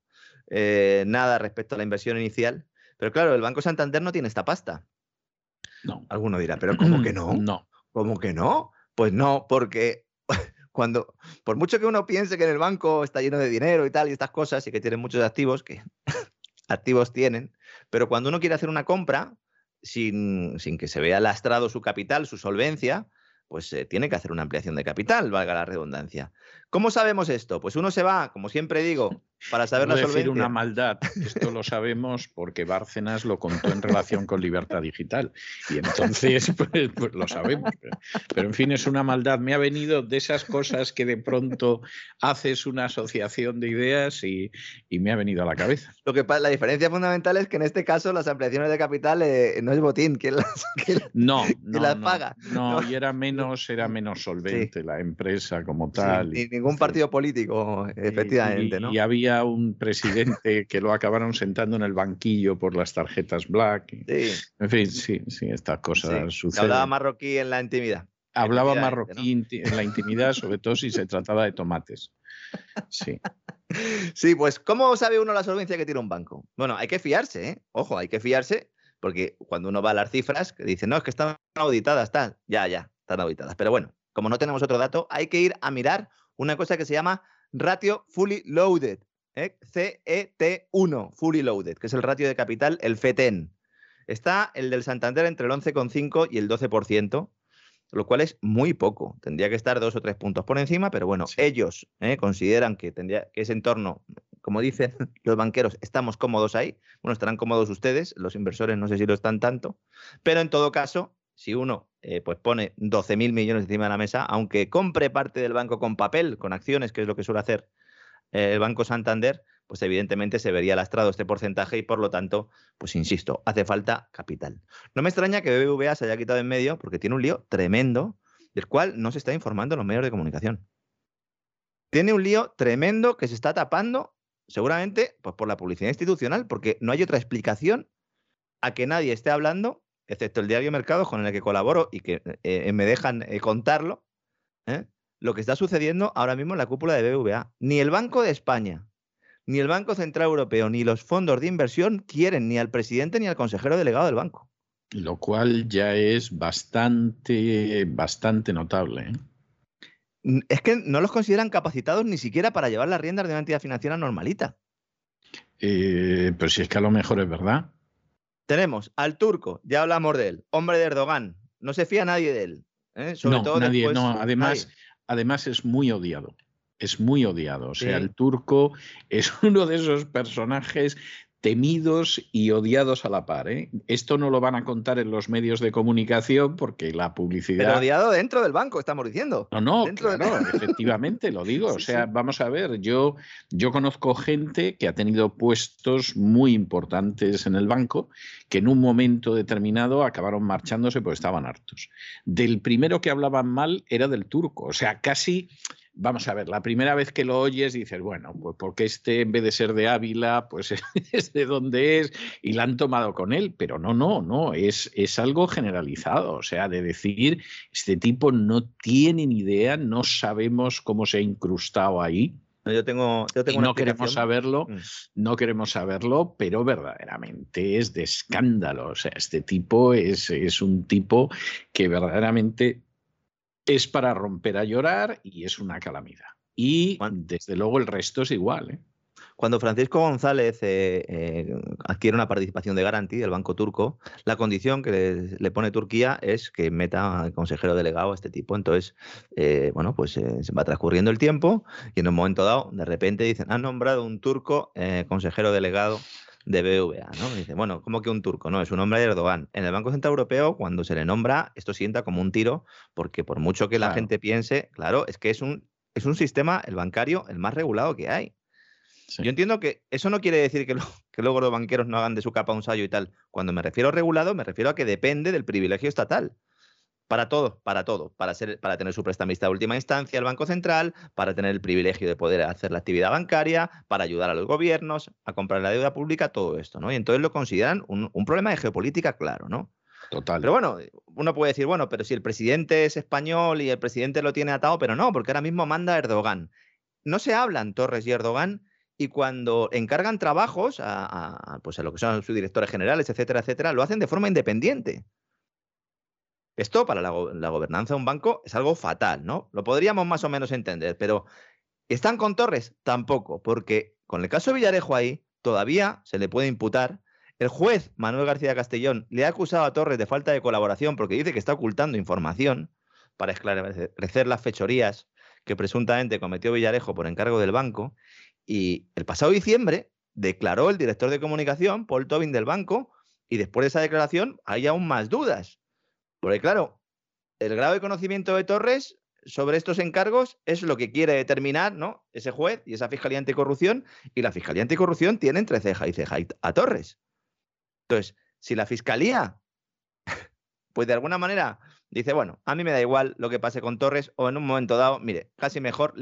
eh, nada respecto a la inversión inicial. Pero claro, el Banco Santander no tiene esta pasta. No. Alguno dirá, pero ¿cómo que no? No. ¿Cómo que no? Pues no, porque cuando, por mucho que uno piense que en el banco está lleno de dinero y tal y estas cosas y que tienen muchos activos, que activos tienen, pero cuando uno quiere hacer una compra sin, sin que se vea lastrado su capital, su solvencia, pues eh, tiene que hacer una ampliación de capital, valga la redundancia. ¿Cómo sabemos esto? Pues uno se va, como siempre digo, para saber no la decir una maldad. Esto lo sabemos porque Bárcenas lo contó en relación con Libertad Digital. Y entonces, pues, pues lo sabemos. Pero, en fin, es una maldad. Me ha venido de esas cosas que de pronto haces una asociación de ideas y, me ha venido a la cabeza. Lo que la diferencia fundamental es que en este caso las ampliaciones de capital eh, no es botín quien las, no, las paga. No, y era menos, era menos solvente la empresa como tal ningún partido político, efectivamente, y, ¿no? Y había un presidente que lo acabaron sentando en el banquillo por las tarjetas black. Sí. En fin, sí, sí, estas cosas suceden. Hablaba marroquí en la intimidad. Hablaba marroquí en la intimidad, sobre todo si se trataba de tomates. Sí. Sí, pues ¿cómo sabe uno la solvencia que tiene un banco? Bueno, hay que fiarse, ¿eh? Ojo, hay que fiarse, porque cuando uno va a las cifras, dice, no, es que están auditadas, están, ya, ya, están auditadas. Pero bueno, como no tenemos otro dato, hay que ir a mirar una cosa que se llama ratio fully loaded, ¿eh? CET1, fully loaded, que es el ratio de capital, el FETEN. Está el del Santander entre el 11,5 y el 12%, lo cual es muy poco. Tendría que estar dos o tres puntos por encima, pero bueno, ellos ¿eh? consideran que, tendría, que ese entorno, como dicen los banqueros, estamos cómodos ahí. Bueno, estarán cómodos ustedes, los inversores no sé si lo están tanto, pero en todo caso, si uno eh, pues pone 12.000 millones encima de la mesa, aunque compre parte del banco con papel, con acciones, que es lo que suele hacer eh, el Banco Santander, pues evidentemente se vería lastrado este porcentaje y por lo tanto, pues insisto, hace falta capital. No me extraña que BBVA se haya quitado en medio porque tiene un lío tremendo del cual no se está informando los medios de comunicación. Tiene un lío tremendo que se está tapando seguramente pues por la publicidad institucional, porque no hay otra explicación a que nadie esté hablando excepto el diario Mercado con el que colaboro y que eh, me dejan eh, contarlo, ¿eh? lo que está sucediendo ahora mismo en la cúpula de BBVA. Ni el Banco de España, ni el Banco Central Europeo, ni los fondos de inversión quieren ni al presidente ni al consejero delegado del banco. Lo cual ya es bastante, bastante notable. Es que no los consideran capacitados ni siquiera para llevar las riendas de una entidad financiera normalita. pero si es que a lo mejor es verdad. Tenemos al turco, ya hablamos de él, hombre de Erdogan, no se fía nadie de él. ¿eh? Sobre no, todo nadie, no, además, además es muy odiado. Es muy odiado. O sea, el turco es uno de esos personajes temidos y odiados a la par. ¿eh? Esto no lo van a contar en los medios de comunicación porque la publicidad... Pero odiado dentro del banco, estamos diciendo. No, no, claro, efectivamente, lo digo. o sea, vamos a ver, yo, yo conozco gente que ha tenido puestos muy importantes en el banco que en un momento determinado acabaron marchándose porque estaban hartos. Del primero que hablaban mal era del turco. O sea, casi vamos a ver, la primera vez que lo oyes dices, bueno, pues porque este en vez de ser de Ávila, pues es de donde es y la han tomado con él, pero no, no, no, es, es algo generalizado, o sea, de decir, este tipo no tiene ni idea, no sabemos cómo se ha incrustado ahí. Yo tengo, yo tengo no queremos saberlo, mm. no queremos saberlo, pero verdaderamente es de escándalo. O sea, este tipo es, es un tipo que verdaderamente es para romper a llorar y es una calamidad. Y desde luego el resto es igual. ¿eh? Cuando Francisco González eh, eh, adquiere una participación de Garanti del banco turco, la condición que le, pone Turquía es que meta al consejero delegado a este tipo. Entonces, bueno, pues se va transcurriendo el tiempo y en un momento dado, de repente dicen, han nombrado un turco consejero delegado de BVA, ¿no? Dice, bueno, ¿cómo que un turco? No, es un hombre de Erdogan. En el Banco Central Europeo, cuando se le nombra, esto sienta como un tiro, porque por mucho que la gente piense, claro, es que es un, es un sistema, el bancario, el más regulado que hay. Yo entiendo que eso no quiere decir que, que, luego los banqueros no hagan de su capa un sallo y tal. Cuando me refiero a regulado, me refiero a que depende del privilegio estatal. Para todo, para todo. Para, ser, para tener su prestamista de última instancia, el Banco Central, para tener el privilegio de poder hacer la actividad bancaria, para ayudar a los gobiernos, a comprar la deuda pública, todo esto, ¿no? Y entonces lo consideran un, un problema de geopolítica claro, ¿no? Total. Pero bueno, uno puede decir, bueno, pero si el presidente es español y el presidente lo tiene atado, pero no, porque ahora mismo manda Erdogan. No se hablan Torres y Erdogan y cuando encargan trabajos a, pues a lo que son sus directores generales, etcétera, etcétera, lo hacen de forma independiente. Esto para la, gobernanza de un banco es algo fatal, ¿no? Lo podríamos más o menos entender, pero ¿están con Torres? Tampoco, porque con el caso Villarejo ahí todavía se le puede imputar el juez Manuel García Castellón le ha acusado a Torres de falta de colaboración porque dice que está ocultando información para esclarecer las fechorías que presuntamente cometió Villarejo por encargo del banco. Y el pasado diciembre declaró el director de comunicación, Paul Tobin del banco, y después de esa declaración hay aún más dudas. Porque claro, el grado de conocimiento de Torres sobre estos encargos es lo que quiere determinar ¿no? ese juez y esa Fiscalía Anticorrupción, y la Fiscalía Anticorrupción tiene entre ceja y ceja a Torres. Entonces, si la fiscalía, pues de alguna manera dice, bueno, a mí me da igual lo que pase con Torres o en un momento dado, mire, casi mejor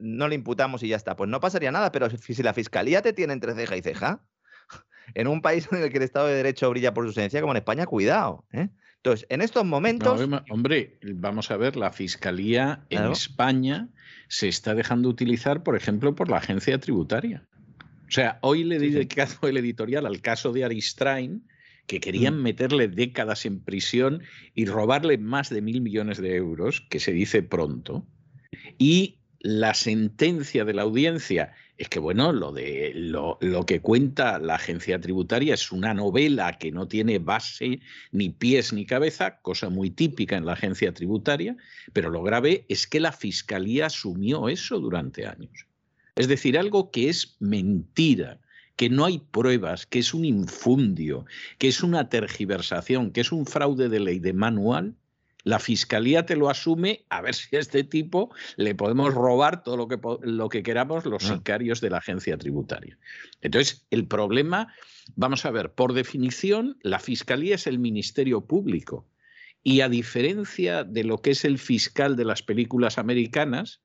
no le imputamos y ya está, pues no pasaría nada, pero si, la fiscalía te tiene entre ceja y ceja, en un país en el que el Estado de Derecho brilla por su ausencia, como en España, cuidado. ¿eh? Entonces, en estos momentos... hombre, vamos a ver, la fiscalía en España se está dejando utilizar, por ejemplo, por la agencia tributaria. O sea, hoy le di caso el editorial al caso de Aristrain, que querían mm. meterle décadas en prisión y robarle más de mil millones de euros, que se dice pronto. Y la sentencia de la audiencia es que, bueno, lo, de, lo, lo, que cuenta la agencia tributaria es una novela que no tiene base, ni pies, ni cabeza, cosa muy típica en la agencia tributaria, pero lo grave es que la fiscalía asumió eso durante años. Es decir, algo que es mentira, que no hay pruebas, que es un infundio, que es una tergiversación, que es un fraude de ley de manual, la fiscalía te lo asume a ver si a este tipo le podemos robar todo lo que, lo que queramos los sicarios de la agencia tributaria. Entonces, el problema, vamos a ver, por definición, la fiscalía es el ministerio público. Y a diferencia de lo que es el fiscal de las películas americanas,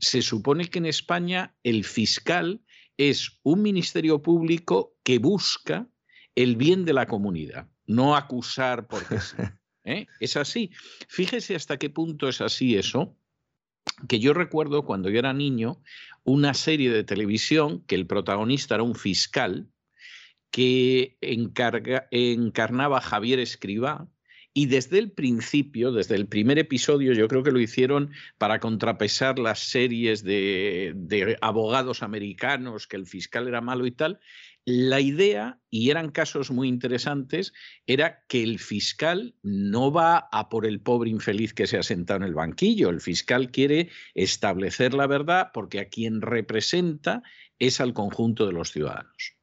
se supone que en España el fiscal es un ministerio público que busca el bien de la comunidad, no acusar porque sí. ¿eh? Es así. Fíjese hasta qué punto es así eso, que yo recuerdo cuando yo era niño una serie de televisión que el protagonista era un fiscal que encarnaba a Javier Escribá, y desde el principio, desde el primer episodio, yo creo que lo hicieron para contrapesar las series de, abogados americanos, que el fiscal era malo y tal. La idea, y eran casos muy interesantes, era que el fiscal no va a por el pobre infeliz que se ha sentado en el banquillo. El fiscal quiere establecer la verdad porque a quien representa es al conjunto de los ciudadanos.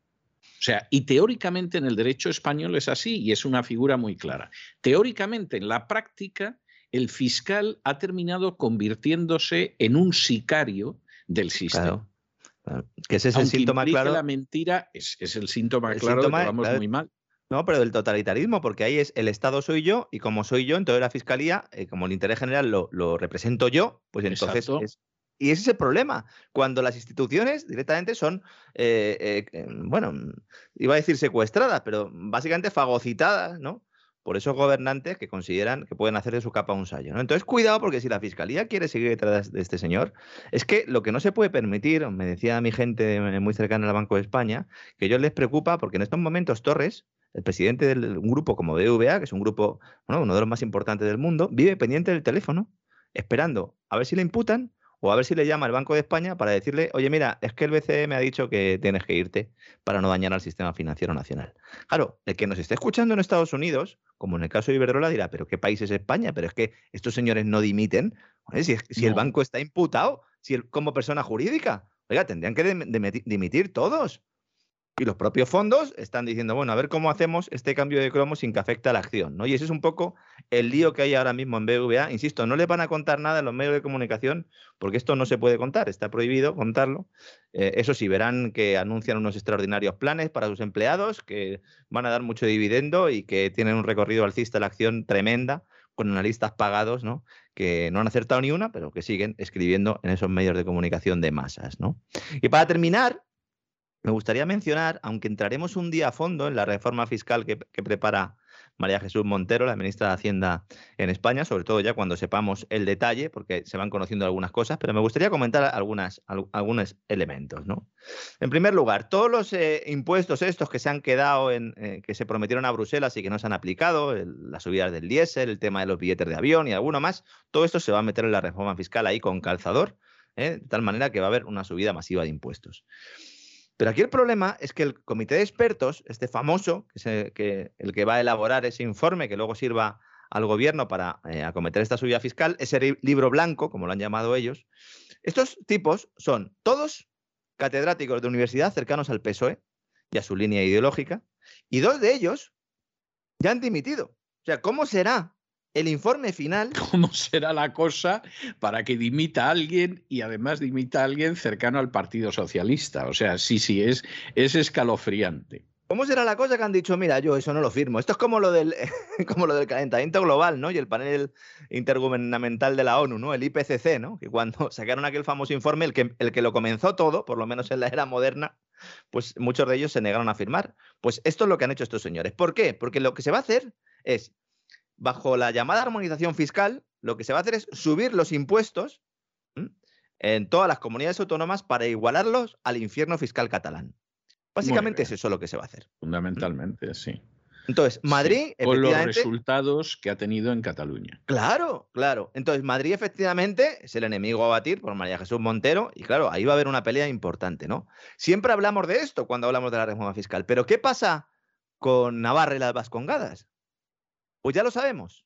O sea, y teóricamente en el derecho español es así y es una figura muy clara. Teóricamente, en la práctica, el fiscal ha terminado convirtiéndose en un sicario del sistema. Que ese es el síntoma claro. La mentira es, el síntoma claro de que vamos muy mal. No, pero del totalitarismo, porque ahí es el Estado soy yo y como soy yo, entonces la Fiscalía, eh, como el interés general lo, represento yo, pues entonces es, y ese es el problema, cuando las instituciones directamente son, eh, eh, eh, bueno, iba a decir secuestradas, pero básicamente fagocitadas, ¿no? Por esos gobernantes que consideran que pueden hacer de su capa un sallo. ¿no? Entonces, cuidado, porque si la fiscalía quiere seguir detrás de este señor, es que lo que no se puede permitir, me decía mi gente muy cercana al Banco de España, que ellos les preocupa porque en estos momentos Torres, el presidente de un grupo como BVA, que es un grupo, bueno, uno de los más importantes del mundo, vive pendiente del teléfono, esperando a ver si le imputan o a ver si le llama el Banco de España para decirle, oye, mira, es que el BCE me ha dicho que tienes que irte para no dañar al sistema financiero nacional. Claro, el que nos esté escuchando en Estados Unidos, como en el caso de Iberdrola, dirá, pero ¿qué país es España? Pero es que estos señores no dimiten. Si, si el banco está imputado, si como persona jurídica, oiga, tendrían que dimitir todos. Y los propios fondos están diciendo, bueno, a ver cómo hacemos este cambio de cromo sin que afecte a la acción. ¿no? Y ese es un poco el lío que hay ahora mismo en BVA. Insisto, no le van a contar nada en los medios de comunicación porque esto no se puede contar, está prohibido contarlo. Eh, eso sí, verán que anuncian unos extraordinarios planes para sus empleados que van a dar mucho dividendo y que tienen un recorrido alcista la acción tremenda con analistas pagados, ¿no? Que no han acertado ni una, pero que siguen escribiendo en esos medios de comunicación de masas, ¿no? Y para terminar, me gustaría mencionar, aunque entraremos un día a fondo en la reforma fiscal que, prepara María Jesús Montero, la ministra de Hacienda en España, sobre todo ya cuando sepamos el detalle, porque se van conociendo algunas cosas, pero me gustaría comentar algunos elementos. En primer lugar, todos los eh, impuestos estos que se han quedado en, eh, que se prometieron a Bruselas y que no se han aplicado, las subidas del diésel, el tema de los billetes de avión y alguno más, todo esto se va a meter en la reforma fiscal ahí con calzador, ¿eh? de tal manera que va a haber una subida masiva de impuestos. Pero aquí el problema es que el comité de expertos, este famoso, que, el que va a elaborar ese informe que luego sirva al gobierno para eh, acometer esta subida fiscal, ese libro blanco, como lo han llamado ellos, estos tipos son todos catedráticos de universidad cercanos al PSOE y a su línea ideológica, y dos de ellos ya han dimitido. O sea, ¿cómo será el informe final. ¿Cómo será la cosa para que dimita a alguien y además dimita a alguien cercano al Partido Socialista? O sea, sí, sí, es, es escalofriante. ¿Cómo será la cosa que han dicho, mira, yo eso no lo firmo? Esto es como lo del, como lo del calentamiento global, ¿no? Y el panel intergubernamental de la ONU, ¿no? El IPCC, ¿no? Que cuando sacaron aquel famoso informe, el que, el que lo comenzó todo, por lo menos en la era moderna, pues muchos de ellos se negaron a firmar. Pues esto es lo que han hecho estos señores. ¿Por qué? Porque lo que se va a hacer es bajo la llamada armonización fiscal, lo que se va a hacer es subir los impuestos en todas las comunidades autónomas para igualarlos al infierno fiscal catalán. Básicamente es eso lo que se va a hacer. Fundamentalmente, sí. Entonces, Madrid. Con los resultados que ha tenido en Cataluña. Claro, claro. Entonces, Madrid efectivamente es el enemigo a batir por María Jesús Montero y claro, ahí va a haber una pelea importante, ¿no? Siempre hablamos de esto cuando hablamos de la reforma fiscal, pero ¿qué pasa con Navarra y las Vascongadas? Pues ya lo sabemos.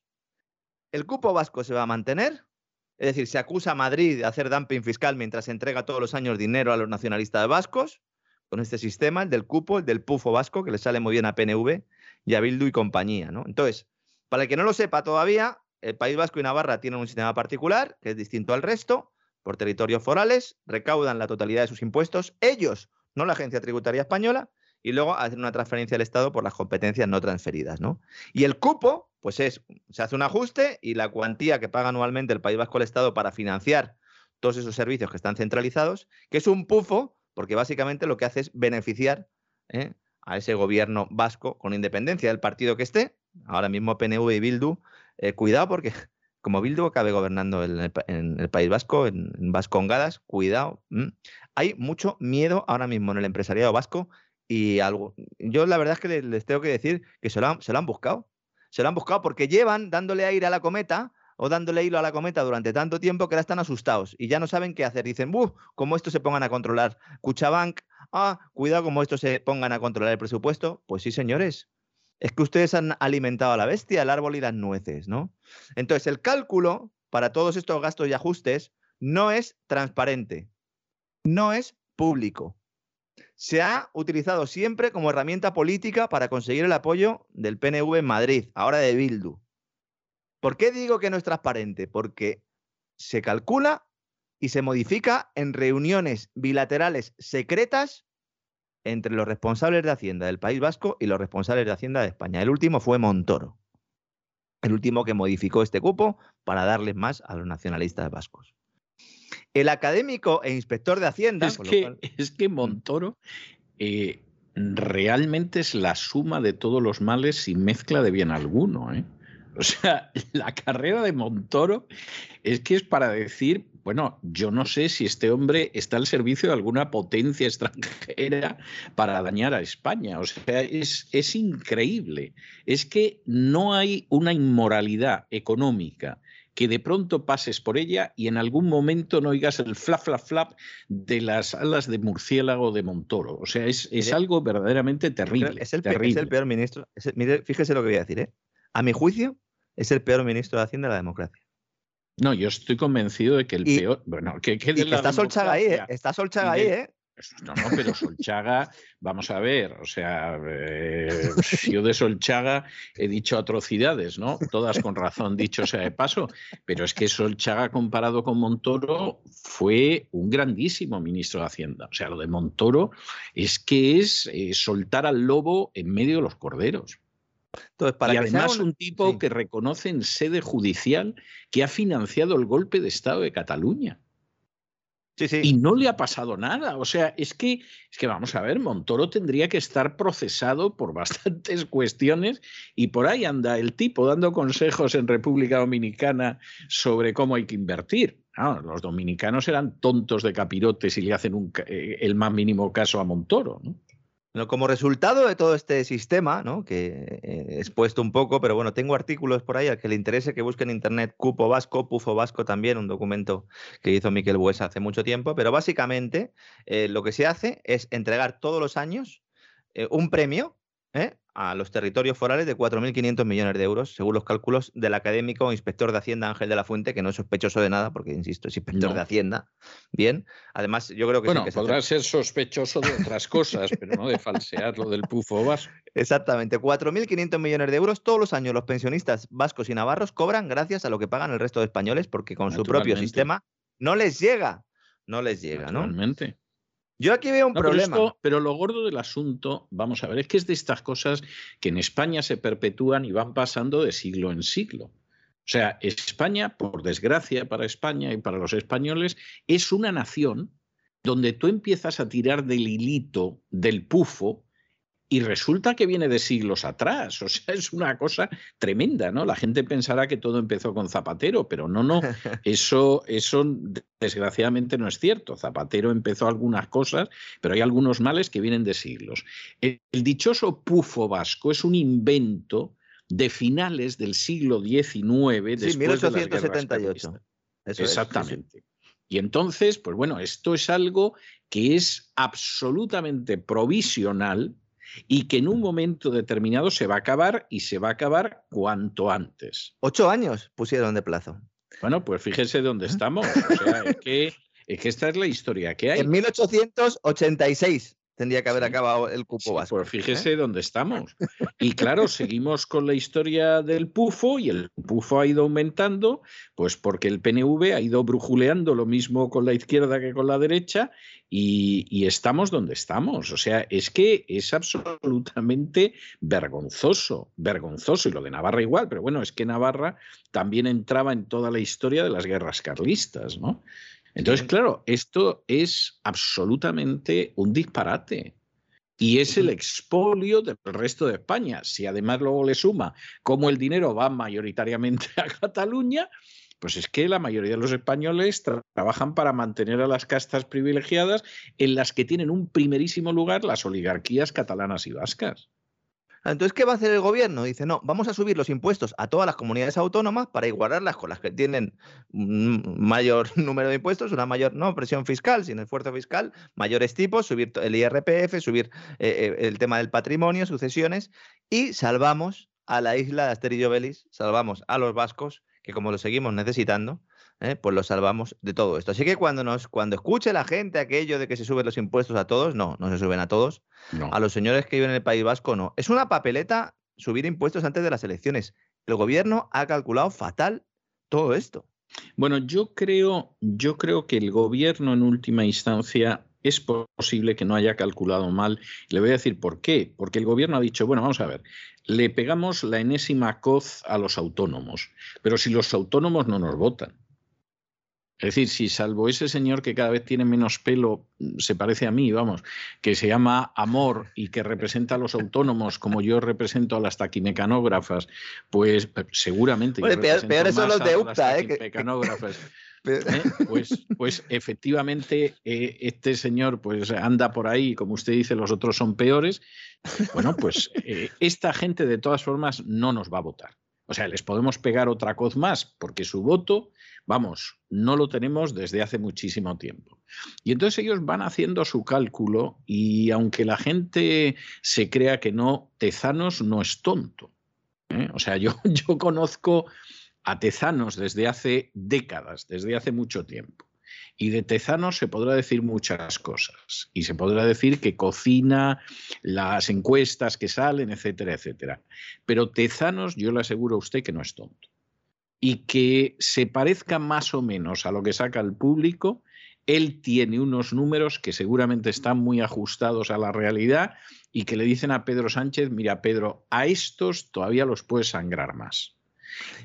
El cupo vasco se va a mantener, es decir, se acusa a Madrid de hacer dumping fiscal mientras entrega todos los años dinero a los nacionalistas vascos, con este sistema, el del cupo, el del pufo vasco, que le sale muy bien a PNV y a Bildu y compañía. ¿no? Entonces, para el que no lo sepa todavía, el País Vasco y Navarra tienen un sistema particular que es distinto al resto, por territorios forales, recaudan la totalidad de sus impuestos, ellos, no la Agencia Tributaria Española, y luego hacer una transferencia al Estado por las competencias no transferidas. ¿no? Y el cupo, pues es, se hace un ajuste y la cuantía que paga anualmente el País Vasco al Estado para financiar todos esos servicios que están centralizados, que es un pufo, porque básicamente lo que hace es beneficiar ¿eh? a ese gobierno vasco con independencia del partido que esté, ahora mismo PNV y Bildu, eh, cuidado porque como Bildu acabe gobernando en el, País Vasco, en, Vascongadas, cuidado. Hay mucho miedo ahora mismo en el empresariado vasco y algo. Yo la verdad es que les, tengo que decir que se lo, han, se lo han buscado. Se lo han buscado porque llevan dándole aire a la cometa o dándole hilo a la cometa durante tanto tiempo que ahora están asustados y ya no saben qué hacer. Dicen, ¡buf! Como estos se pongan a controlar Cuchabank, ah, cuidado como estos se pongan a controlar el presupuesto. Pues sí, señores. Es que ustedes han alimentado a la bestia, el árbol y las nueces, ¿no? Entonces, el cálculo para todos estos gastos y ajustes no es transparente, no es público se ha utilizado siempre como herramienta política para conseguir el apoyo del PNV en Madrid, ahora de Bildu. ¿Por qué digo que no es transparente? Porque se calcula y se modifica en reuniones bilaterales secretas entre los responsables de Hacienda del País Vasco y los responsables de Hacienda de España. El último fue Montoro, el último que modificó este cupo para darles más a los nacionalistas vascos. El académico e inspector de Hacienda. Es, que, es que Montoro eh, realmente es la suma de todos los males sin mezcla de bien alguno. ¿eh? O sea, la carrera de Montoro es que es para decir, bueno, yo no sé si este hombre está al servicio de alguna potencia extranjera para dañar a España. O sea, es, es increíble. Es que no hay una inmoralidad económica que de pronto pases por ella y en algún momento no oigas el flap, flap, flap de las alas de murciélago de Montoro. O sea, es, algo verdaderamente terrible. Es el, Peor, ministro. fíjese lo que voy a decir. ¿eh? A mi juicio, es el peor ministro de Hacienda de la democracia. No, yo estoy convencido de que el peor. Bueno, que, está Solchaga ahí, ¿eh? Está Solchaga ahí, ¿eh? No, no, pero Solchaga, vamos a ver, o sea, eh, yo de Solchaga he dicho atrocidades, ¿no? Todas con razón, dicho sea de paso, pero es que Solchaga comparado con Montoro fue un grandísimo ministro de Hacienda. O sea, lo de Montoro es que es eh, soltar al lobo en medio de los corderos. Entonces, para y que además un- un tipo sí. que reconoce en sede judicial que ha financiado el golpe de Estado de Cataluña. Y no le ha pasado nada. O sea, es que, es que vamos a ver, Montoro tendría que estar procesado por bastantes cuestiones y por ahí anda el tipo dando consejos en República Dominicana sobre cómo hay que invertir. Los dominicanos eran tontos de capirotes y le hacen un eh, el más mínimo caso a Montoro. ¿no? Bueno, Como resultado de todo este sistema, ¿no? que eh, he expuesto un poco, pero bueno, tengo artículos por ahí al que le interese que busque en internet Cupo Vasco, Pufo Vasco también, un documento que hizo Miquel Buesa hace mucho tiempo, pero básicamente eh, lo que se hace es entregar todos los años eh, un premio ¿eh? A los territorios forales de 4.500 millones de euros, según los cálculos del académico inspector de Hacienda Ángel de la Fuente, que no es sospechoso de nada, porque, insisto, es inspector No. de Hacienda. Bien, además yo creo que sí Bueno, se podrá hace- ser sospechoso de otras cosas, pero no de falsear lo del pufo vasco. Exactamente, 4.500 millones de euros todos los años los pensionistas vascos y navarros cobran gracias a lo que pagan el resto de españoles porque con su propio sistema no les llega, no les llega, ¿no? Naturalmente. Yo aquí veo un No, pero, problema. esto- pero lo gordo del asunto, vamos a ver, es que es de estas cosas que en España se perpetúan y van pasando de siglo en siglo. O sea, España, por desgracia para España y para los españoles, es una nación donde tú empiezas a tirar del hilito del pufo y resulta que viene de siglos atrás. O sea, es una cosa tremenda, ¿no? La gente pensará que todo empezó con Zapatero, pero no, no. Eso, eso desgraciadamente no es cierto. Zapatero empezó algunas cosas, pero hay algunos males que vienen de siglos. El, el dichoso pufo vasco es un invento de finales del siglo XIX, Sí, después de las 1878. Eso es, sí, sí. Exactamente. Y entonces, pues bueno, esto es algo que es absolutamente provisional y que en un momento determinado se va a acabar y se va a acabar cuanto antes. Ocho años pusieron de plazo. Bueno, pues fíjese dónde estamos. O sea, es que, es que esta es la historia que hay. En 1886 tendría que haber Sí. acabado el cupo Sí, vasco. pues ¿eh? fíjese dónde estamos. Y claro, seguimos con la historia del pufo y el pufo ha ido aumentando, pues porque el PNV ha ido brujuleando lo mismo con la izquierda que con la derecha y, y estamos donde estamos. O sea, es que es absolutamente vergonzoso, vergonzoso. Y lo de Navarra igual, pero bueno, es que Navarra también entraba en toda la historia de las guerras carlistas, ¿no? Entonces, claro, esto es absolutamente un disparate. Y es el expolio del resto de España. Si además luego le suma cómo el dinero va mayoritariamente a Cataluña, pues es que la mayoría de los españoles tra- trabajan para mantener a las castas privilegiadas en las que tienen un primerísimo lugar las oligarquías catalanas y vascas. Entonces, ¿qué va a hacer el gobierno? Dice, no, vamos a subir los impuestos a todas las comunidades autónomas para igualarlas con las que tienen mayor número de impuestos, una mayor, no presión fiscal, sino esfuerzo fiscal, mayores tipos, subir el IRPF, subir eh, eh, el tema del patrimonio, sucesiones, y salvamos a la isla de Asterillo Belis, salvamos a los vascos, que como lo seguimos necesitando, eh, pues los salvamos de todo esto. Así que cuando, nos, cuando escuche la gente aquello de que se suben los impuestos a todos, no, no se suben a todos, No. a los señores que viven en el País Vasco no. Es una papeleta subir impuestos antes de las elecciones. El gobierno ha calculado fatal todo esto. Bueno, yo creo, yo creo que el gobierno en última instancia es posible que no haya calculado mal. Le voy a decir por qué. Porque el gobierno ha dicho, bueno, vamos a ver, le pegamos la enésima coz a los autónomos, pero si los autónomos no nos votan. Es decir, si salvo ese señor que cada vez tiene menos pelo, mm, se parece a mí, vamos, que se llama Amor y que representa a los autónomos como yo represento a las taquimecanógrafas, pues seguramente. yo Oye, peor- peores son los de UPTA, ¿eh? taquimecanógrafas. ¿eh? Pues, pues efectivamente eh, este señor pues anda por ahí, como usted dice, los otros son peores. Bueno, pues eh, esta gente de todas formas no nos va a votar. O sea, les podemos pegar otra coz más porque su voto, vamos, no lo tenemos desde hace muchísimo tiempo. Y entonces ellos van haciendo su cálculo y aunque la gente se crea que no, Tezanos no es tonto. ¿eh? O sea, yo, yo conozco a Tezanos desde hace décadas, desde hace mucho tiempo. Y de Tezanos se podrá decir muchas cosas. Y se podrá decir que cocina las encuestas que salen, etcétera, etcétera. Pero Tezanos, yo le aseguro a usted que no es tonto. Y que se parezca más o menos a lo que saca el público, él tiene unos números que seguramente están muy ajustados a la realidad y que le dicen a Pedro Sánchez, mira Pedro, a estos todavía los puedes sangrar más.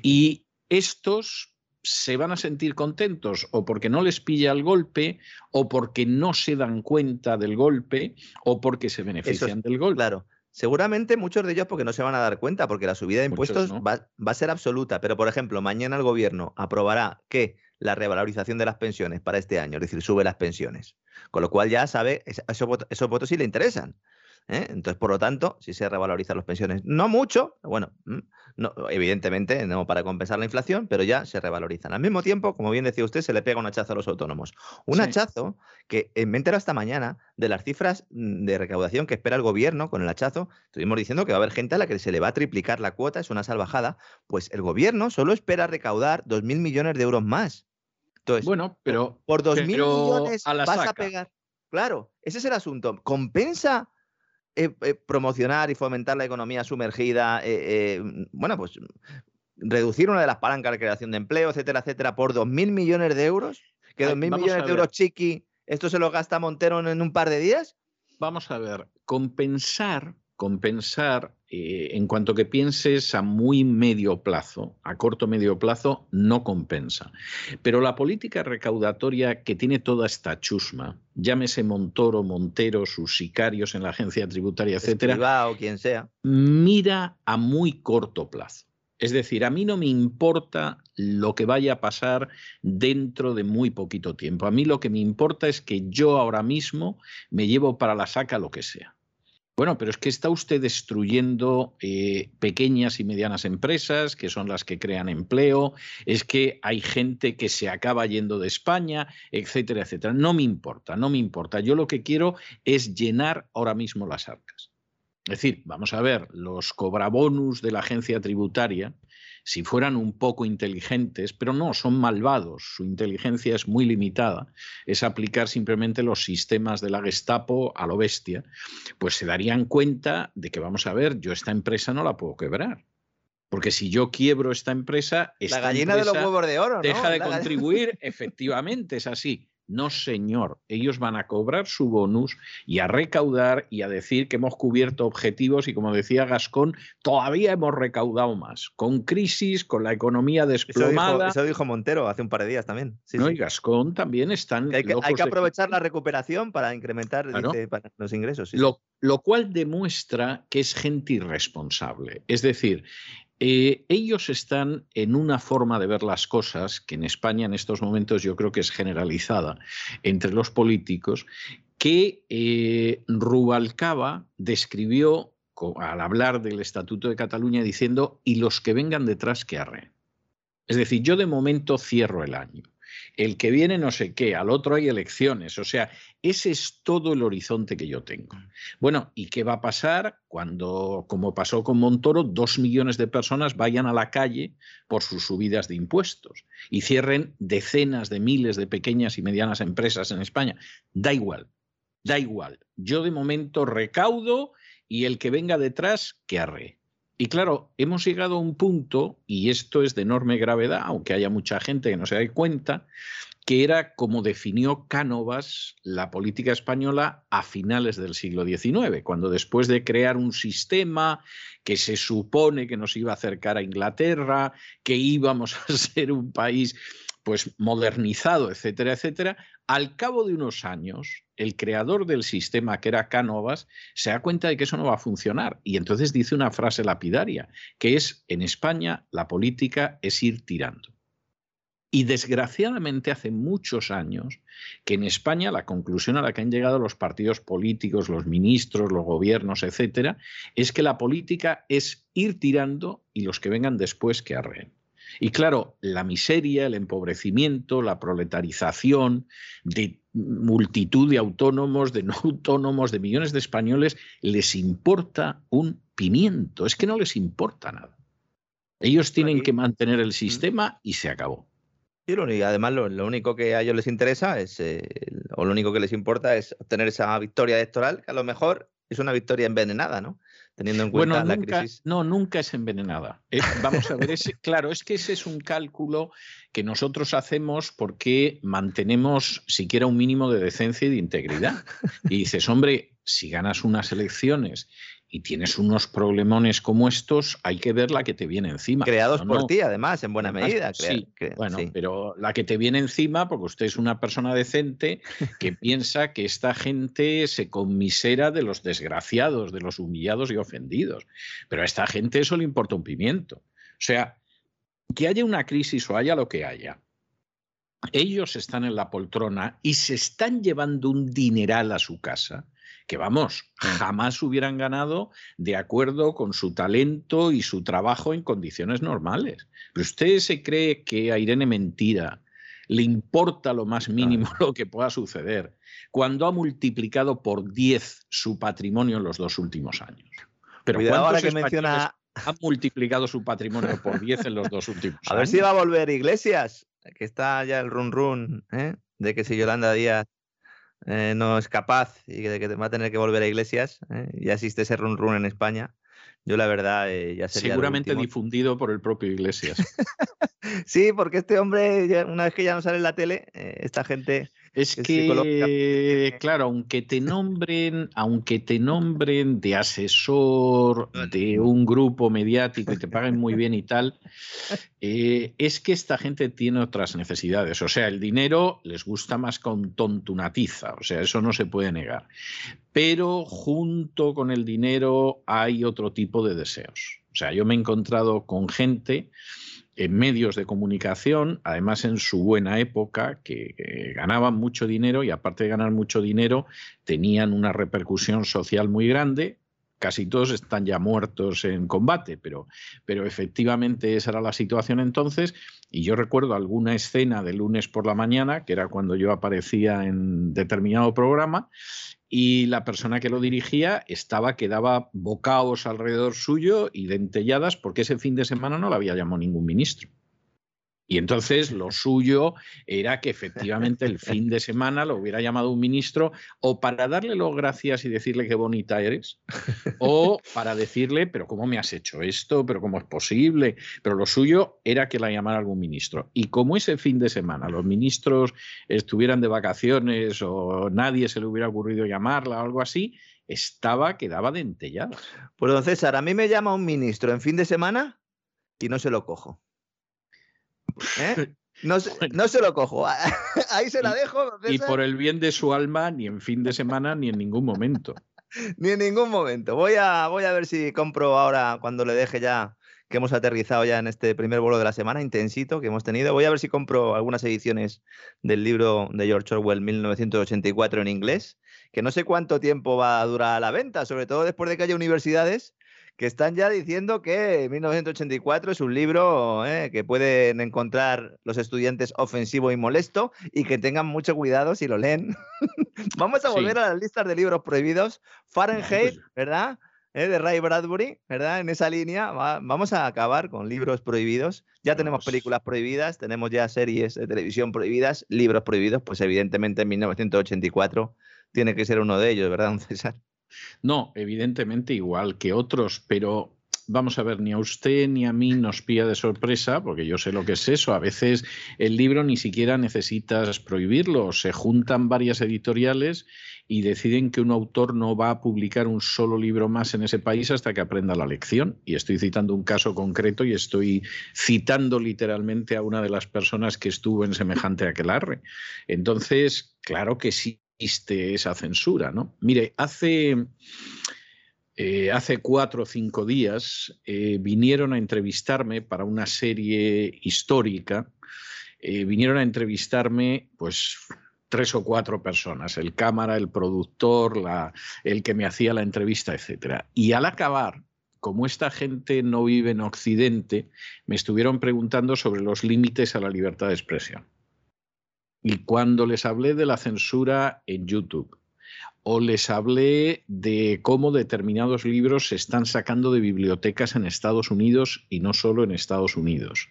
Y estos se van a sentir contentos o porque no les pilla el golpe o porque no se dan cuenta del golpe o porque se benefician del golpe. Claro. Seguramente muchos de ellos porque no se van a dar cuenta, porque la subida de impuestos va, a ser absoluta. Pero, por ejemplo, mañana el gobierno aprobará que la revalorización de las pensiones para este año, es decir, sube las pensiones. Con lo cual ya sabe, esos votos, esos votos sí le interesan. ¿Eh? Entonces, por lo tanto, si se revalorizan las pensiones, no mucho, bueno, mm, no, evidentemente no para compensar la inflación, pero ya se revalorizan. Al mismo tiempo, como bien decía usted, se le pega un hachazo a los autónomos. Un hachazo que me entero esta mañana de las cifras mm, de recaudación que espera el gobierno con el hachazo. Estuvimos diciendo que va a haber gente a la que se le va a triplicar la cuota, es una salvajada. Pues el gobierno solo espera recaudar 2.000 millones de euros más. Entonces, bueno, pero por 2.000 millones vas a pegar. Claro, ese es el asunto. ¿Compensa eh, eh, promocionar y fomentar la economía sumergida, eh, mm, bueno, pues reducir una de las palancas de creación de empleo, etcétera, etcétera, por 2.000 millones de euros, que 2.000 millones de euros chiqui, esto se lo gasta Montero en un par de días. Vamos a ver, compensar compensar eh, en cuanto que pienses a muy medio plazo, a corto medio plazo, no compensa. Pero la política recaudatoria que tiene toda esta chusma, llámese Montoro, Montero, sus sicarios en la agencia tributaria, etcétera, o quien sea, mira a muy corto plazo. Es decir, a mí no me importa lo que vaya a pasar dentro de muy poquito tiempo. A mí lo que me importa es que yo ahora mismo me llevo para la saca lo que sea. Bueno, pero es que está usted destruyendo eh, pequeñas y medianas empresas, que son las que crean empleo, es que hay gente que se acaba yendo de España, etcétera, etcétera. No me importa, no me importa. Yo lo que quiero es llenar ahora mismo las arcas. Es decir, vamos a ver, los cobrabonus de la agencia tributaria, si fueran un poco inteligentes, pero no, son malvados, su inteligencia es muy limitada, es aplicar simplemente los sistemas de la Gestapo a lo bestia, pues se darían cuenta de que, vamos a ver, yo esta empresa no la puedo quebrar. Porque si yo quiebro esta empresa, esta la gallina de los huevos de oro, ¿no? deja de contribuir, efectivamente, es así. No, señor, ellos van a cobrar su bonus y a recaudar y a decir que hemos cubierto objetivos y como decía Gascón, todavía hemos recaudado más, con crisis, con la economía desplomada. Eso dijo, Montero hace un par de días también. no, y Gascón también están... hay que, aprovechar la recuperación para incrementar los ingresos. Lo, lo cual demuestra que es gente irresponsable. Es decir, eh, ellos están en una forma de ver las cosas que en España en estos momentos yo creo que es generalizada entre los políticos, que eh, Rubalcaba describió al hablar del Estatuto de Cataluña diciendo, y los que vengan detrás que arreen. Es decir, yo de momento cierro el año el que viene no sé qué, al otro hay elecciones, o sea, ese es todo el horizonte que yo tengo. Bueno, ¿y qué va a pasar cuando, como pasó con Montoro, dos millones de personas vayan a la calle por sus subidas de impuestos y cierren decenas de miles de pequeñas y medianas empresas en España? Da igual, da igual. Yo de momento recaudo y el que venga detrás, que arre. Y claro, hemos llegado a un punto, y esto es de enorme gravedad, aunque haya mucha gente que no se dé cuenta, que era como definió Cánovas la política española a finales del siglo XIX, cuando después de crear un sistema que se supone que nos iba a acercar a Inglaterra, que íbamos a ser un país pues modernizado, etcétera, etcétera, al cabo de unos años, el creador del sistema, que era Cánovas, se da cuenta de que eso no va a funcionar y entonces dice una frase lapidaria, que es, en España la política es ir tirando. Y desgraciadamente hace muchos años que en España la conclusión a la que han llegado los partidos políticos, los ministros, los gobiernos, etcétera, es que la política es ir tirando y los que vengan después que arreen. Y claro, la miseria, el empobrecimiento, la proletarización de multitud de autónomos, de no autónomos, de millones de españoles, les importa un pimiento. Es que no les importa nada. Ellos tienen que mantener el sistema y se acabó. Y además lo, único que a ellos les interesa es, eh, o lo único que les importa es obtener esa victoria electoral, que a lo mejor es una victoria envenenada, ¿no? Teniendo en cuenta la crisis. No, nunca es envenenada. Eh, vamos a ver, ese, claro, es que ese es un cálculo que nosotros hacemos porque mantenemos siquiera un mínimo de decencia y de integridad. Y dices, hombre, si ganas unas elecciones y tienes unos problemones como estos, hay que ver la que te viene encima. Creados por ti, además, en buena medida. Sí, bueno, pero la que te viene encima, porque usted es una persona decente que piensa que esta gente se conmisera de los desgraciados, de los humillados y ofendidos. Pero a esta gente eso le importa un pimiento. O sea, que haya una crisis o haya lo que haya, ellos están en la poltrona y se están llevando un dineral a su casa que vamos, jamás hubieran ganado de acuerdo con su talento y su trabajo en condiciones normales. Pero usted se cree que a Irene Mentira le importa lo más mínimo lo que pueda suceder cuando ha multiplicado por 10 su patrimonio en los dos últimos años. Pero ahora que menciona ha multiplicado su patrimonio por 10 en los dos últimos años. A ver si va a volver Iglesias, que está ya el run run, ¿eh? de que si Yolanda Díaz eh, no es capaz y de que va a tener que volver a Iglesias, ¿eh? ya existe ese run run en España. Yo la verdad eh, ya sería Seguramente difundido por el propio Iglesias. sí, porque este hombre, una vez que ya no sale en la tele, esta gente es que, claro, aunque te nombren, aunque te nombren de asesor de un grupo mediático y te paguen muy bien y tal, eh, es que esta gente tiene otras necesidades. O sea, el dinero les gusta más con tontunatiza, o sea, eso no se puede negar. Pero junto con el dinero hay otro tipo de deseos. O sea, yo me he encontrado con gente en medios de comunicación, además en su buena época, que, ganaban mucho dinero y aparte de ganar mucho dinero, tenían una repercusión social muy grande. Casi todos están ya muertos en combate, pero, pero efectivamente esa era la situación entonces. Y yo recuerdo alguna escena de lunes por la mañana, que era cuando yo aparecía en determinado programa, y la persona que lo dirigía estaba que daba alrededor suyo y dentelladas porque ese fin de semana no le había llamado ningún ministro. Y entonces lo suyo era que efectivamente el fin de semana lo hubiera llamado un ministro o para darle las gracias y decirle qué bonita eres, o para decirle, pero ¿cómo me has hecho esto? ¿Pero cómo es posible? Pero lo suyo era que la llamara algún ministro. Y como ese fin de semana los ministros estuvieran de vacaciones o nadie se le hubiera ocurrido llamarla o algo así, estaba que daba dentellada. Pues don César, a mí me llama un ministro en fin de semana y no se lo cojo. ¿Eh? No, se lo cojo. Ahí se la dejo. Y por el bien de su alma, ni en fin de semana, ni en ningún momento. ni en ningún momento. Voy a, voy a ver si compro ahora, cuando le deje ya, que hemos aterrizado ya en este primer vuelo de la semana, intensito que hemos tenido. Voy a ver si compro algunas ediciones del libro de George Orwell 1984 en inglés, que no sé cuánto tiempo va a durar la venta, sobre todo después de que haya universidades que están ya diciendo que 1984 es un libro eh, que pueden encontrar los estudiantes ofensivo y molesto y que tengan mucho cuidado si lo leen. Vamos a volver a las listas de libros prohibidos. Fahrenheit, ¿verdad? Eh, de Ray Bradbury, ¿verdad? En esa línea vamos a acabar con libros prohibidos. Ya tenemos películas prohibidas, tenemos ya series de televisión prohibidas, libros prohibidos, pues evidentemente en 1984 tiene que ser uno de ellos, ¿verdad, César? No, evidentemente igual que otros, pero vamos a ver, ni a usted ni a mí nos pilla de sorpresa, porque yo sé lo que es eso. A veces el libro ni siquiera necesitas prohibirlo. Se juntan varias editoriales y deciden que un autor no va a publicar un solo libro más en ese país hasta que aprenda la lección. Y estoy citando un caso concreto y estoy citando literalmente a una de las personas que estuvo en semejante aquelarre. Entonces, claro que sí esa censura, ¿no? Mire, hace, eh, hace cuatro o cinco días eh, vinieron a entrevistarme para una serie histórica, eh, vinieron a entrevistarme, pues tres o cuatro personas, el cámara, el productor, el que me hacía la entrevista, etc. Y al acabar, como esta gente no vive en Occidente, me estuvieron preguntando sobre los límites a la libertad de expresión. Y cuando les hablé de la censura en YouTube, o les hablé de cómo determinados libros se están sacando de bibliotecas en Estados Unidos y no solo en Estados Unidos.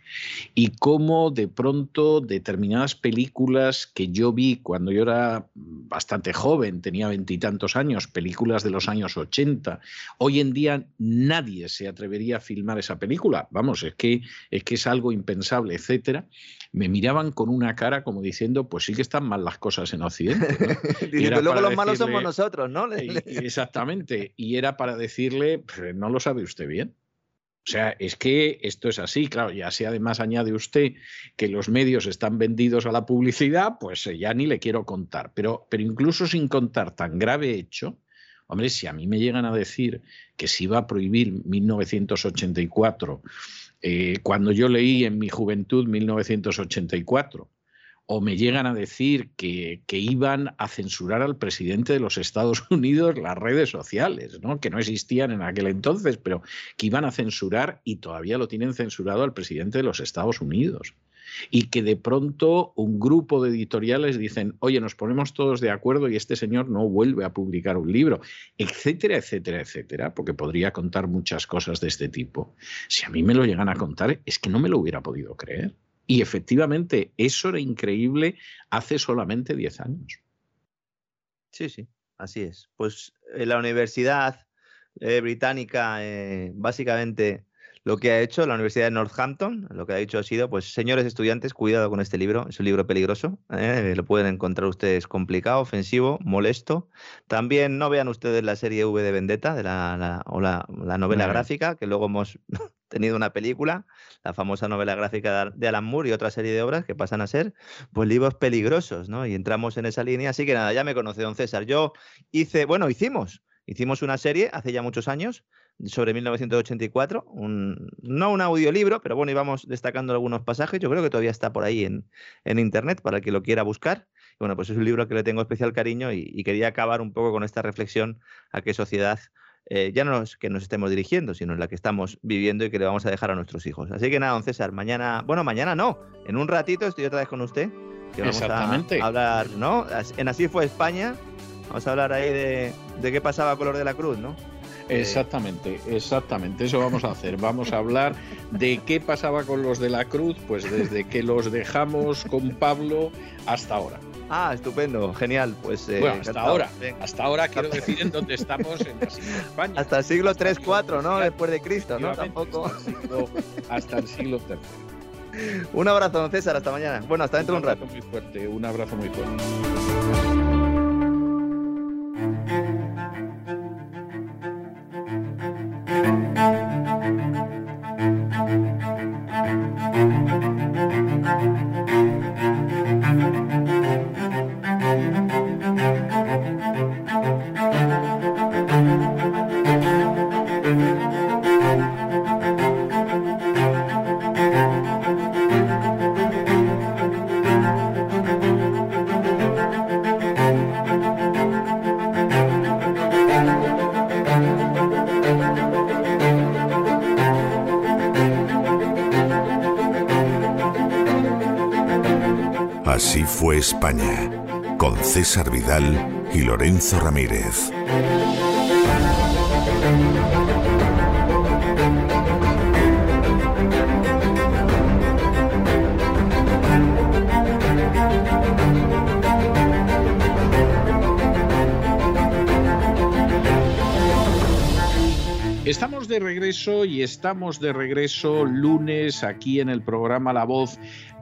Y cómo de pronto determinadas películas que yo vi cuando yo era bastante joven, tenía veintitantos años, películas de los años 80, hoy en día nadie se atrevería a filmar esa película. Vamos, es que es, que es algo impensable, etcétera me miraban con una cara como diciendo, pues sí que están mal las cosas en Occidente. luego los malos somos somos nosotros, ¿no? Exactamente. Y era para decirle, pues, no lo sabe usted bien. O sea, es que esto es así, claro, ya si además añade usted que los medios están vendidos a la publicidad, pues eh, ya ni le quiero contar. Pero, pero incluso sin contar tan grave hecho, hombre, si a mí me llegan a decir que se iba a prohibir 1984, eh, cuando yo leí en mi juventud 1984, o me llegan a decir que, iban a censurar al presidente de los Estados Unidos las redes sociales, ¿no? que no existían en aquel entonces, pero que iban a censurar y todavía lo tienen censurado al presidente de los Estados Unidos. Y que de pronto un grupo de editoriales dicen, oye, nos ponemos todos de acuerdo y este señor no vuelve a publicar un libro, etcétera, etcétera, etcétera, porque podría contar muchas cosas de este tipo. Si a mí me lo llegan a contar, es que no me lo hubiera podido creer. Y efectivamente, eso era increíble hace solamente 10 años. Sí, sí, así es. Pues en la Universidad eh, Británica, eh, básicamente lo que ha hecho la Universidad de Northampton, lo que ha dicho ha sido, pues señores estudiantes, cuidado con este libro, es un libro peligroso, ¿eh? lo pueden encontrar ustedes complicado, ofensivo, molesto. También no vean ustedes la serie V de Vendetta de la, o la, novela gráfica, que luego hemos tenido una película, la famosa novela gráfica de Alan Moore y otra serie de obras que pasan a ser pues libros peligrosos, ¿no? Y entramos en esa línea. Así que nada, ya me conoce don César. Yo hice, bueno, hicimos, hicimos una serie hace ya muchos años sobre 1984, un, no un audiolibro, pero bueno, íbamos destacando algunos pasajes. Yo creo que todavía está por ahí en, en internet para el que lo quiera buscar. bueno, pues es un libro que le tengo especial cariño y, y quería acabar un poco con esta reflexión a qué sociedad eh, ya no es que nos estemos dirigiendo, sino en la que estamos viviendo y que le vamos a dejar a nuestros hijos. Así que nada, don César, mañana, bueno, mañana no, en un ratito estoy otra vez con usted, que vamos a hablar, ¿no? En Así fue España, vamos a hablar ahí de, de qué pasaba con los de la cruz, ¿no? Exactamente, exactamente, eso vamos a hacer. Vamos a hablar de qué pasaba con los de la cruz, pues desde que los dejamos con Pablo hasta ahora. Ah, estupendo, genial. Pues, eh, bueno, hasta ahora. Hasta ahora quiero decir en dónde estamos en España. Hasta el siglo 3-4, ¿no? Después de Cristo, ¿no? Tampoco. Hasta el siglo, III. Un abrazo, don César. Hasta mañana. Bueno, hasta dentro de un rato. Muy fuerte, un abrazo muy fuerte. España, con César Vidal y Lorenzo Ramírez. Estamos de regreso y estamos de regreso lunes aquí en el programa La Voz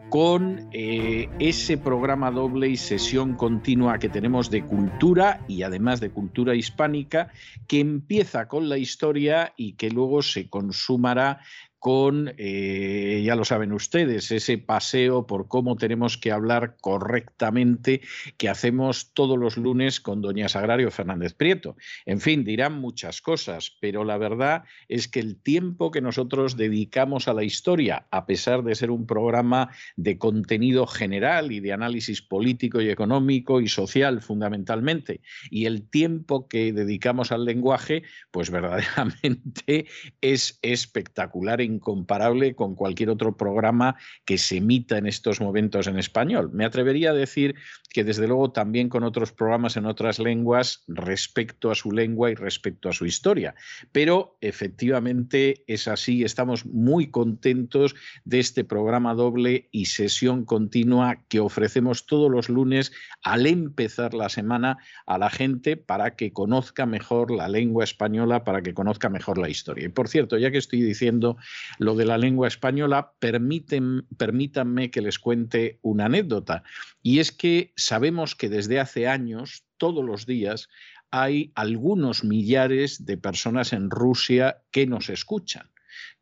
con eh, ese programa doble y sesión continua que tenemos de cultura y además de cultura hispánica, que empieza con la historia y que luego se consumará con, eh, ya lo saben ustedes, ese paseo por cómo tenemos que hablar correctamente que hacemos todos los lunes con doña Sagrario Fernández Prieto. En fin, dirán muchas cosas, pero la verdad es que el tiempo que nosotros dedicamos a la historia, a pesar de ser un programa de contenido general y de análisis político y económico y social fundamentalmente, y el tiempo que dedicamos al lenguaje, pues verdaderamente es espectacular incomparable con cualquier otro programa que se emita en estos momentos en español. Me atrevería a decir que desde luego también con otros programas en otras lenguas respecto a su lengua y respecto a su historia. Pero efectivamente es así, estamos muy contentos de este programa doble y sesión continua que ofrecemos todos los lunes al empezar la semana a la gente para que conozca mejor la lengua española, para que conozca mejor la historia. Y por cierto, ya que estoy diciendo lo de la lengua española, permiten, permítanme que les cuente una anécdota. Y es que sabemos que desde hace años, todos los días, hay algunos millares de personas en Rusia que nos escuchan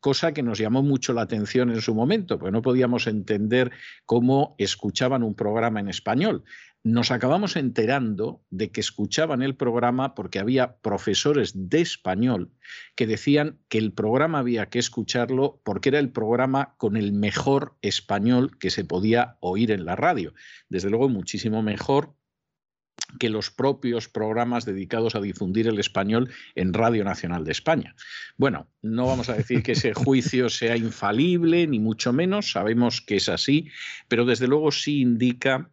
cosa que nos llamó mucho la atención en su momento, porque no podíamos entender cómo escuchaban un programa en español. Nos acabamos enterando de que escuchaban el programa porque había profesores de español que decían que el programa había que escucharlo porque era el programa con el mejor español que se podía oír en la radio. Desde luego muchísimo mejor que los propios programas dedicados a difundir el español en Radio Nacional de España. Bueno, no vamos a decir que ese juicio sea infalible, ni mucho menos, sabemos que es así, pero desde luego sí indica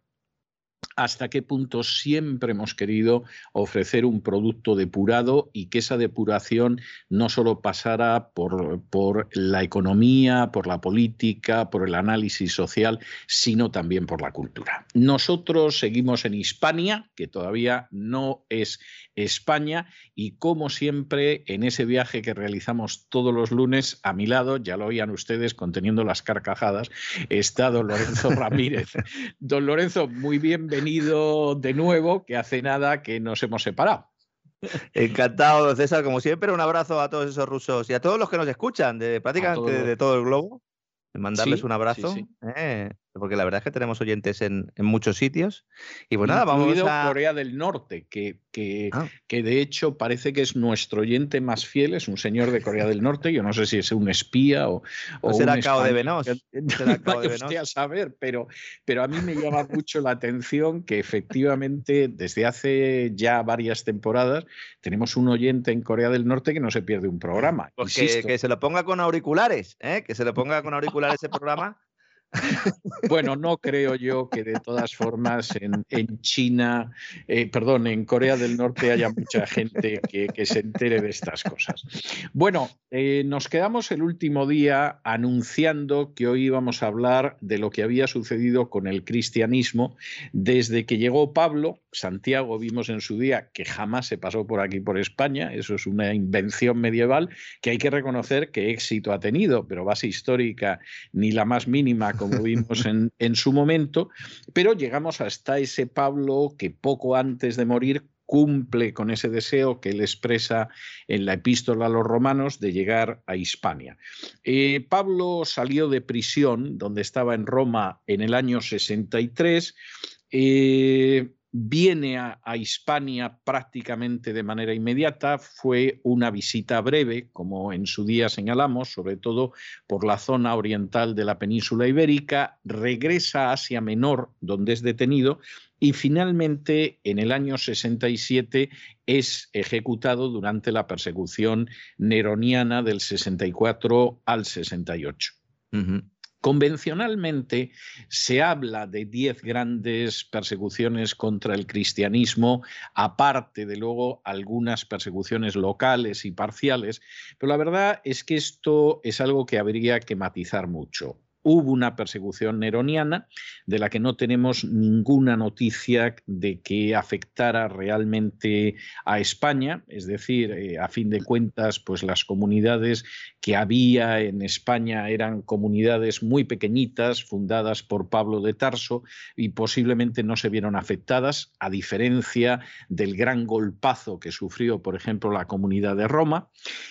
hasta qué punto siempre hemos querido ofrecer un producto depurado y que esa depuración no solo pasara por, por, la economía, por la política, por el análisis social, sino también por la cultura. Nosotros seguimos en Hispania, que todavía no es España, y como siempre, en ese viaje que realizamos todos los lunes, a mi lado, ya lo oían ustedes conteniendo las carcajadas, está don Lorenzo Ramírez. Don Lorenzo, muy bienvenido de nuevo, que hace nada que nos hemos separado. Encantado, César, como siempre, un abrazo a todos esos rusos y a todos los que nos escuchan de prácticamente de todo el globo. Mandarles un abrazo. Eh, porque la verdad es que tenemos oyentes en, muchos sitios. Y pues nada, vamos a. Corea del Norte, que, que, ah. que, de hecho parece que es nuestro oyente más fiel, es un señor de Corea del Norte. Yo no sé si es un espía o. o será Cao de Venos. Será de a saber, pero, pero a mí me llama mucho la atención que efectivamente desde hace ya varias temporadas tenemos un oyente en Corea del Norte que no se pierde un programa. Pues que, se lo ponga con auriculares, ¿eh? que se lo ponga con auriculares ese programa bueno, no creo yo que de todas formas en, China, eh, perdón, en Corea del Norte haya mucha gente que, se entere de estas cosas. Bueno, eh, nos quedamos el último día anunciando que hoy íbamos a hablar de lo que había sucedido con el cristianismo desde que llegó Pablo. Santiago vimos en su día que jamás se pasó por aquí, por España. Eso es una invención medieval que hay que reconocer que éxito ha tenido, pero base histórica ni la más mínima como vimos en, en su momento, pero llegamos hasta ese Pablo que poco antes de morir cumple con ese deseo que él expresa en la epístola a los romanos de llegar a Hispania. Eh, Pablo salió de prisión, donde estaba en Roma en el año 63, eh, viene a, Hispania prácticamente de manera inmediata. Fue una visita breve, como en su día señalamos, sobre todo por la zona oriental de la península ibérica, regresa a Asia Menor, donde es detenido, y finalmente en el año 67 es ejecutado durante la persecución neroniana del 64 al 68. Convencionalmente se habla de diez grandes persecuciones contra el cristianismo, aparte de luego algunas persecuciones locales y parciales, pero la verdad es que esto es algo que habría que matizar mucho hubo una persecución neroniana de la que no tenemos ninguna noticia de que afectara realmente a España, es decir, eh, a fin de cuentas, pues las comunidades que había en España eran comunidades muy pequeñitas, fundadas por Pablo de Tarso y posiblemente no se vieron afectadas, a diferencia del gran golpazo que sufrió, por ejemplo, la comunidad de Roma.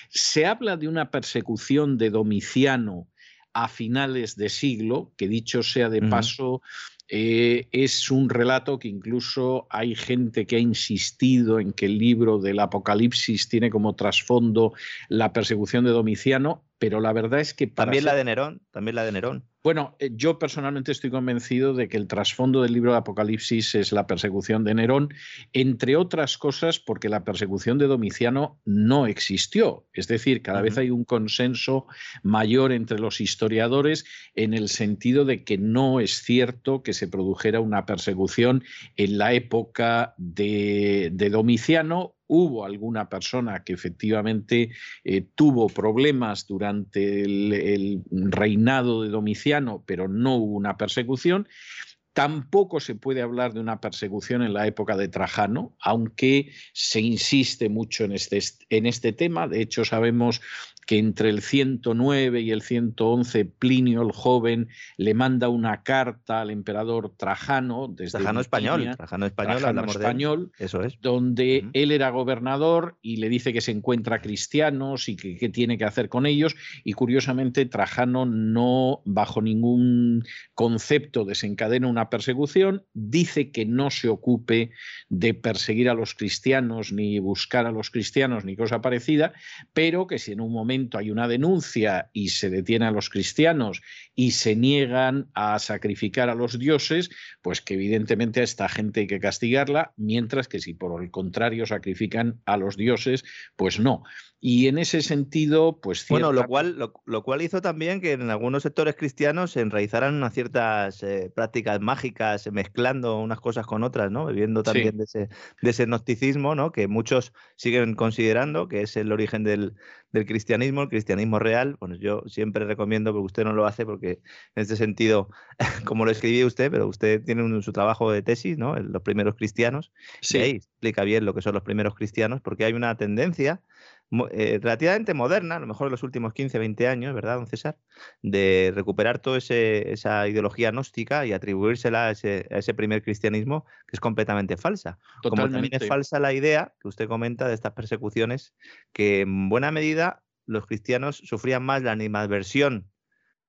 Se habla de una persecución de Domiciano a finales de siglo, que dicho sea de paso, eh, es un relato que incluso hay gente que ha insistido en que el libro del Apocalipsis tiene como trasfondo la persecución de Domiciano, pero la verdad es que... también la de Nerón, también la de Nerón. Bueno, eh, yo personalmente estoy convencido de que el trasfondo del libro de Apocalipsis es la persecución de Nerón, entre otras cosas porque la persecución de Domiciano no existió. Es decir, cada vez hay un consenso mayor entre los historiadores en el sentido de que no es cierto que se produjera una persecución en la época de, de Domiciano hubo alguna persona que efectivamente eh, tuvo problemas durante el, reinado de Domiciano, pero no hubo una persecución. Tampoco se puede hablar de una persecución en la época de Trajano, aunque se insiste mucho en este, en este tema. De hecho, sabemos que entre el 109 y el 111 Plinio el joven le manda una carta al emperador Trajano desde Trajano español, Trajano español, español eso es. donde él era gobernador y le dice que se encuentra cristianos y que qué tiene que hacer con ellos. Y curiosamente Trajano no bajo ningún concepto desencadena una persecución, dice que no se ocupe de perseguir a los cristianos ni buscar a los cristianos ni cosa parecida, pero que si en un momento hay una denuncia y se detiene a los cristianos y se niegan a sacrificar a los dioses, pues que evidentemente a esta gente hay que castigarla, mientras que si por el contrario sacrifican a los dioses, pues no. Y en ese sentido, pues... Bueno, lo cual, lo, cual hizo también que en algunos sectores cristianos se enraizaran unas ciertas eh, prácticas mágicas, mezclando unas cosas con otras, ¿no? Bebiendo también de, ese, de ese gnosticismo, ¿no? Que muchos siguen considerando que es el origen del, del cristianismo, el cristianismo real. Bueno, yo siempre recomiendo, porque usted no lo hace, porque en este sentido, como lo escribí usted, pero usted tiene su trabajo de tesis, ¿no? Los primeros cristianos. Sí. Y ahí explica bien lo que son los primeros cristianos, porque hay una tendencia eh, relativamente moderna, a lo mejor en los últimos 15, 20 años, ¿verdad, don César? De recuperar toda esa ideología gnóstica y atribuírsela a ese, a ese, primer cristianismo que es completamente falsa. Como también es falsa la idea que usted comenta de estas persecuciones, que en buena medida los cristianos sufrían más la animadversión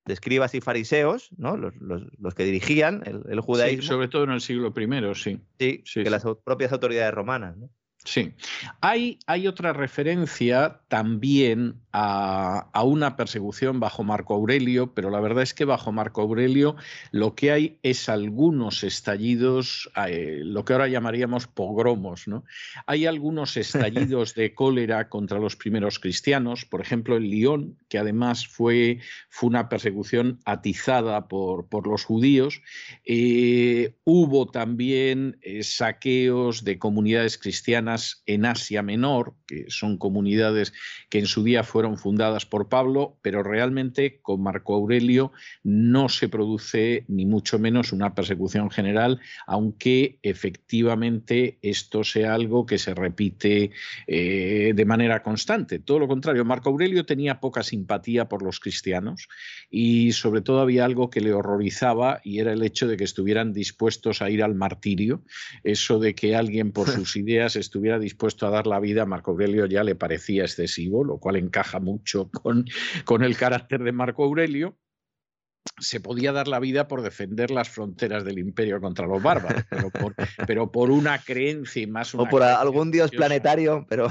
de escribas y fariseos, ¿no? los, los, los que dirigían el, el judaísmo. Sí, sobre todo en el siglo I, sí. Sí, sí que las propias autoridades romanas. ¿no? Sí. Hay, hay, otra referencia también a, una persecución bajo Marco Aurelio, pero la verdad es que bajo Marco Aurelio lo que hay es algunos estallidos, eh, lo que ahora llamaríamos pogromos. ¿no? Hay algunos estallidos de cólera contra los primeros cristianos, por ejemplo en Lyon, que además fue, fue una persecución atizada por, por los judíos. Eh, hubo también eh, saqueos de comunidades cristianas en Asia Menor, que son comunidades que en su día fueron fundadas por Pablo, pero realmente con Marco Aurelio no se produce ni mucho menos una persecución general, aunque efectivamente esto sea algo que se repite eh, de manera constante. Todo lo contrario, Marco Aurelio tenía poca simpatía por los cristianos y sobre todo había algo que le horrorizaba y era el hecho de que estuvieran dispuestos a ir al martirio, eso de que alguien por sus ideas estuviera dispuesto a dar la vida, Marco Aurelio ya le parecía excesivo, lo cual encaja mucho con, con el carácter de Marco Aurelio se podía dar la vida por defender las fronteras del imperio contra los bárbaros, pero por, una creencia y más una O por algún dios planetario, pero...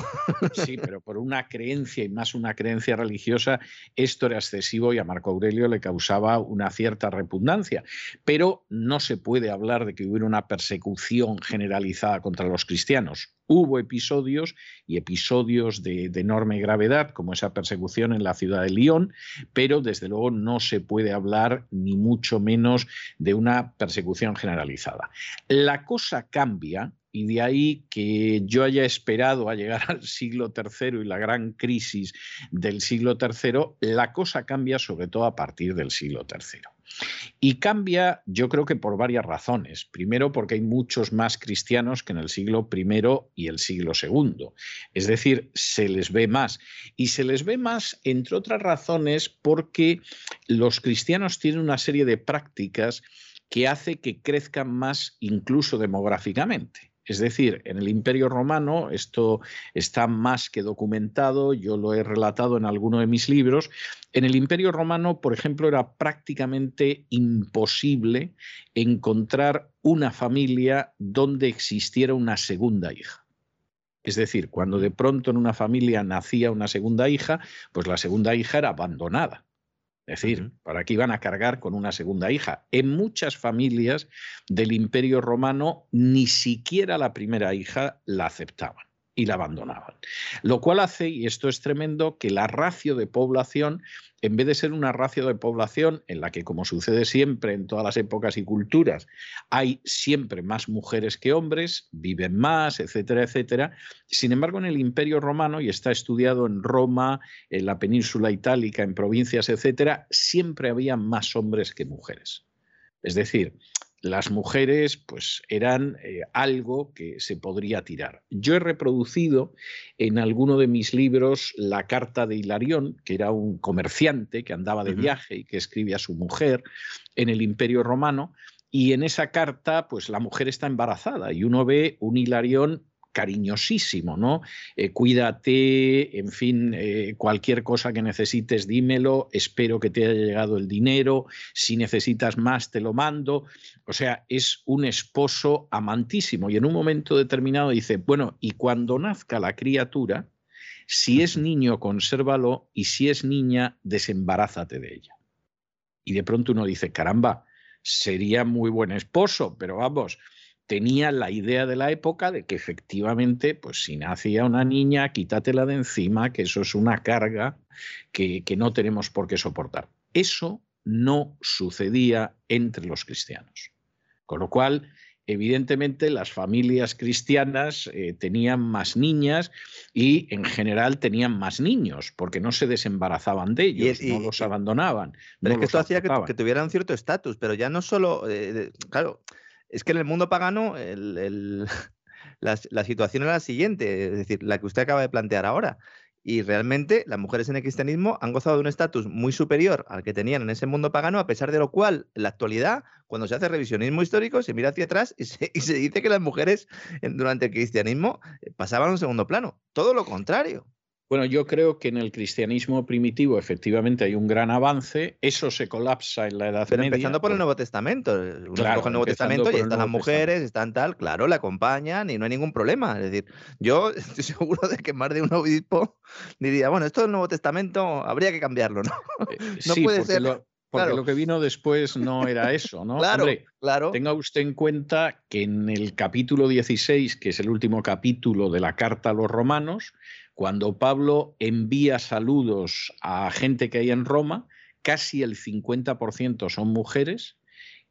Sí, pero por una creencia y más una creencia religiosa, esto era excesivo y a Marco Aurelio le causaba una cierta repugnancia. Pero no se puede hablar de que hubiera una persecución generalizada contra los cristianos. Hubo episodios y episodios de, enorme gravedad, como esa persecución en la ciudad de Lyon, pero desde luego no se puede hablar ni mucho menos de una persecución generalizada. La cosa cambia y de ahí que yo haya esperado a llegar al siglo III y la gran crisis del siglo III, la cosa cambia sobre todo a partir del siglo III. Y cambia, yo creo que por varias razones. Primero, porque hay muchos más cristianos que en el siglo I y el siglo II. Es decir, se les ve más. Y se les ve más, entre otras razones, porque los cristianos tienen una serie de prácticas que hace que crezcan más incluso demográficamente. Es decir, en el Imperio Romano, esto está más que documentado, yo lo he relatado en alguno de mis libros, en el Imperio Romano, por ejemplo, era prácticamente imposible encontrar una familia donde existiera una segunda hija. Es decir, cuando de pronto en una familia nacía una segunda hija, pues la segunda hija era abandonada. Es decir, ¿para qué iban a cargar con una segunda hija? En muchas familias del Imperio Romano ni siquiera la primera hija la aceptaban y la abandonaban. Lo cual hace, y esto es tremendo, que la ratio de población, en vez de ser una ratio de población en la que, como sucede siempre en todas las épocas y culturas, hay siempre más mujeres que hombres, viven más, etcétera, etcétera, sin embargo, en el Imperio Romano, y está estudiado en Roma, en la península itálica, en provincias, etcétera, siempre había más hombres que mujeres. Es decir, las mujeres pues eran eh, algo que se podría tirar. Yo he reproducido en alguno de mis libros la carta de Hilarión, que era un comerciante que andaba de viaje y que escribe a su mujer en el Imperio Romano, y en esa carta pues la mujer está embarazada y uno ve un Hilarión cariñosísimo, ¿no? Eh, cuídate, en fin, eh, cualquier cosa que necesites, dímelo, espero que te haya llegado el dinero, si necesitas más, te lo mando. O sea, es un esposo amantísimo y en un momento determinado dice, bueno, y cuando nazca la criatura, si es niño, consérvalo y si es niña, desembarázate de ella. Y de pronto uno dice, caramba, sería muy buen esposo, pero vamos, tenía la idea de la época de que efectivamente, pues si nacía una niña, quítatela de encima, que eso es una carga que, que no tenemos por qué soportar. Eso no sucedía entre los cristianos. Con lo cual, evidentemente las familias cristianas eh, tenían más niñas y en general tenían más niños, porque no se desembarazaban de ellos, no los abandonaban. Pero es que esto hacía que, tuvieran cierto estatus, pero ya no solo, eh, claro, es que en el mundo pagano la, situación era la siguiente, es decir, la que usted acaba de plantear ahora. Y realmente las mujeres en el cristianismo han gozado de un estatus muy superior al que tenían en ese mundo pagano, a pesar de lo cual, en la actualidad, cuando se hace revisionismo histórico, se mira hacia atrás y se, y se dice que las mujeres durante el cristianismo eh, pasaban a un segundo plano. Todo lo contrario. Bueno, yo creo que en el cristianismo primitivo efectivamente hay un gran avance, eso se colapsa en la Edad Pero Media. empezando por el Nuevo Testamento. claro, el Nuevo Testamento y están las mujeres, están tal, claro, le acompañan y no hay ningún problema. Es decir, yo estoy seguro de que más de un obispo diría, bueno, esto del Nuevo Testamento habría que cambiarlo, ¿no? Eh, no puede ser. porque lo que vino después no era eso, ¿no? claro, claro. Tenga usted en cuenta que en el capítulo 16, que es el último capítulo de la carta a los romanos, cuando Pablo envía saludos a gente que hay en Roma, casi el 50% son mujeres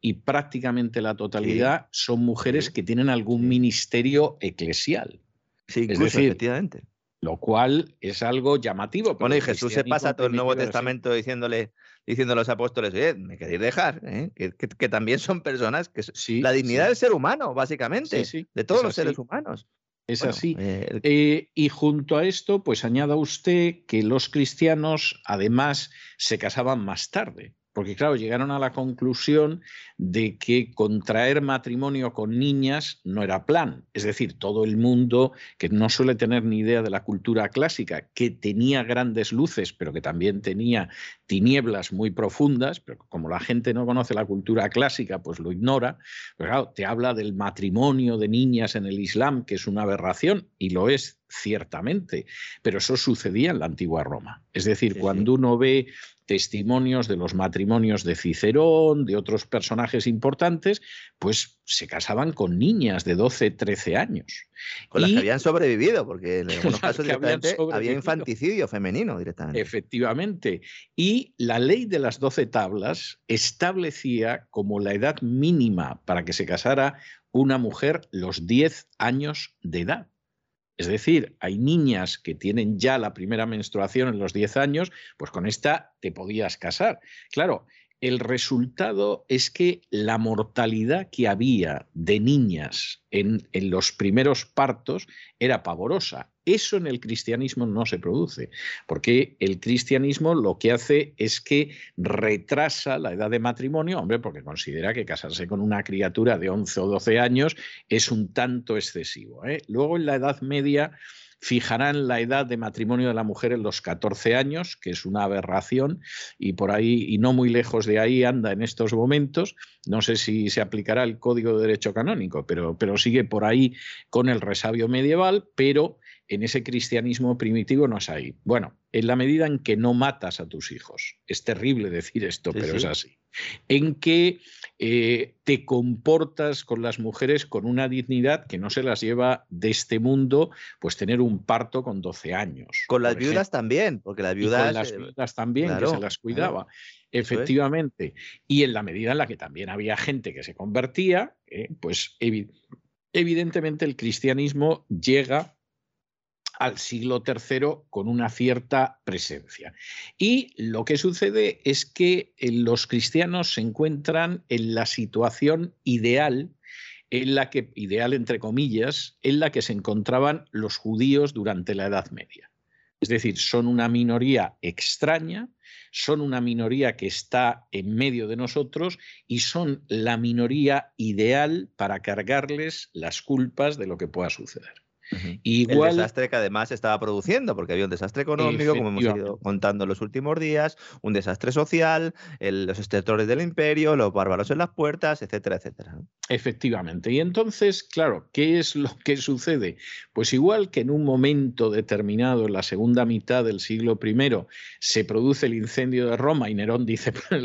y prácticamente la totalidad son mujeres que tienen algún ministerio eclesial. Sí, es decir, efectivamente. Lo cual es algo llamativo. Bueno, y Jesús se pasa todo el Nuevo Testamento diciéndole, diciendo a los apóstoles, oye, me queréis dejar, ¿eh? que, también son personas que la dignidad del ser humano, básicamente, de todos los seres humanos. Es así. Eh, eh, y junto a esto, pues añada usted que los cristianos además se casaban más tarde. Porque claro, llegaron a la conclusión de que contraer matrimonio con niñas no era plan. Es decir, todo el mundo que no suele tener ni idea de la cultura clásica, que tenía grandes luces, pero que también tenía tinieblas muy profundas, pero como la gente no conoce la cultura clásica, pues lo ignora. Pero claro, te habla del matrimonio de niñas en el Islam, que es una aberración, y lo es ciertamente, pero eso sucedía en la antigua Roma. Es decir, cuando uno ve testimonios de los matrimonios de Cicerón, de otros personajes importantes, pues se casaban con niñas de 12, 13 años. Con las que habían sobrevivido, porque en algunos casos había infanticidio femenino directamente. Efectivamente. Y la ley de las 12 tablas establecía como la edad mínima para que se casara una mujer los 10 años de edad. Es decir, hay niñas que tienen ya la primera menstruación en los 10 años, pues con esta te podías casar. Claro, el resultado es que la mortalidad que había de niñas en, en, los primeros partos era pavorosa. Eso en el cristianismo no se produce, porque el cristianismo lo que hace es que retrasa la edad de matrimonio, hombre, porque considera que casarse con una criatura de 11 o 12 años es un tanto excesivo. ¿eh? Luego en la Edad Media fijarán la edad de matrimonio de la mujer en los 14 años, que es una aberración, y por ahí, y no muy lejos de ahí anda en estos momentos. No sé si se aplicará el Código de Derecho Canónico, pero, pero sigue por ahí con el resabio medieval, pero en ese cristianismo primitivo no es ahí. Bueno, en la medida en que no matas a tus hijos, es terrible decir esto, pero es así, en que eh, te comportas con las mujeres con una dignidad que no se las lleva de este mundo, pues tener un parto con 12 años. Con las viudas también, porque las viudas... las eh, viudas también, que se las cuidaba. Efectivamente. Y en la medida en la que también había gente que se convertía, eh, pues evidentemente el cristianismo llega al siglo III con una cierta presencia. Y lo que sucede es que eh, los cristianos se encuentran en la situación ideal en la que, ideal entre comillas, en la que se encontraban los judíos durante la Edad Media. Es decir, son una minoría extraña, son una minoría que está en medio de nosotros y son la minoría ideal para cargarles las culpas de lo que pueda suceder. Igual, el desastre que además estaba produciendo, porque había un desastre económico, como hemos ido contando en los últimos días, un desastre social, los extractores del imperio, los bárbaros en las puertas, etcétera, etcétera. Efectivamente. Y entonces, claro, ¿qué es lo que sucede? Pues igual que en un momento determinado, en la segunda mitad del siglo I, se produce el incendio de Roma y Nerón dice, pues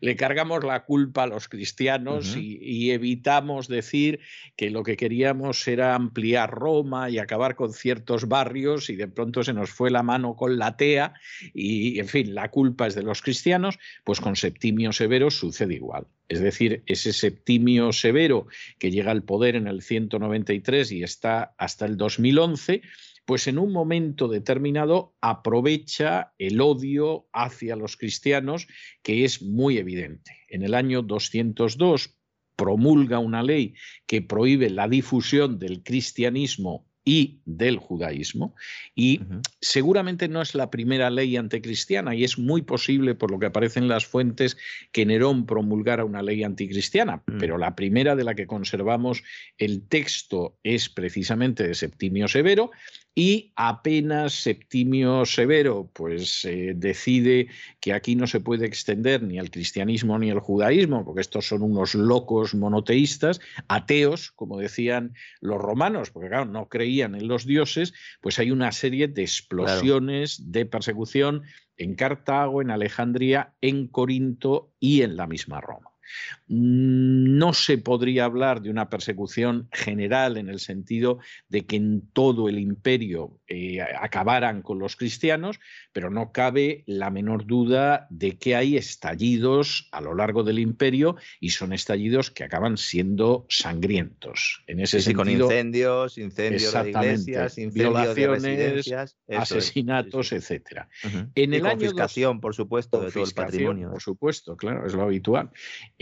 le, cargamos la culpa a los cristianos y evitamos decir que lo que queríamos era ampliar Roma y acabar con ciertos barrios y de pronto se nos fue la mano con la tea y, en fin, la culpa es de los cristianos, pues con Septimio Severo sucede igual. Es decir, ese Septimio Severo que llega al poder en el 193 y está hasta el 2011, pues en un momento determinado aprovecha el odio hacia los cristianos que es muy evidente. En el año 202 promulga una ley que prohíbe la difusión del cristianismo y del judaísmo. Y seguramente no es la primera ley anticristiana y es muy posible, por lo que aparece en las fuentes, que Nerón promulgara una ley anticristiana, mm. pero la primera de la que conservamos el texto es precisamente de Septimio Severo y apenas Septimio Severo pues eh, decide que aquí no se puede extender ni al cristianismo ni al judaísmo, porque estos son unos locos monoteístas, ateos, como decían los romanos, porque claro, no creían en los dioses, pues hay una serie de explosiones de persecución en Cartago, en Alejandría, en Corinto y en la misma Roma. No se podría hablar de una persecución general en el sentido de que en todo el imperio eh, acabaran con los cristianos, pero no cabe la menor duda de que hay estallidos a lo largo del imperio y son estallidos que acaban siendo sangrientos. En ese sentido, con incendios, incendios de iglesias, violaciones, asesinatos, etcétera. En el confiscación, por supuesto, de todo el patrimonio. Por supuesto, claro, es lo habitual.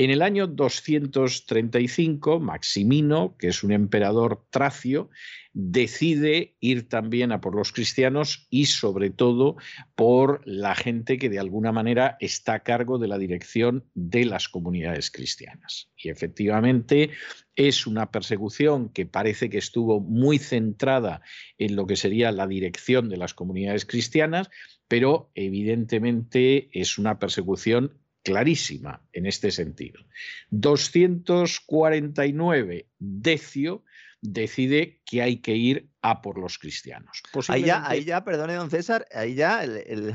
En el año 235, Maximino, que es un emperador tracio, decide ir también a por los cristianos y sobre todo por la gente que de alguna manera está a cargo de la dirección de las comunidades cristianas. Y efectivamente es una persecución que parece que estuvo muy centrada en lo que sería la dirección de las comunidades cristianas, pero evidentemente es una persecución clarísima en este sentido. 249, Decio decide que hay que ir a por los cristianos. Ahí ya, ahí ya, perdone, don César, ahí ya,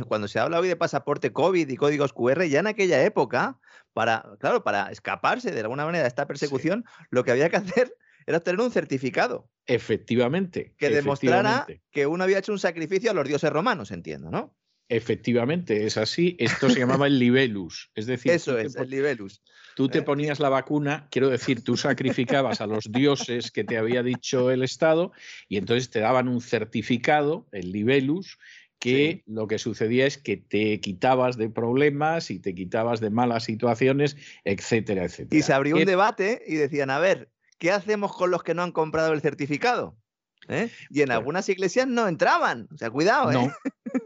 cuando se habla hoy de pasaporte COVID y códigos QR, ya en aquella época, para, claro, para escaparse de alguna manera de esta persecución, lo que había que hacer era tener un certificado. Efectivamente. Que demostrara que uno había hecho un sacrificio a los dioses romanos, entiendo, ¿no? Efectivamente, es así. Esto se llamaba el libelus. Es decir, eso es, el libelus. Tú te ¿Eh? ponías la vacuna, quiero decir, tú sacrificabas a los dioses que te había dicho el Estado y entonces te daban un certificado, el libelus, que lo que sucedía es que te quitabas de problemas y te quitabas de malas situaciones, etcétera, etcétera. Y se abrió un debate y decían, a ver, ¿qué hacemos con los que no han comprado el certificado? ¿Eh? Y en algunas iglesias no entraban. O sea, cuidado. ¿eh?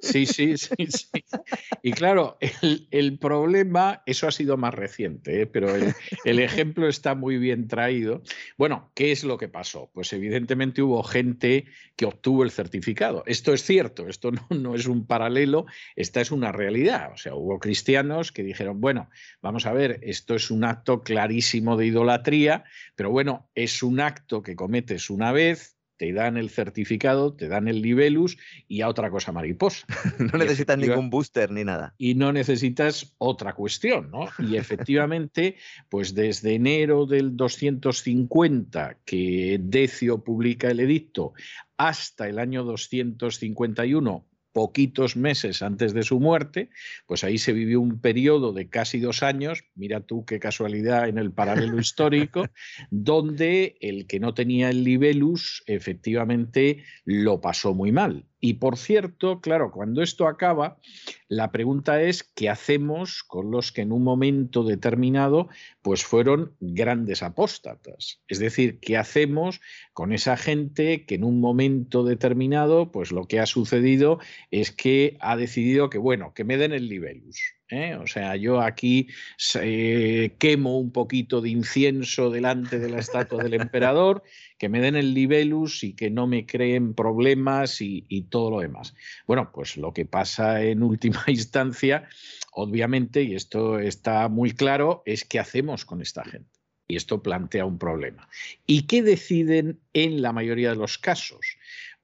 Sí, sí, sí, sí. Y claro, el, problema, eso ha sido más reciente, ¿eh? pero el, ejemplo está muy bien traído. Bueno, ¿qué es lo que pasó? Pues evidentemente hubo gente que obtuvo el certificado. Esto es cierto, esto no, no es un paralelo, esta es una realidad. O sea, hubo cristianos que dijeron, bueno, vamos a ver, esto es un acto clarísimo de idolatría, pero bueno, es un acto que cometes una vez, te dan el certificado, te dan el libelus y a otra cosa mariposa. no necesitas ningún booster ni nada. Y no necesitas otra cuestión, ¿no? Y efectivamente, pues desde enero del 250 que Decio publica el edicto hasta el año 251 poquitos meses antes de su muerte, pues ahí se vivió un periodo de casi dos años, mira tú qué casualidad en el paralelo histórico, donde el que no tenía el libelus efectivamente lo pasó muy mal. Y por cierto, claro, cuando esto acaba, la pregunta es qué hacemos con los que en un momento determinado pues fueron grandes apóstatas. Es decir, qué hacemos con esa gente que en un momento determinado pues lo que ha sucedido es que ha decidido que bueno, que me den el libelus. ¿Eh? O sea, yo aquí eh, quemo un poquito de incienso delante de la estatua del emperador, que me den el libelus y que no me creen problemas y, y todo lo demás. Bueno, pues lo que pasa en última instancia, obviamente, y esto está muy claro, es qué hacemos con esta gente. Y esto plantea un problema. ¿Y qué deciden en la mayoría de los casos?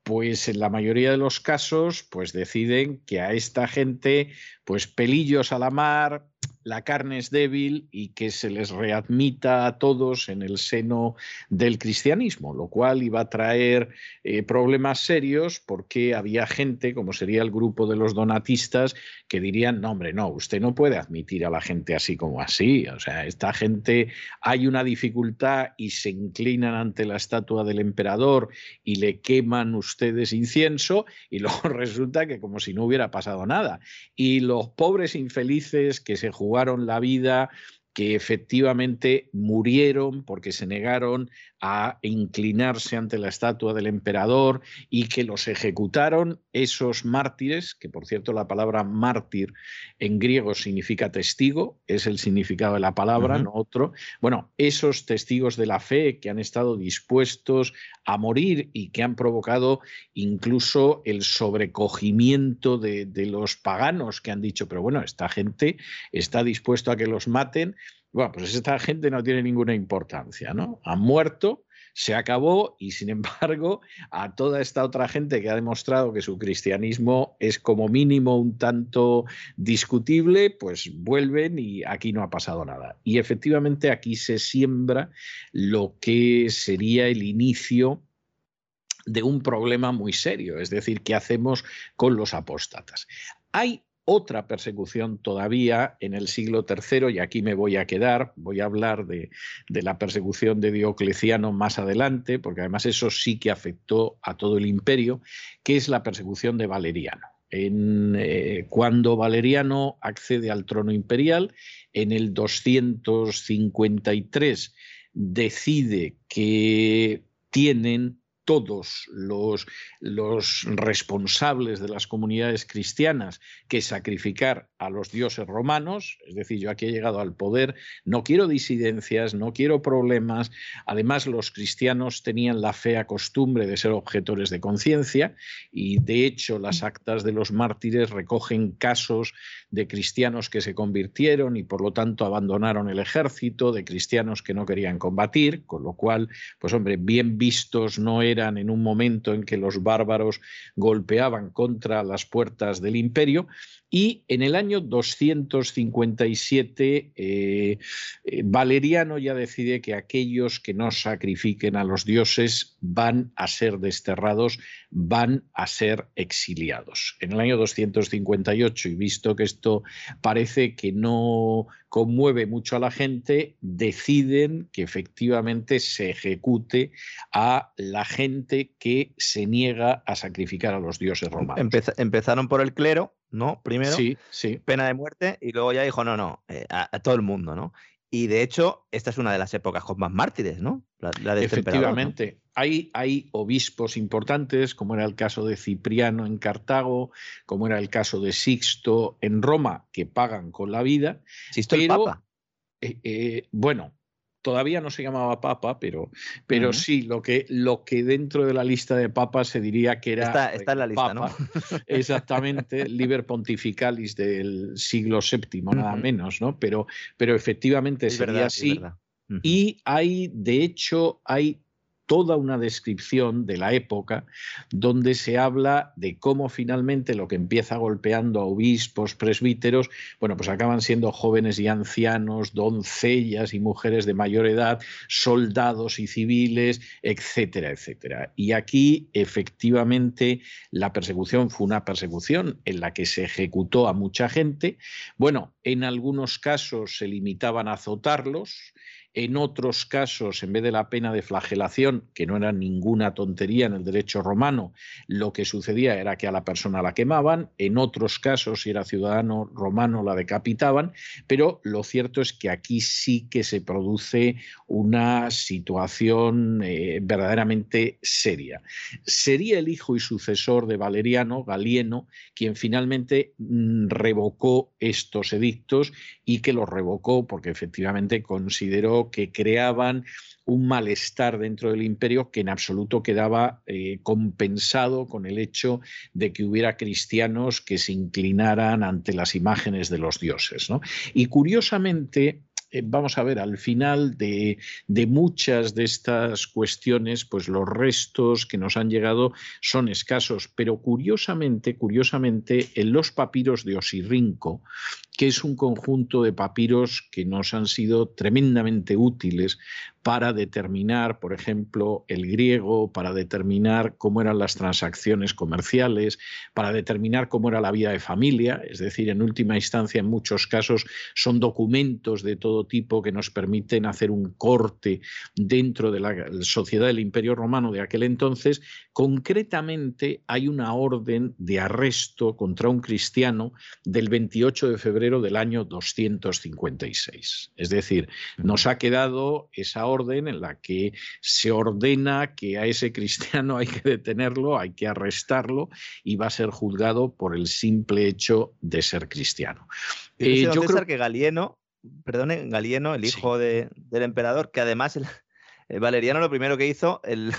Pues en la mayoría de los casos, pues deciden que a esta gente, pues pelillos a la mar, la carne es débil y que se les readmita a todos en el seno del cristianismo, lo cual iba a traer eh, problemas serios porque había gente, como sería el grupo de los donatistas, que dirían, no, hombre, no, usted no puede admitir a la gente así como así. O sea, esta gente hay una dificultad y se inclinan ante la estatua del emperador y le queman ustedes incienso y luego resulta que como si no hubiera pasado nada. Y los pobres infelices que se jugaron la vida, que efectivamente murieron porque se negaron a inclinarse ante la estatua del emperador y que los ejecutaron esos mártires, que por cierto la palabra mártir en griego significa testigo, es el significado de la palabra, no otro. Bueno, esos testigos de la fe que han estado dispuestos a morir y que han provocado incluso el sobrecogimiento de, de los paganos que han dicho, pero bueno, esta gente está dispuesto a que los maten bueno, pues esta gente no tiene ninguna importancia, ¿no? Han muerto, se acabó y sin embargo a toda esta otra gente que ha demostrado que su cristianismo es como mínimo un tanto discutible, pues vuelven y aquí no ha pasado nada. Y efectivamente aquí se siembra lo que sería el inicio de un problema muy serio, es decir, ¿qué hacemos con los apóstatas? Hay otra persecución todavía en el siglo III, y aquí me voy a quedar, voy a hablar de, la persecución de Diocleciano más adelante, porque además eso sí que afectó a todo el imperio, que es la persecución de Valeriano. Eh, cuando Valeriano accede al trono imperial, en el 253 decide que tienen todos los, los, responsables de las comunidades cristianas que sacrificar a los dioses romanos, es decir, yo aquí he llegado al poder, no quiero disidencias, no quiero problemas, además los cristianos tenían la fea costumbre de ser objetores de conciencia y de hecho las actas de los mártires recogen casos de cristianos que se convirtieron y por lo tanto abandonaron el ejército, de cristianos que no querían combatir, con lo cual, pues hombre, bien vistos no eran en un momento en que los bárbaros golpeaban contra las puertas del imperio y en el año 257 eh, Valeriano ya decide que aquellos que no sacrifiquen a los dioses van a ser desterrados, van a ser exiliados. En el año 258, y visto que esto parece que no conmueve mucho a la gente, deciden que efectivamente se ejecute a la gente que se niega a sacrificar a los dioses romanos. empezaron por el clero ¿no? Primero, sí, sí. pena de muerte, y luego ya dijo, no, no, eh, a, todo el mundo, ¿no? Y de hecho, esta es una de las épocas con más mártires, ¿no? La, de este Efectivamente. Hay, hay, obispos importantes, como era el caso de Cipriano en Cartago, como era el caso de Sixto en Roma, que pagan con la vida. Sixto el Papa. Eh, eh, bueno, todavía no se llamaba papa, pero, pero sí, lo que, lo que dentro de la lista de papas se diría que era. Está, está en la lista, ¿no? Exactamente, Liber Pontificalis del siglo VII, nada menos, ¿no? Pero, pero efectivamente sería así. Y hay, de hecho, hay toda una descripción de la época donde se habla de cómo finalmente lo que empieza golpeando a obispos, presbíteros, bueno, pues acaban siendo jóvenes y ancianos, doncellas y mujeres de mayor edad, soldados y civiles, etcétera, etcétera. Y aquí efectivamente la persecución fue una persecución en la que se ejecutó a mucha gente. Bueno, en algunos casos se limitaban a azotarlos, En otros casos, en vez de la pena de flagelación, que no era ninguna tontería en el derecho romano, lo que sucedía era que a la persona la quemaban, en otros casos, si era ciudadano romano, la decapitaban, pero lo cierto es que aquí sí que se produce una situación eh, verdaderamente seria. Sería el hijo y sucesor de Valeriano, Galieno, quien finalmente mm, revocó estos edictos y que los revocó porque efectivamente consideró que creaban un malestar dentro del imperio que en absoluto quedaba eh, compensado con el hecho de que hubiera cristianos que se inclinaran ante las imágenes de los dioses. Y curiosamente, eh, vamos a ver, al final de, muchas de estas cuestiones, pues los restos que nos han llegado son escasos, pero curiosamente, curiosamente, en los papiros de Osirrinco, que es un conjunto de papiros que nos han sido tremendamente útiles para determinar, por ejemplo, el griego, para determinar cómo eran las transacciones comerciales, para determinar cómo era la vida de familia, es decir, en última instancia, en muchos casos son documentos de todo tipo que nos permiten hacer un corte dentro de la sociedad del Imperio Romano de aquel entonces. Concretamente, hay una orden de arresto contra un cristiano del 28 de febrero del año 256. Es decir, nos ha quedado esa orden en la que se ordena que a ese cristiano hay que detenerlo, hay que arrestarlo y va a ser juzgado por el simple hecho de ser cristiano. Eh, yo creo que Galieno, perdone, Galieno, el hijo del emperador, que además el, Valeriano lo primero que hizo, el,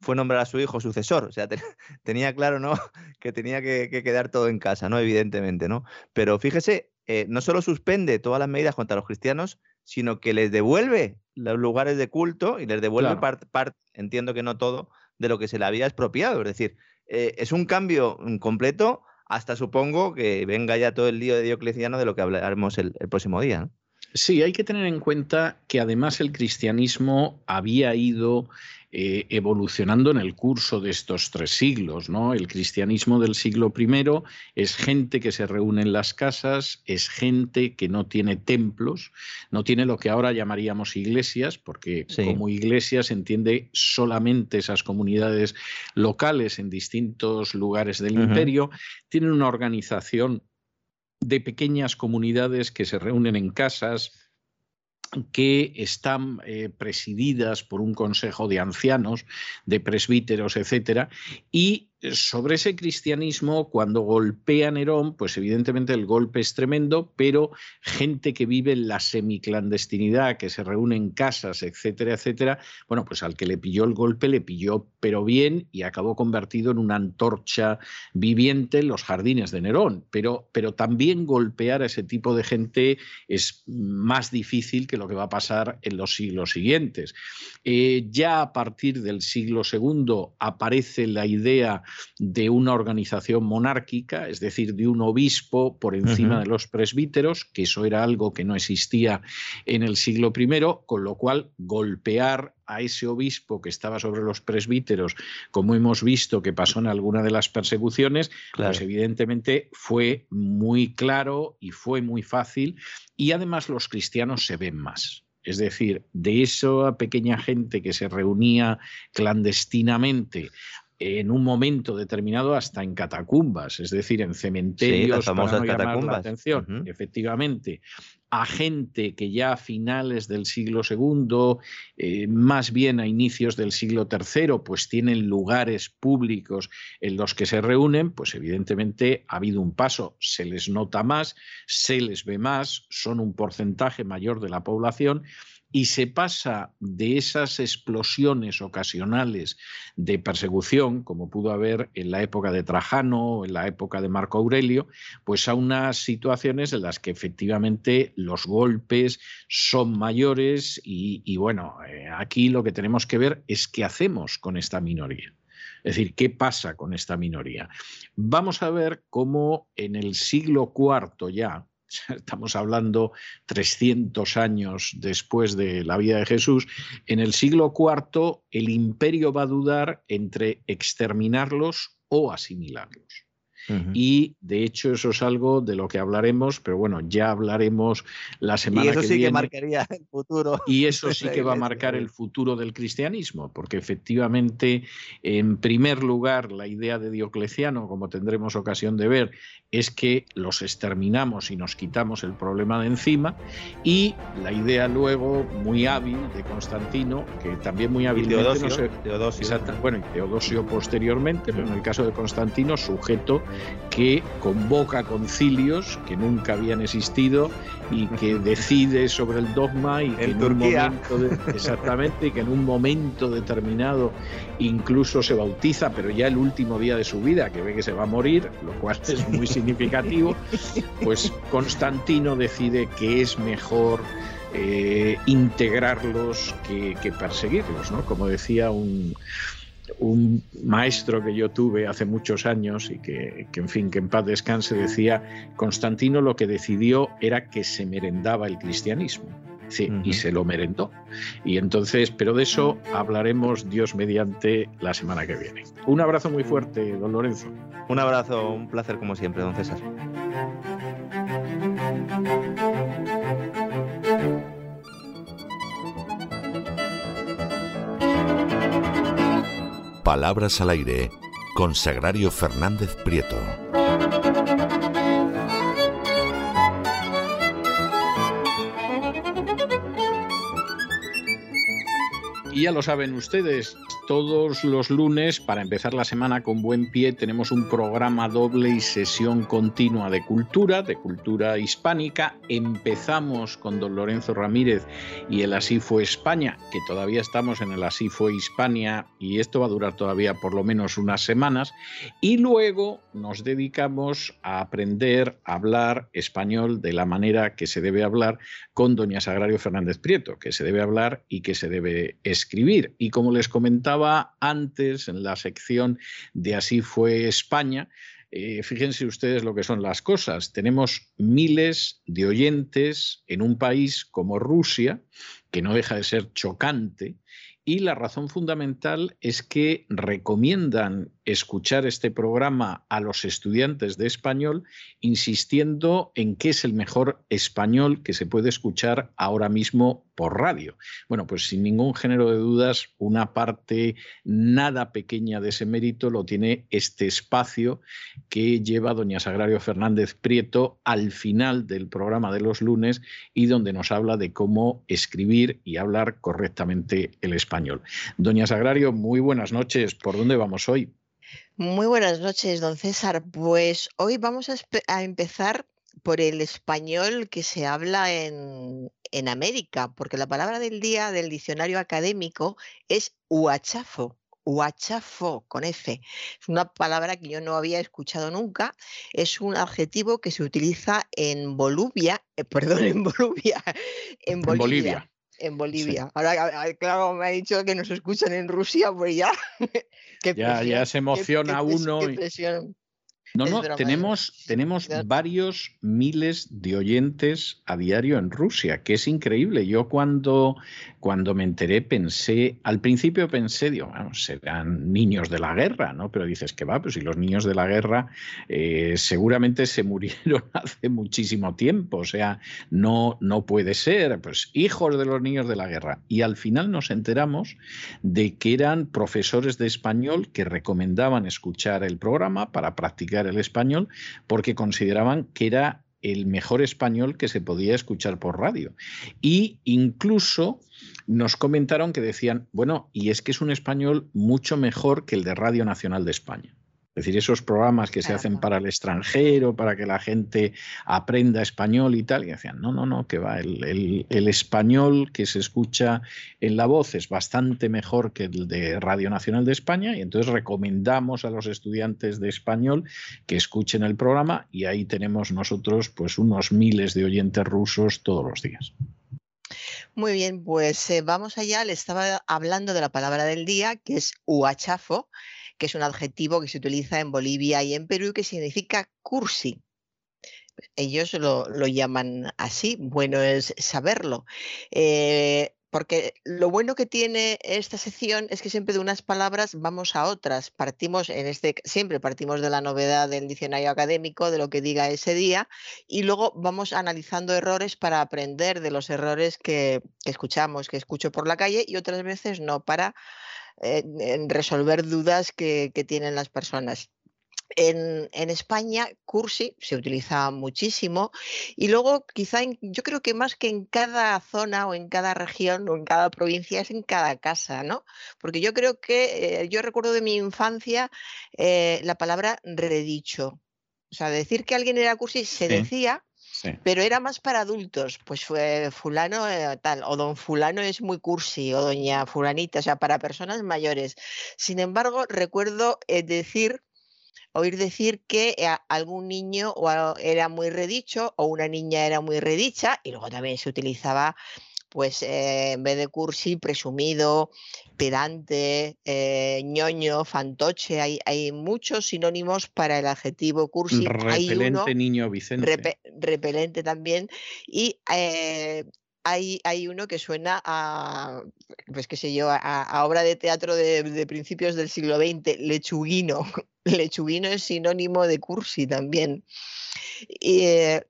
fue nombrar a su hijo sucesor. O sea, tenía claro, ¿no? Que tenía que, que, quedar todo en casa, ¿no? Evidentemente, ¿no? Pero fíjese, eh, no solo suspende todas las medidas contra los cristianos, sino que les devuelve los lugares de culto y les devuelve parte, entiendo que no todo, de lo que se le había expropiado. Es decir, eh, es un cambio mm, completo hasta supongo que venga ya todo el lío de Diocleciano de lo que hablaremos el, próximo día. Sí, hay que tener en cuenta que además el cristianismo había ido eh, evolucionando en el curso de estos tres siglos. ¿no? El cristianismo del siglo I es gente que se reúne en las casas, es gente que no tiene templos, no tiene lo que ahora llamaríamos iglesias, porque como iglesia se entiende solamente esas comunidades locales en distintos lugares del imperio, tienen una organización de pequeñas comunidades que se reúnen en casas, que están eh, presididas por un consejo de ancianos, de presbíteros, etcétera, y sobre ese cristianismo, cuando golpea Nerón, pues evidentemente el golpe es tremendo, pero gente que vive en la semiclandestinidad, que se reúne en casas, etcétera, etcétera, bueno, pues al que le pilló el golpe le pilló pero bien y acabó convertido en una antorcha viviente en los jardines de Nerón. Pero, pero también golpear a ese tipo de gente es más difícil que lo que va a pasar en los siglos siguientes. Eh, ya a partir del siglo II aparece la idea de una organización monárquica, es decir, de un obispo por encima de los presbíteros, que eso era algo que no existía en el siglo I, con lo cual golpear a ese obispo que estaba sobre los presbíteros, como hemos visto que pasó en alguna de las persecuciones, pues evidentemente fue muy claro y fue muy fácil y además los cristianos se ven más. Es decir, de esa pequeña gente que se reunía clandestinamente en un momento determinado hasta en catacumbas, es decir, en cementerios para no llamar la atención. Efectivamente, a gente que ya a finales del siglo II, eh, más bien a inicios del siglo III, pues tienen lugares públicos en los que se reúnen, pues evidentemente ha habido un paso, se les nota más, se les ve más, son un porcentaje mayor de la población y se pasa de esas explosiones ocasionales de persecución, como pudo haber en la época de Trajano o en la época de Marco Aurelio, pues a unas situaciones en las que efectivamente los golpes son mayores y, bueno, eh, aquí lo que tenemos que ver es qué hacemos con esta minoría. Es decir, ¿qué pasa con esta minoría? Vamos a ver cómo en el siglo IV ya, estamos hablando 300 años después de la vida de Jesús, en el siglo IV el imperio va a dudar entre exterminarlos o asimilarlos. Y de hecho eso es algo de lo que hablaremos, pero bueno, ya hablaremos la semana y eso sí que marcaría el futuro. Y eso sí que va a marcar el futuro del cristianismo, porque efectivamente, en primer lugar, la idea de Diocleciano, como tendremos ocasión de ver, es que los exterminamos y nos quitamos el problema de encima, y la idea luego muy hábil de Constantino, que también muy hábil Teodosio, Teodosio. bueno, y Teodosio posteriormente, pero en el caso de Constantino, sujeto que convoca concilios que nunca habían existido y que decide sobre el dogma y que en, un momento exactamente y que en un momento determinado incluso se bautiza, pero ya el último día de su vida, que ve que se va a morir, lo cual es muy significativo, pues Constantino decide que es mejor eh, integrarlos que, que perseguirlos, ¿no? Como decía un un maestro que yo tuve hace muchos años y que, en fin, que en paz descanse, decía, Constantino lo que decidió era que se merendaba el cristianismo. Sí, y se lo merendó. Y entonces, pero de eso hablaremos Dios mediante la semana que viene. Un abrazo muy fuerte, don Lorenzo. Un abrazo, un placer como siempre, don César. Palabras al aire con Sagrario Fernández Prieto. Y ya lo saben ustedes, todos los lunes, para empezar la semana con buen pie, tenemos un programa doble y sesión continua de cultura, de cultura hispánica. Empezamos con don Lorenzo Ramírez y el Así fue España, que todavía estamos en el Así fue Hispania y esto va a durar todavía por lo menos unas semanas. Y luego nos dedicamos a aprender a hablar español de la manera que se debe hablar con doña Sagrario Fernández Prieto, que se debe hablar y que se debe escribir. Y como les antes en la sección de Así fue España. Eh, fíjense ustedes lo que son las cosas. Tenemos miles de oyentes en un país como Rusia, que no deja de ser chocante, y la razón fundamental es que recomiendan escuchar este programa a los estudiantes de español, insistiendo en que es el mejor español que se puede escuchar ahora mismo por radio. Bueno, pues sin ningún género de dudas, una parte nada pequeña de ese mérito lo tiene este espacio que lleva doña Sagrario Fernández Prieto al final del programa de los lunes y donde nos habla de cómo escribir y hablar correctamente el español. Doña Sagrario, muy buenas noches. ¿Por dónde vamos hoy? Muy buenas noches, don César. Pues hoy vamos a, empezar por el español que se habla en, en, América, porque la palabra del día del diccionario académico es huachafo. Huachafo, con F. Es una palabra que yo no había escuchado nunca. Es un adjetivo que se utiliza en Bolivia, eh, perdón, en Bolivia, en Bolivia. En Bolivia. Ahora, claro, me ha dicho que nos escuchan en Rusia, pues ya. ya, ya se emociona uno. No, no, tenemos, tenemos varios miles de oyentes a diario en Rusia, que es increíble. Yo cuando, cuando me enteré pensé, al principio pensé, digo, bueno, serán niños de la guerra, ¿no? Pero dices que va, pues si los niños de la guerra eh, seguramente se murieron hace muchísimo tiempo, o sea, no, no puede ser, pues hijos de los niños de la guerra. Y al final nos enteramos de que eran profesores de español que recomendaban escuchar el programa para practicar el español porque consideraban que era el mejor español que se podía escuchar por radio. Y incluso nos comentaron que decían, bueno, y es que es un español mucho mejor que el de Radio Nacional de España. Es decir, esos programas que se hacen para el extranjero, para que la gente aprenda español y tal, y decían, no, no, no, que va, el, español que se escucha en la voz es bastante mejor que el de Radio Nacional de España, y entonces recomendamos a los estudiantes de español que escuchen el programa, y ahí tenemos nosotros pues unos miles de oyentes rusos todos los días. Muy bien, pues eh, vamos allá. Le estaba hablando de la palabra del día, que es huachafo que es un adjetivo que se utiliza en Bolivia y en Perú que significa cursi. Ellos lo, llaman así, bueno es saberlo. Eh, porque lo bueno que tiene esta sección es que siempre de unas palabras vamos a otras. Partimos en este, siempre partimos de la novedad del diccionario académico, de lo que diga ese día, y luego vamos analizando errores para aprender de los errores que, escuchamos, que escucho por la calle, y otras veces no, para eh, resolver dudas que tienen las personas. En, España, cursi se utiliza muchísimo y luego quizá yo creo que más que en cada zona o en cada región o en cada provincia es en cada casa, ¿no? Porque yo creo que eh, yo recuerdo de mi infancia eh, la palabra redicho. O sea, decir que alguien era cursi se decía, pero era más para adultos, pues fue fulano eh, tal, o don fulano es muy cursi, o doña fulanita, o sea, para personas mayores. Sin embargo, recuerdo decir oír decir que eh, algún niño era muy redicho o una niña era muy redicha y luego también se utilizaba pues eh, en vez de cursi, presumido, pedante, eh, ñoño, fantoche, hay, hay, muchos sinónimos para el adjetivo cursi. Repelente, niño Vicente. repelente también. Y hay, hay, uno que suena a, pues qué sé yo, a, obra de teatro de, principios del siglo XX, lechuguino. Lechuguino es sinónimo de cursi también. Eh,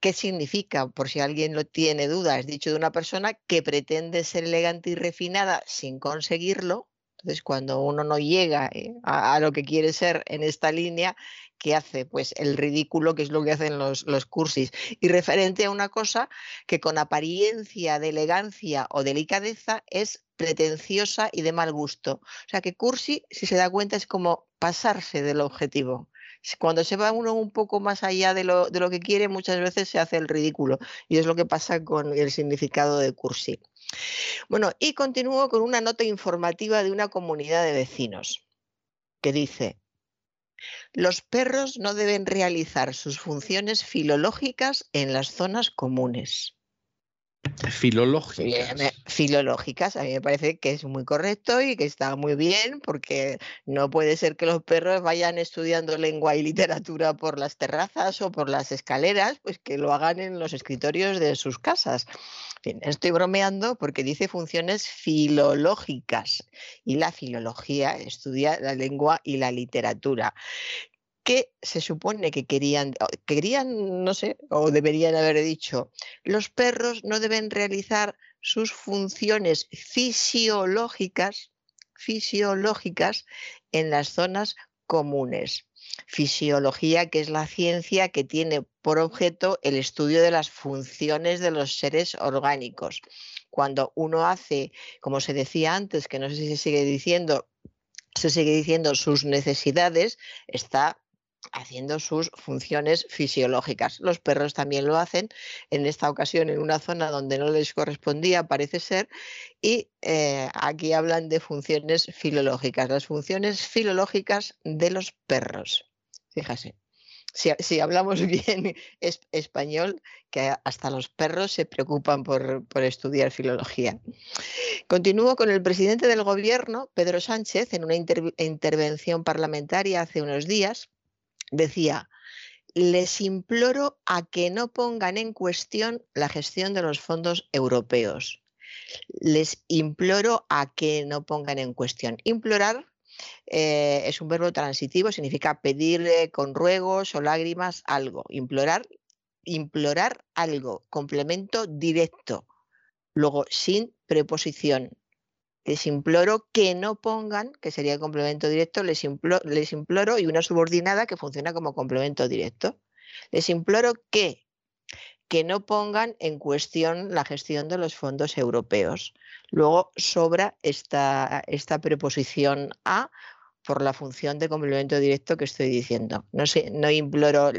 ¿Qué significa? Por si alguien lo tiene dudas, dicho de una persona que pretende ser elegante y refinada sin conseguirlo. Entonces, cuando uno no llega eh, a, lo que quiere ser en esta línea, ¿qué hace? Pues el ridículo, que es lo que hacen los, los cursis. Y referente a una cosa que con apariencia de elegancia o delicadeza es pretenciosa y de mal gusto. O sea que cursi, si se da cuenta, es como pasarse del objetivo. Cuando se va uno un poco más allá de lo, de lo que quiere, muchas veces se hace el ridículo. Y es lo que pasa con el significado de cursi. Bueno, y continúo con una nota informativa de una comunidad de vecinos que dice, los perros no deben realizar sus funciones filológicas en las zonas comunes. Filológicas. filológicas, a mí me parece que es muy correcto y que está muy bien, porque no puede ser que los perros vayan estudiando lengua y literatura por las terrazas o por las escaleras, pues que lo hagan en los escritorios de sus casas. estoy bromeando porque dice funciones filológicas y la filología estudia la lengua y la literatura que se supone que querían, querían, no sé, o deberían haber dicho, los perros no deben realizar sus funciones fisiológicas, fisiológicas en las zonas comunes. Fisiología, que es la ciencia que tiene por objeto el estudio de las funciones de los seres orgánicos. Cuando uno hace, como se decía antes, que no sé si se sigue diciendo, se sigue diciendo sus necesidades, está haciendo sus funciones fisiológicas. Los perros también lo hacen, en esta ocasión en una zona donde no les correspondía, parece ser, y eh, aquí hablan de funciones filológicas, las funciones filológicas de los perros. Fíjase. Si, hablamos bien español, que hasta los perros se preocupan por, estudiar filología. Continúo con el presidente del gobierno, Pedro Sánchez, en una intervención parlamentaria hace unos días, decía, les imploro a que no pongan en cuestión la gestión de los fondos europeos. Les imploro a que no pongan en cuestión. Implorar eh, es un verbo transitivo, significa pedir con ruegos o lágrimas algo. Implorar, implorar algo, complemento directo. Luego, sin preposición, les imploro que no pongan, que sería el complemento directo, les imploro, y una subordinada que funciona como complemento directo. Les imploro que, que no pongan en cuestión la gestión de los fondos europeos. Luego sobra esta, esta preposición a por la función de complemento directo que estoy diciendo. No sé, no imploro,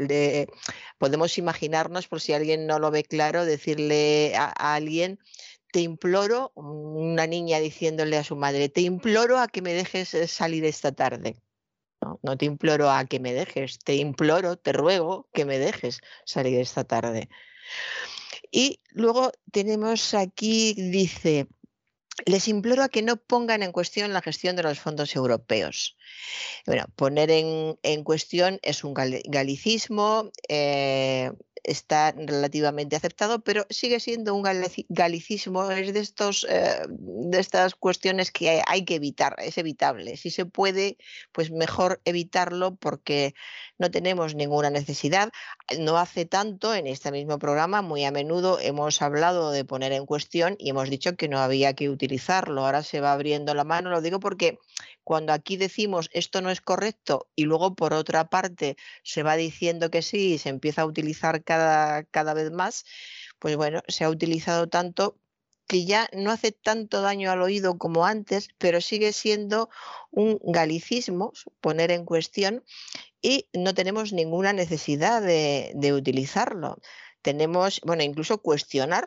podemos imaginarnos, por si alguien no lo ve claro, decirle a alguien, te imploro, una niña diciéndole a su madre, te imploro a que me dejes eh, salir esta tarde. No, no te imploro a que me dejes, te imploro, te ruego que me dejes salir esta tarde. Y luego tenemos aquí, dice, les imploro a que no pongan en cuestión la gestión de los fondos europeos. Bueno, poner en, cuestión es un galicismo, eh, está relativamente aceptado, pero sigue siendo un galicismo, es de, estos, eh, de estas cuestiones que hay que evitar, es evitable. Si se puede, pues mejor evitarlo porque no tenemos ninguna necesidad. No hace tanto en este mismo programa, muy a menudo hemos hablado de poner en cuestión y hemos dicho que no había que utilizarlo. Ahora se va abriendo la mano, lo digo porque cuando aquí decimos esto no es correcto y luego por otra parte se va diciendo que sí y se empieza a utilizar cada, cada vez más, pues bueno, se ha utilizado tanto que ya no hace tanto daño al oído como antes, pero sigue siendo un galicismo poner en cuestión y no tenemos ninguna necesidad de, utilizarlo. Tenemos, bueno, incluso cuestionar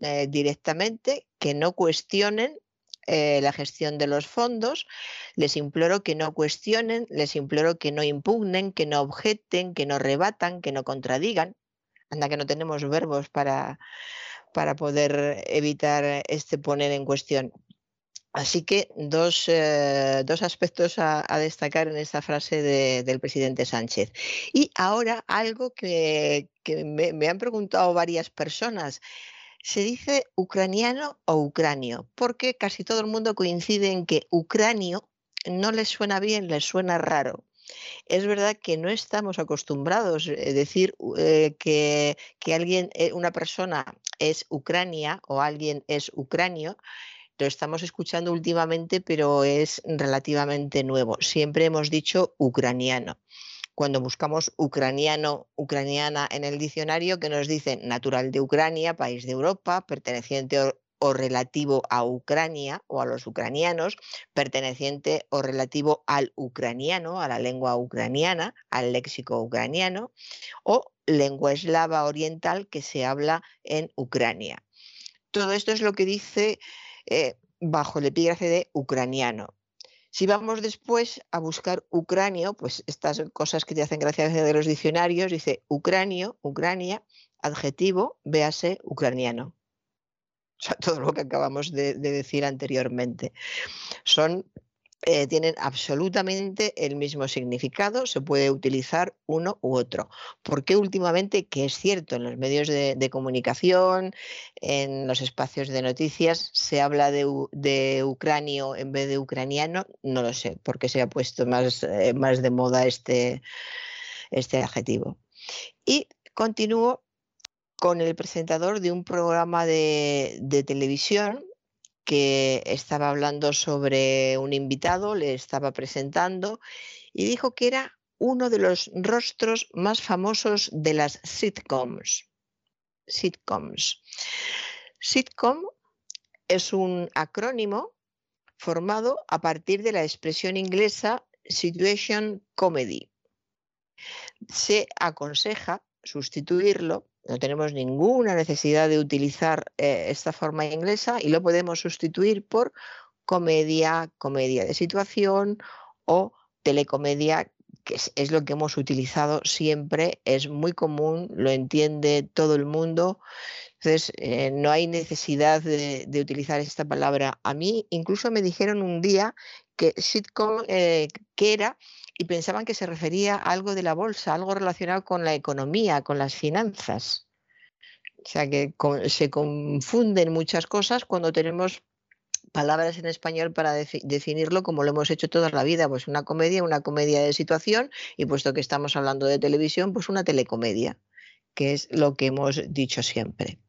eh, directamente, que no cuestionen eh, la gestión de los fondos. Les imploro que no cuestionen, les imploro que no impugnen, que no objeten, que no rebatan, que no contradigan. Anda que no tenemos verbos para, para poder evitar este poner en cuestión. Así que dos, eh, aspectos a, destacar en esta frase del presidente Sánchez. Y ahora algo que, me, me, han preguntado varias personas. ¿Se dice ucraniano o ucranio? Porque casi todo el mundo coincide en que ucranio no les suena bien, les suena raro. Es verdad que no estamos acostumbrados a eh, decir eh, que, que, alguien, una persona es Ucrania o alguien es ucranio lo estamos escuchando últimamente, pero es relativamente nuevo. Siempre hemos dicho ucraniano. Cuando buscamos ucraniano, ucraniana en el diccionario, que nos dice natural de Ucrania, país de Europa, perteneciente o, relativo a Ucrania o a los ucranianos, perteneciente o relativo al ucraniano, a la lengua ucraniana, al léxico ucraniano, o lengua eslava oriental que se habla en Ucrania. Todo esto es lo que dice eh, bajo el epígrafe de ucraniano. Si vamos después a buscar ucranio, pues estas cosas que te hacen gracia de los diccionarios, dice ucranio, Ucrania, adjetivo, véase ucraniano. O sea, todo lo que acabamos de decir anteriormente. Son eh, tienen absolutamente el mismo significado, se puede utilizar uno u otro. Porque últimamente, que es cierto, en los medios de, comunicación, en los espacios de noticias, se habla de, ucranio en vez de ucraniano? No lo sé, porque se ha puesto más, eh, más de moda este, este adjetivo. Y continúo con el presentador de un programa de, de televisión que estaba hablando sobre un invitado, le estaba presentando y dijo que era uno de los rostros más famosos de las sitcoms. Sitcoms. Sitcom es un acrónimo formado a partir de la expresión inglesa situation comedy. Se aconseja sustituirlo no tenemos ninguna necesidad de utilizar eh, esta forma inglesa y lo podemos sustituir por comedia, comedia de situación o telecomedia, que es, lo que hemos utilizado siempre, es muy común, lo entiende todo el mundo. Entonces, eh, no hay necesidad de, utilizar esta palabra. A mí incluso me dijeron un día que sitcom, eh, que era y pensaban que se refería a algo de la bolsa, algo relacionado con la economía, con las finanzas. O sea que se confunden muchas cosas cuando tenemos palabras en español para definirlo como lo hemos hecho toda la vida, pues una comedia, una comedia de situación y puesto que estamos hablando de televisión, pues una telecomedia, que es lo que hemos dicho siempre.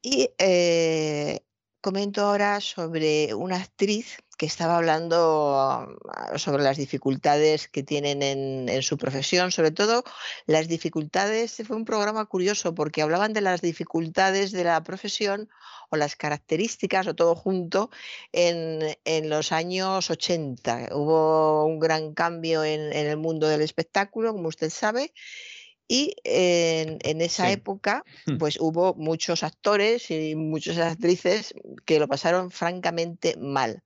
Y eh, comento ahora sobre una actriz que estaba hablando ah, sobre las dificultades que tienen en, su profesión, sobre todo las dificultades, fue un programa curioso porque hablaban de las dificultades de la profesión o las características o todo junto en, los años 80. Hubo un gran cambio en, el mundo del espectáculo, como usted sabe, y en, esa época, hmm. pues hubo muchos actores y muchas actrices que lo pasaron francamente mal.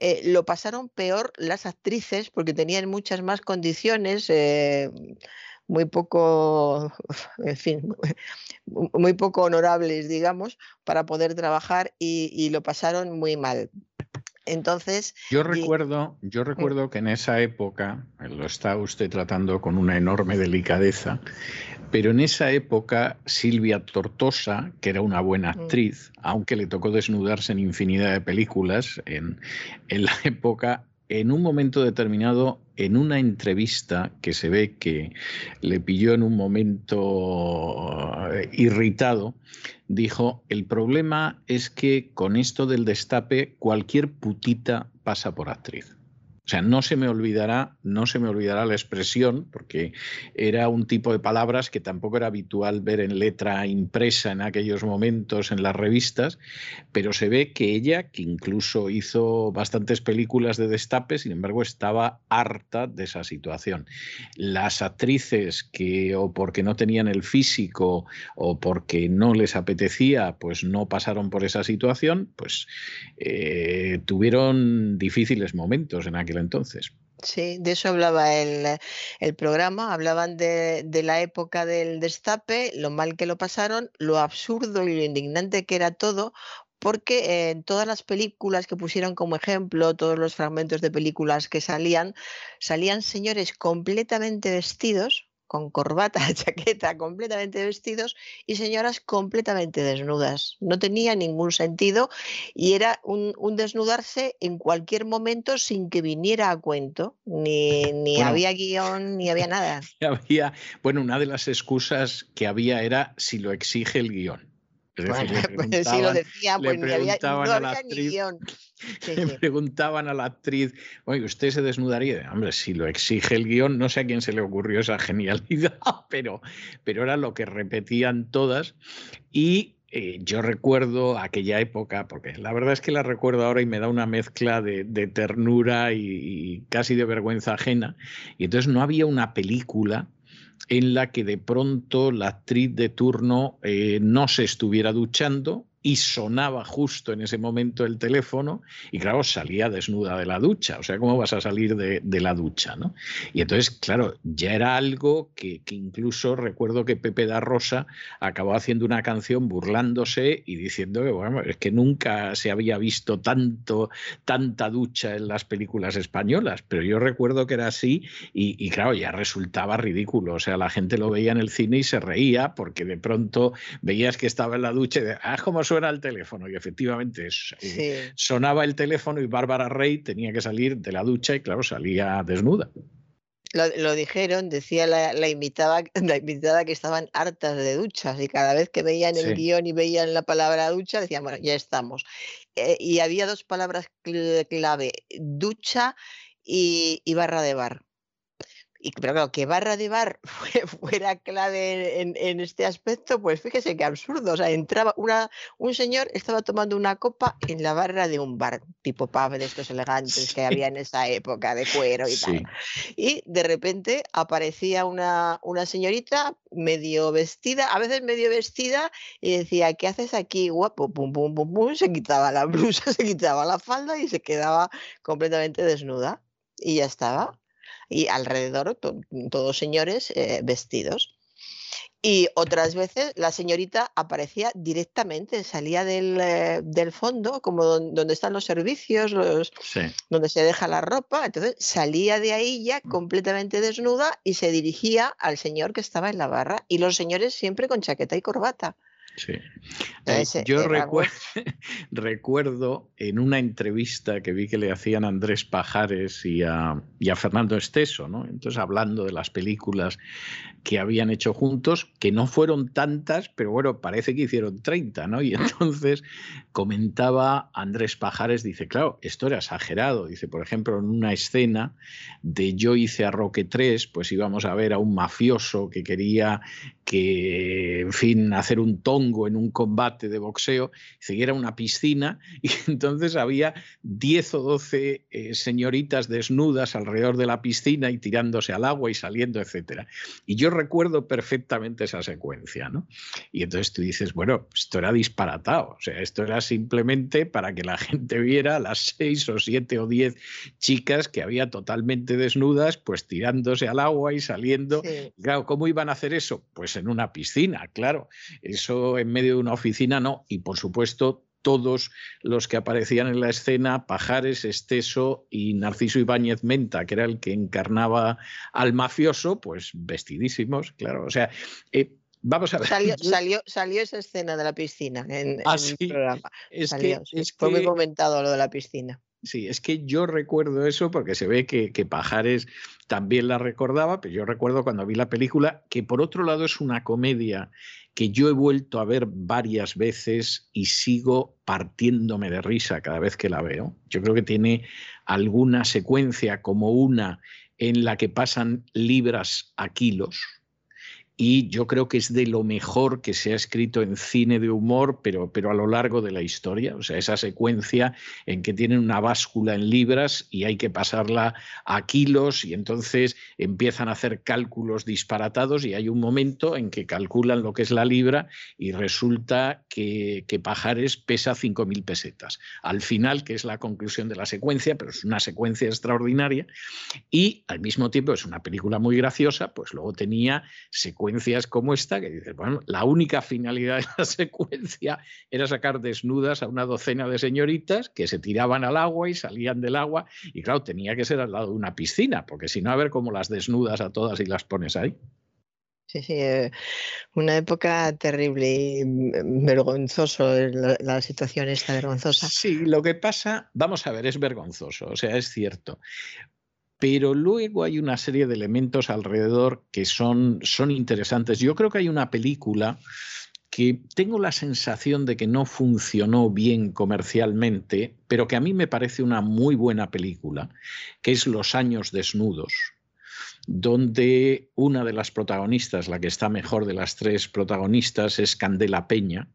Eh, lo pasaron peor las actrices porque tenían muchas más condiciones, eh, muy poco, en fin, muy poco honorables, digamos, para poder trabajar y, lo pasaron muy mal. Entonces. Yo recuerdo, yo mm. recuerdo que en esa época, lo está usted tratando con una enorme delicadeza, pero en esa época Silvia Tortosa, que era una buena mm. actriz, aunque le tocó desnudarse en infinidad de películas en, en la época, en un momento determinado, en una entrevista que se ve que le pilló en un momento eh, irritado, dijo, el problema es que con esto del destape cualquier putita pasa por actriz. O sea, no se me olvidará, no se me olvidará la expresión, porque era un tipo de palabras que tampoco era habitual ver en letra impresa en aquellos momentos en las revistas, pero se ve que ella, que incluso hizo bastantes películas de destape, sin embargo, estaba harta de esa situación. Las actrices que o porque no tenían el físico o porque no les apetecía, pues no pasaron por esa situación, pues eh, tuvieron difíciles momentos en aquel entonces. Sí, de eso hablaba el, programa, hablaban de, la época del destape, lo mal que lo pasaron, lo absurdo y lo indignante que era todo, porque en todas las películas que pusieron como ejemplo, todos los fragmentos de películas que salían, salían señores completamente vestidos, con corbata, chaqueta, completamente vestidos y señoras completamente desnudas. No tenía ningún sentido y era un, desnudarse en cualquier momento sin que viniera a cuento. Ni, ni había guion, ni había nada. Había, bueno, una de las excusas que había era si lo exige el guion. Pues si lo decía, pues ni había, no había ni guion. le preguntaban a la actriz, oye, ¿usted se desnudaría? Hombre, si lo exige el guion, no sé a quién se le ocurrió esa genialidad, pero, pero era lo que repetían todas. Y eh, yo recuerdo aquella época, porque la verdad es que la recuerdo ahora y me da una mezcla de, ternura y, casi de vergüenza ajena. Y entonces no había una película en la que de pronto la actriz de turno eh, no se estuviera duchando y sonaba justo en ese momento el teléfono y claro, salía desnuda de la ducha. O sea, ¿cómo vas a salir de, la ducha? ¿no? Y entonces, claro, ya era algo que, incluso recuerdo que Pepe da Rosa acabó haciendo una canción burlándose y diciendo que, bueno, es que nunca se había visto tanto, tanta ducha en las películas españolas, pero yo recuerdo que era así y, claro, ya resultaba ridículo. O sea, la gente lo veía en el cine y se reía porque de pronto veías que estaba en la ducha y de, ah, cómo suena el teléfono. Y efectivamente eh, sonaba el teléfono y Bárbara Rey tenía que salir de la ducha y claro, salía desnuda. Lo, dijeron, decía la, la, invitada, la invitada que estaban hartas de duchas y cada vez que veían el guion y veían la palabra ducha decían, bueno, ya estamos. Eh, y había dos palabras clave, ducha y, y barra de bar y pero claro, que barra de bar fuera clave en, este aspecto, pues fíjese qué absurdo. O sea, entraba una, un señor, estaba tomando una copa en la barra de un bar, tipo pub de estos elegantes que había en esa época, de cuero y tal. Y de repente aparecía una, una señorita medio vestida, a veces medio vestida, y decía, ¿qué haces aquí, guapo? Pum, pum, pum, pum, se quitaba la blusa, se quitaba la falda y se quedaba completamente desnuda. Y ya estaba y alrededor todos señores eh, vestidos. Y otras veces la señorita aparecía directamente, salía del, eh, del fondo, como donde están los servicios, los, donde se deja la ropa. Entonces salía de ahí ya mm. completamente desnuda y se dirigía al señor que estaba en la barra. Y los señores siempre con chaqueta y corbata. Sí. Eh, yo recuerdo, en una entrevista que vi que le hacían a Andrés Pajares y a, y a Fernando Esteso, ¿no? Entonces, hablando de las películas que habían hecho juntos, que no fueron tantas, pero bueno, parece que hicieron 30, ¿no? Y entonces comentaba Andrés Pajares, dice, claro, esto era exagerado. Dice, por ejemplo, en una escena de Yo hice a Roque 3, pues íbamos a ver a un mafioso que quería que en fin, hacer un tongo en un combate de boxeo, y era una piscina y entonces había 10 o 12 eh, señoritas desnudas alrededor de la piscina y tirándose al agua y saliendo, etc. Y yo recuerdo perfectamente esa secuencia, ¿no? Y entonces tú dices, bueno, esto era disparatado, o sea, esto era simplemente para que la gente viera las 6 o 7 o 10 chicas que había totalmente desnudas, pues tirándose al agua y saliendo. Claro, ¿cómo iban a hacer eso? Pues en una piscina, claro. Eso en medio de una oficina no. Y por supuesto, todos los que aparecían en la escena, Pajares, Esteso y Narciso Ibáñez Menta, que era el que encarnaba al mafioso, pues vestidísimos, claro. O sea, eh, vamos a ver. Salió, salió, esa escena de la piscina en, ah, el programa. Es que, fue muy comentado lo de la piscina. Sí, es que yo recuerdo eso porque se ve que, que, Pajares también la recordaba, pero yo recuerdo cuando vi la película que por otro lado es una comedia que yo he vuelto a ver varias veces y sigo partiéndome de risa cada vez que la veo. Yo creo que tiene alguna secuencia como una en la que pasan libras a kilos, y yo creo que es de lo mejor que se ha escrito en cine de humor, pero, pero a lo largo de la historia. O sea, esa secuencia en que tienen una báscula en libras y hay que pasarla a kilos y entonces empiezan a hacer cálculos disparatados y hay un momento en que calculan lo que es la libra y resulta que, que Pajares pesa 5.000 pesetas. Al final, que es la conclusión de la secuencia, pero es una secuencia extraordinaria y al mismo tiempo es una película muy graciosa, pues luego tenía secuencias secuencias como esta, que dices, bueno, la única finalidad de la secuencia era sacar desnudas a una docena de señoritas que se tiraban al agua y salían del agua, y claro, tenía que ser al lado de una piscina, porque si no, a ver cómo las desnudas a todas y las pones ahí. Sí, sí, eh, una época terrible y mm, vergonzoso, la, la, situación esta vergonzosa. Sí, lo que pasa, vamos a ver, es vergonzoso, o sea, es cierto pero luego hay una serie de elementos alrededor que son, son interesantes. Yo creo que hay una película que tengo la sensación de que no funcionó bien comercialmente, pero que a mí me parece una muy buena película, que es Los años desnudos, donde una de las protagonistas, la que está mejor de las tres protagonistas, es Candela Peña,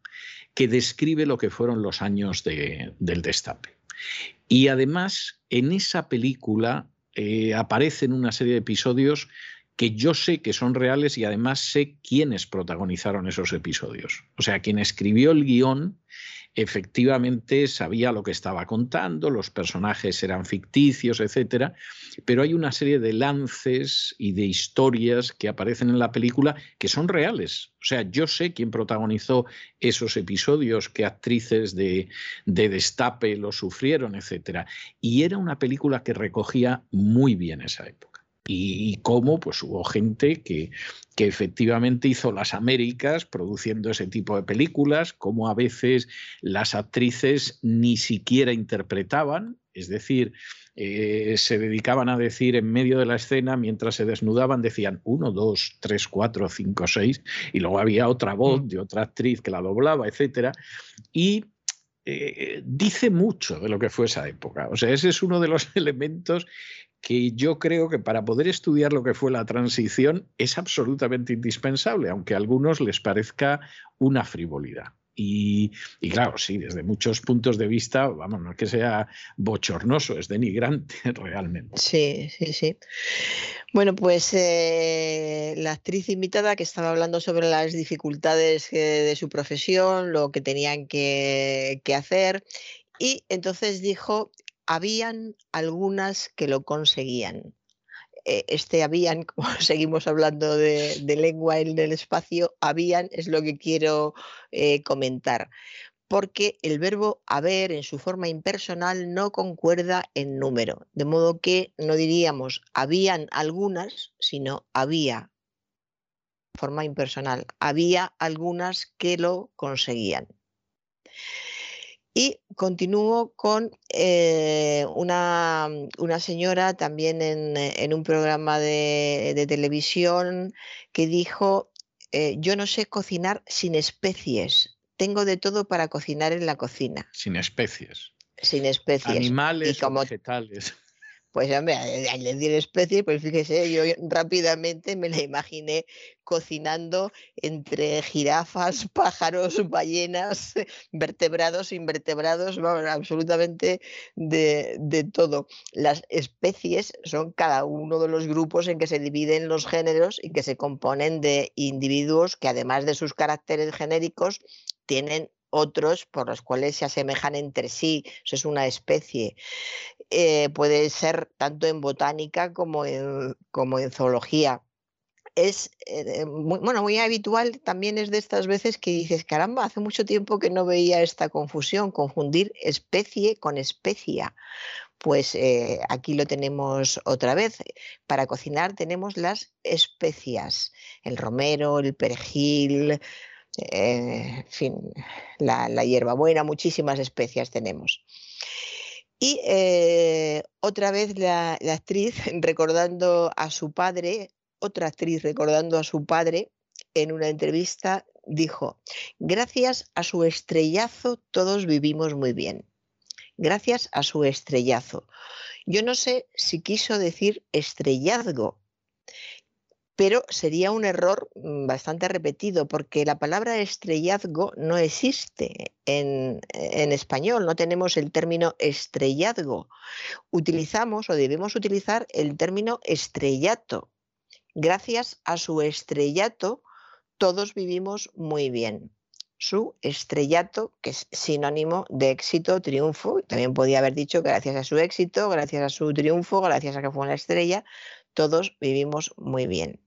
que describe lo que fueron los años de, del destape. Y además, en esa película eh, aparecen una serie de episodios que yo sé que son reales y además sé quiénes protagonizaron esos episodios. O sea, quien escribió el guion efectivamente sabía lo que estaba contando, los personajes eran ficticios, etcétera, pero hay una serie de lances y de historias que aparecen en la película que son reales. O sea, yo sé quién protagonizó esos episodios, qué actrices de, de destape lo sufrieron, etcétera. Y era una película que recogía muy bien esa época y, cómo pues hubo gente que, que, efectivamente hizo las Américas produciendo ese tipo de películas, cómo a veces las actrices ni siquiera interpretaban, es decir, eh, se dedicaban a decir en medio de la escena, mientras se desnudaban, decían uno, dos, tres, cuatro, cinco, seis, y luego había otra voz mm. de otra actriz que la doblaba, etcétera. Y eh, dice mucho de lo que fue esa época. O sea, ese es uno de los elementos que yo creo que para poder estudiar lo que fue la transición es absolutamente indispensable, aunque a algunos les parezca una frivolidad. Y, claro, sí, desde muchos puntos de vista, vamos, no es que sea bochornoso, es denigrante realmente. Sí, sí, sí. Bueno, pues eh, la actriz invitada que estaba hablando sobre las dificultades eh, de su profesión, lo que tenían que, que hacer, y entonces dijo habían algunas que lo conseguían. Eh, este habían, como seguimos hablando de, lengua en el espacio, habían es lo que quiero eh, comentar, porque el verbo haber en su forma impersonal no concuerda en número, de modo que no diríamos habían algunas, sino había, forma impersonal, había algunas que lo conseguían. Y continúo con eh, una, una, señora también en, en un programa de, de, televisión que dijo, eh, yo no sé cocinar sin especies, tengo de todo para cocinar en la cocina. Sin especies. Sin especies. Animales y como, vegetales. Pues hombre, al decir especie, pues fíjese, yo rápidamente me la imaginé cocinando entre jirafas, pájaros, ballenas, vertebrados, invertebrados, absolutamente de, de, todo. Las especies son cada uno de los grupos en que se dividen los géneros y que se componen de individuos que además de sus caracteres genéricos tienen otros por los cuales se asemejan entre sí. Eso es una especie. Eh, puede ser tanto en botánica como en, como en zoología. Es eh, muy, bueno, muy habitual, también es de estas veces que dices, caramba, hace mucho tiempo que no veía esta confusión, confundir especie con especia. Pues eh, aquí lo tenemos otra vez. Para cocinar tenemos las especias, el romero, el perejil, fin, la, la hierbabuena, muchísimas especias tenemos. Y eh, otra vez la, actriz recordando a su padre, otra actriz recordando a su padre en una entrevista, dijo, gracias a su estrellazo todos vivimos muy bien. Gracias a su estrellazo. Yo no sé si quiso decir estrellazgo, pero sería un error mm, bastante repetido porque la palabra estrellazgo no existe en, español, no tenemos el término estrellazgo. Utilizamos o debemos utilizar el término estrellato. Gracias a su estrellato, todos vivimos muy bien. Su estrellato, que es sinónimo de éxito, triunfo, también podía haber dicho que gracias a su éxito, gracias a su triunfo, gracias a que fue una estrella, todos vivimos muy bien.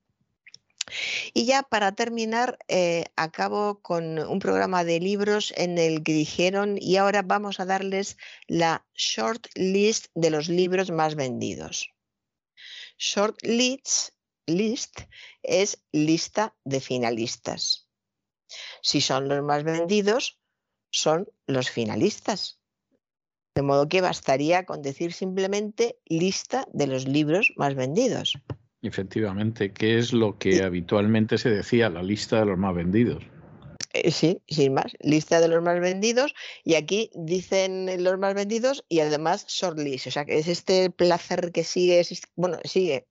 Y ya para terminar, eh, acabo con un programa de libros en el que dijeron, y ahora vamos a darles la short list de los libros más vendidos. Short list, list es lista de finalistas. Si son los más vendidos, son los finalistas. De modo que bastaría con decir simplemente lista de los libros más vendidos. Efectivamente, ¿qué es lo que habitualmente se decía, la lista de los más vendidos? Eh, sí, sin más, lista de los más vendidos y aquí dicen los más vendidos y además shortlist, o sea que es este placer que sigue, bueno, sigue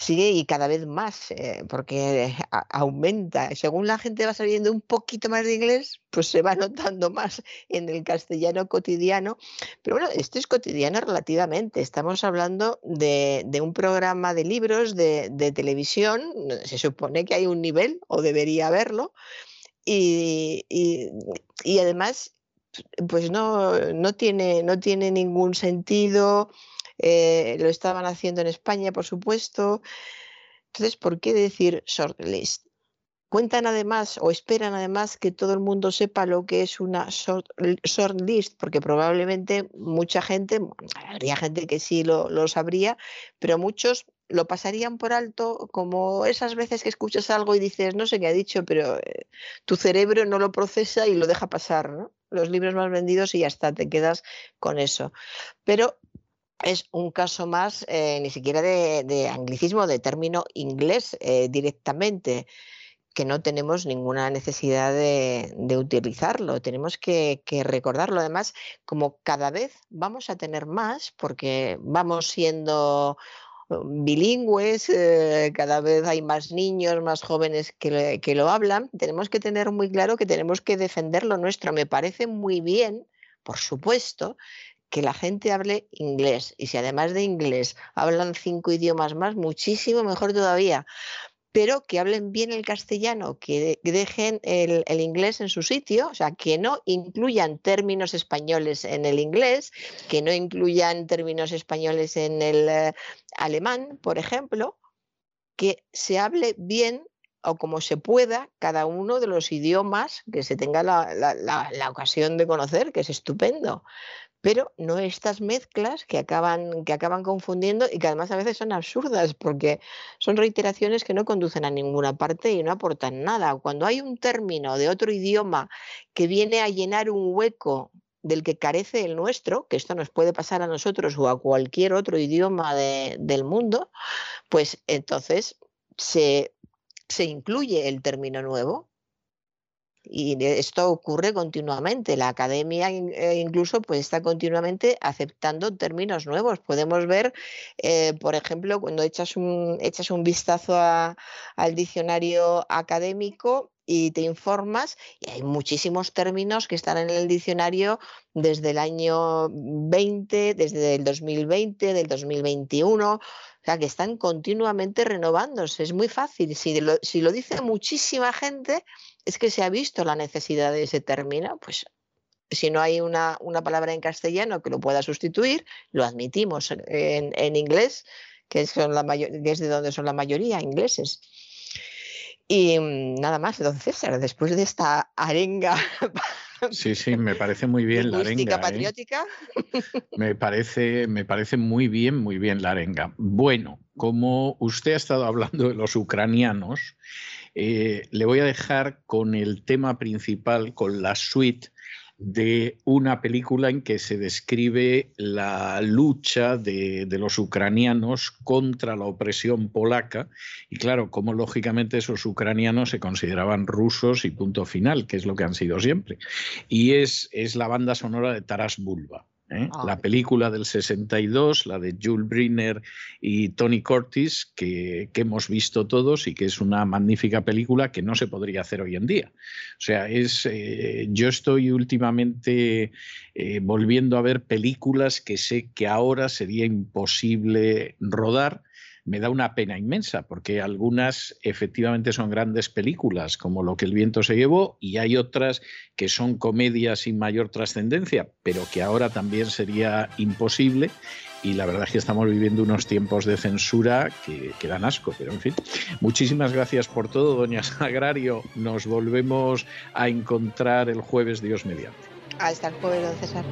sigue y cada vez más, eh, porque aumenta. Según la gente va sabiendo un poquito más de inglés, pues se va notando más en el castellano cotidiano. Pero bueno, esto es cotidiano relativamente. Estamos hablando de, un programa de libros, de, televisión. Se supone que hay un nivel, o debería haberlo. Y, y, además, pues no, no, tiene, no tiene ningún sentido eh, lo estaban haciendo en España, por supuesto. Entonces, ¿por qué decir shortlist? Cuentan además o esperan además que todo el mundo sepa lo que es una shortlist, porque probablemente mucha gente, habría gente que sí lo, lo sabría, pero muchos lo pasarían por alto como esas veces que escuchas algo y dices, no sé qué ha dicho, pero eh, tu cerebro no lo procesa y lo deja pasar, ¿no? Los libros más vendidos y ya está, te quedas con eso. Pero es un caso más, eh, ni siquiera de, anglicismo, de término inglés eh, directamente, que no tenemos ninguna necesidad de, utilizarlo, tenemos que, recordarlo. Además, como cada vez vamos a tener más, porque vamos siendo um, bilingües, eh, cada vez hay más niños, más jóvenes que, que lo hablan, tenemos que tener muy claro que tenemos que defender lo nuestro. Me parece muy bien, por supuesto, que la gente hable inglés. Y si además de inglés hablan cinco idiomas más, muchísimo mejor todavía. Pero que hablen bien el castellano, que dejen el, inglés en su sitio, o sea, que no incluyan términos españoles en el inglés, que no incluyan términos españoles en el eh, alemán, por ejemplo, que se hable bien o como se pueda cada uno de los idiomas que se tenga la, la, ocasión de conocer, que es estupendo pero no estas mezclas que acaban, que acaban confundiendo y que además a veces son absurdas porque son reiteraciones que no conducen a ninguna parte y no aportan nada. Cuando hay un término de otro idioma que viene a llenar un hueco del que carece el nuestro, que esto nos puede pasar a nosotros o a cualquier otro idioma del mundo, pues entonces se, se incluye el término nuevo Y esto ocurre continuamente. La academia eh, incluso pues, está continuamente aceptando términos nuevos. Podemos ver, eh, por ejemplo, cuando echas un, echas un vistazo al diccionario académico, y te informas y hay muchísimos términos que están en el diccionario desde el año 20, desde el 2020, del 2021, o sea, que están continuamente renovándose. Es muy fácil. Si lo, si lo dice muchísima gente, es que se ha visto la necesidad de ese término, pues si no hay una, una palabra en castellano que lo pueda sustituir, lo admitimos en, en inglés, que, son la mayor, que es de donde son la mayoría ingleses. Y mm, nada más, don César, después de esta arenga. Sí, sí, me parece muy bien la arenga. ¿eh? patriótica. Me, parece, me parece muy bien, muy bien la arenga. Bueno, como usted ha estado hablando de los ucranianos, eh, le voy a dejar con el tema principal, con la suite de una película en que se describe la lucha de, los ucranianos contra la opresión polaca y claro, como lógicamente esos ucranianos se consideraban rusos y punto final, que es lo que han sido siempre. Y es, es la banda sonora de Taras Bulba. ¿Eh? Ah. La película del 62, la de Jules Briner y Tony Curtis, que, hemos visto todos y que es una magnífica película que no se podría hacer hoy en día. O sea, es, eh, yo estoy últimamente eh, volviendo a ver películas que sé que ahora sería imposible rodar me da una pena inmensa, porque algunas efectivamente son grandes películas, como Lo que el viento se llevó, y hay otras que son comedias sin mayor trascendencia, pero que ahora también sería imposible. Y la verdad es que estamos viviendo unos tiempos de censura que, que dan asco, pero en fin. Muchísimas gracias por todo, doña Sagrario. Nos volvemos a encontrar el jueves, Dios mediante. Hasta el jueves, don César.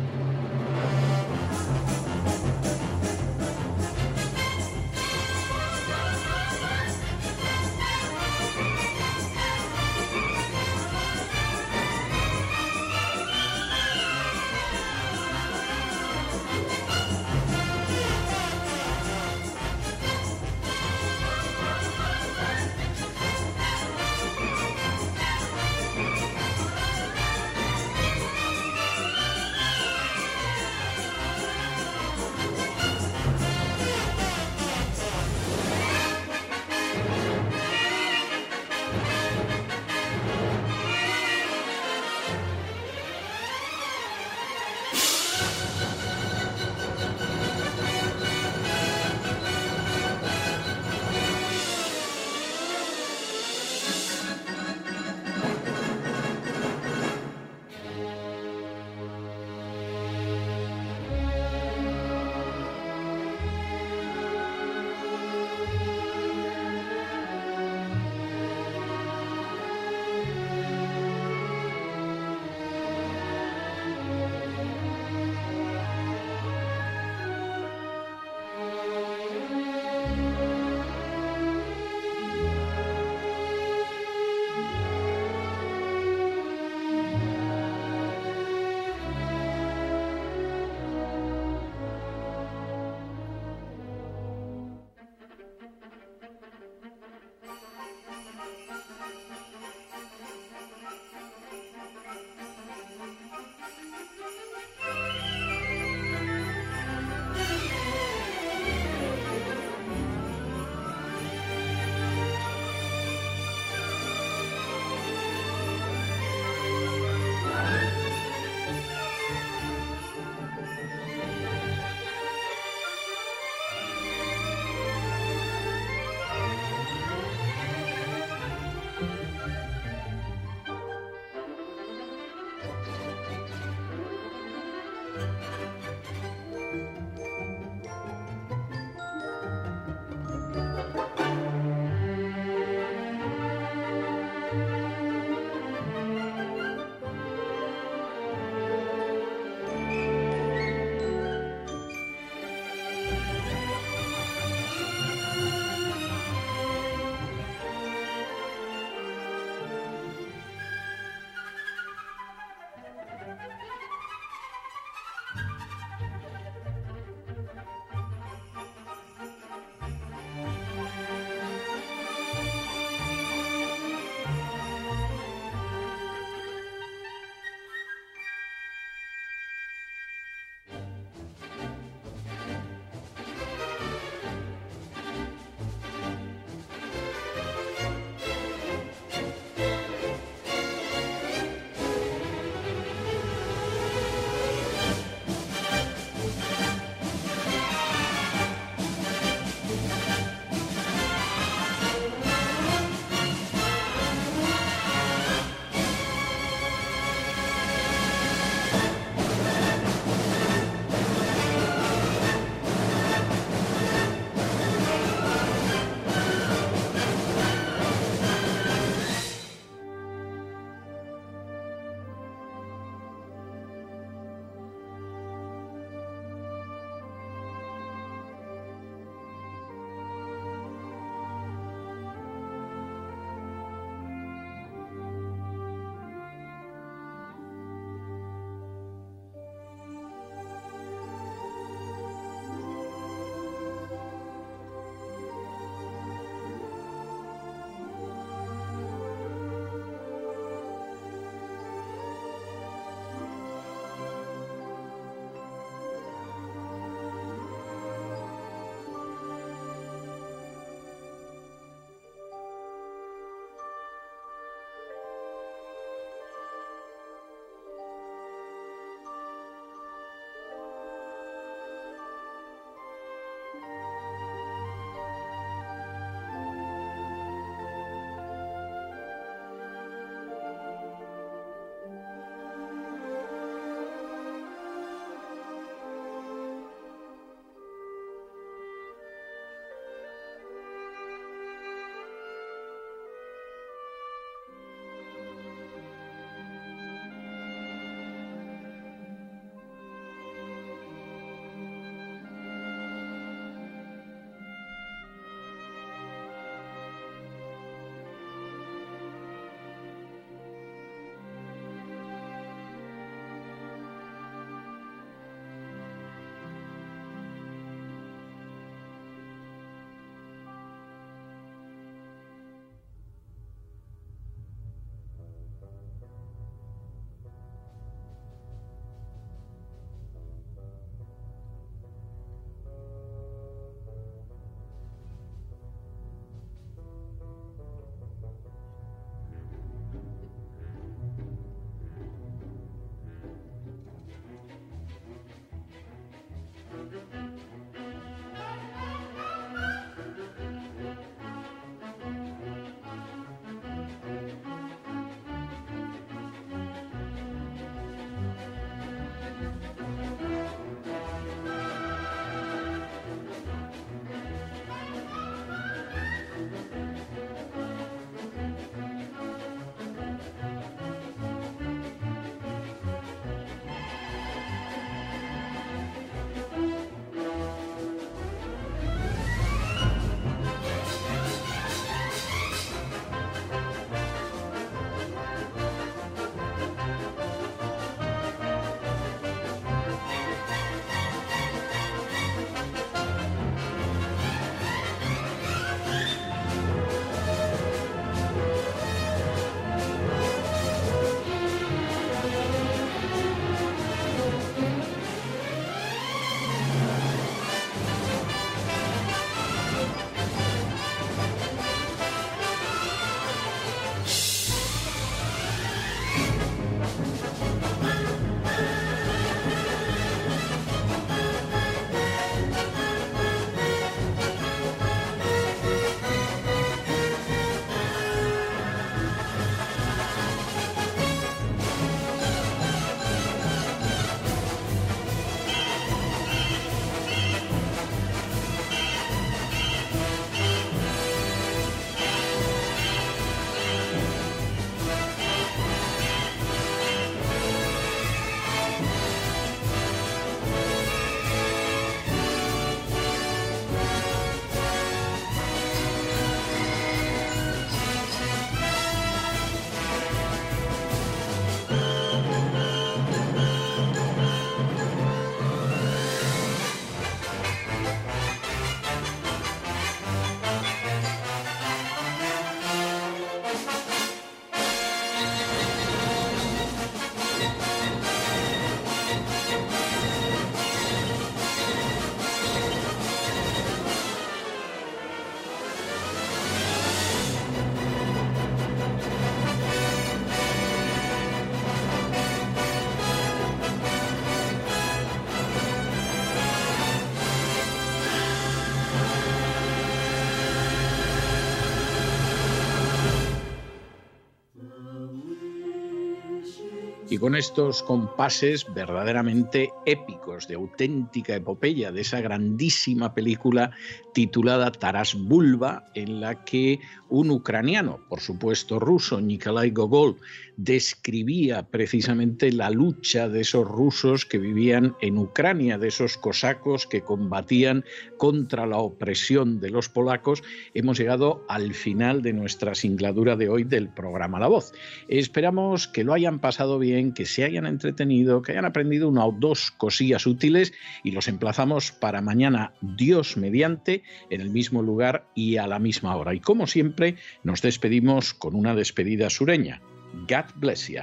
Con estos compases verdaderamente épicos, de auténtica epopeya, de esa grandísima película titulada Taras Bulba, en la que un ucraniano, por supuesto ruso, Nikolai Gogol, describía precisamente la lucha de esos rusos que vivían en Ucrania, de esos cosacos que combatían contra la opresión de los polacos, hemos llegado al final de nuestra singladura de hoy del programa La Voz. Esperamos que lo hayan pasado bien, que se hayan entretenido, que hayan aprendido una o dos cosillas útiles y los emplazamos para mañana, Dios mediante, en el mismo lugar y a la misma hora. Y como siempre, nos despedimos con una despedida sureña. God bless you.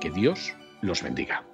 Que Dios los bendiga.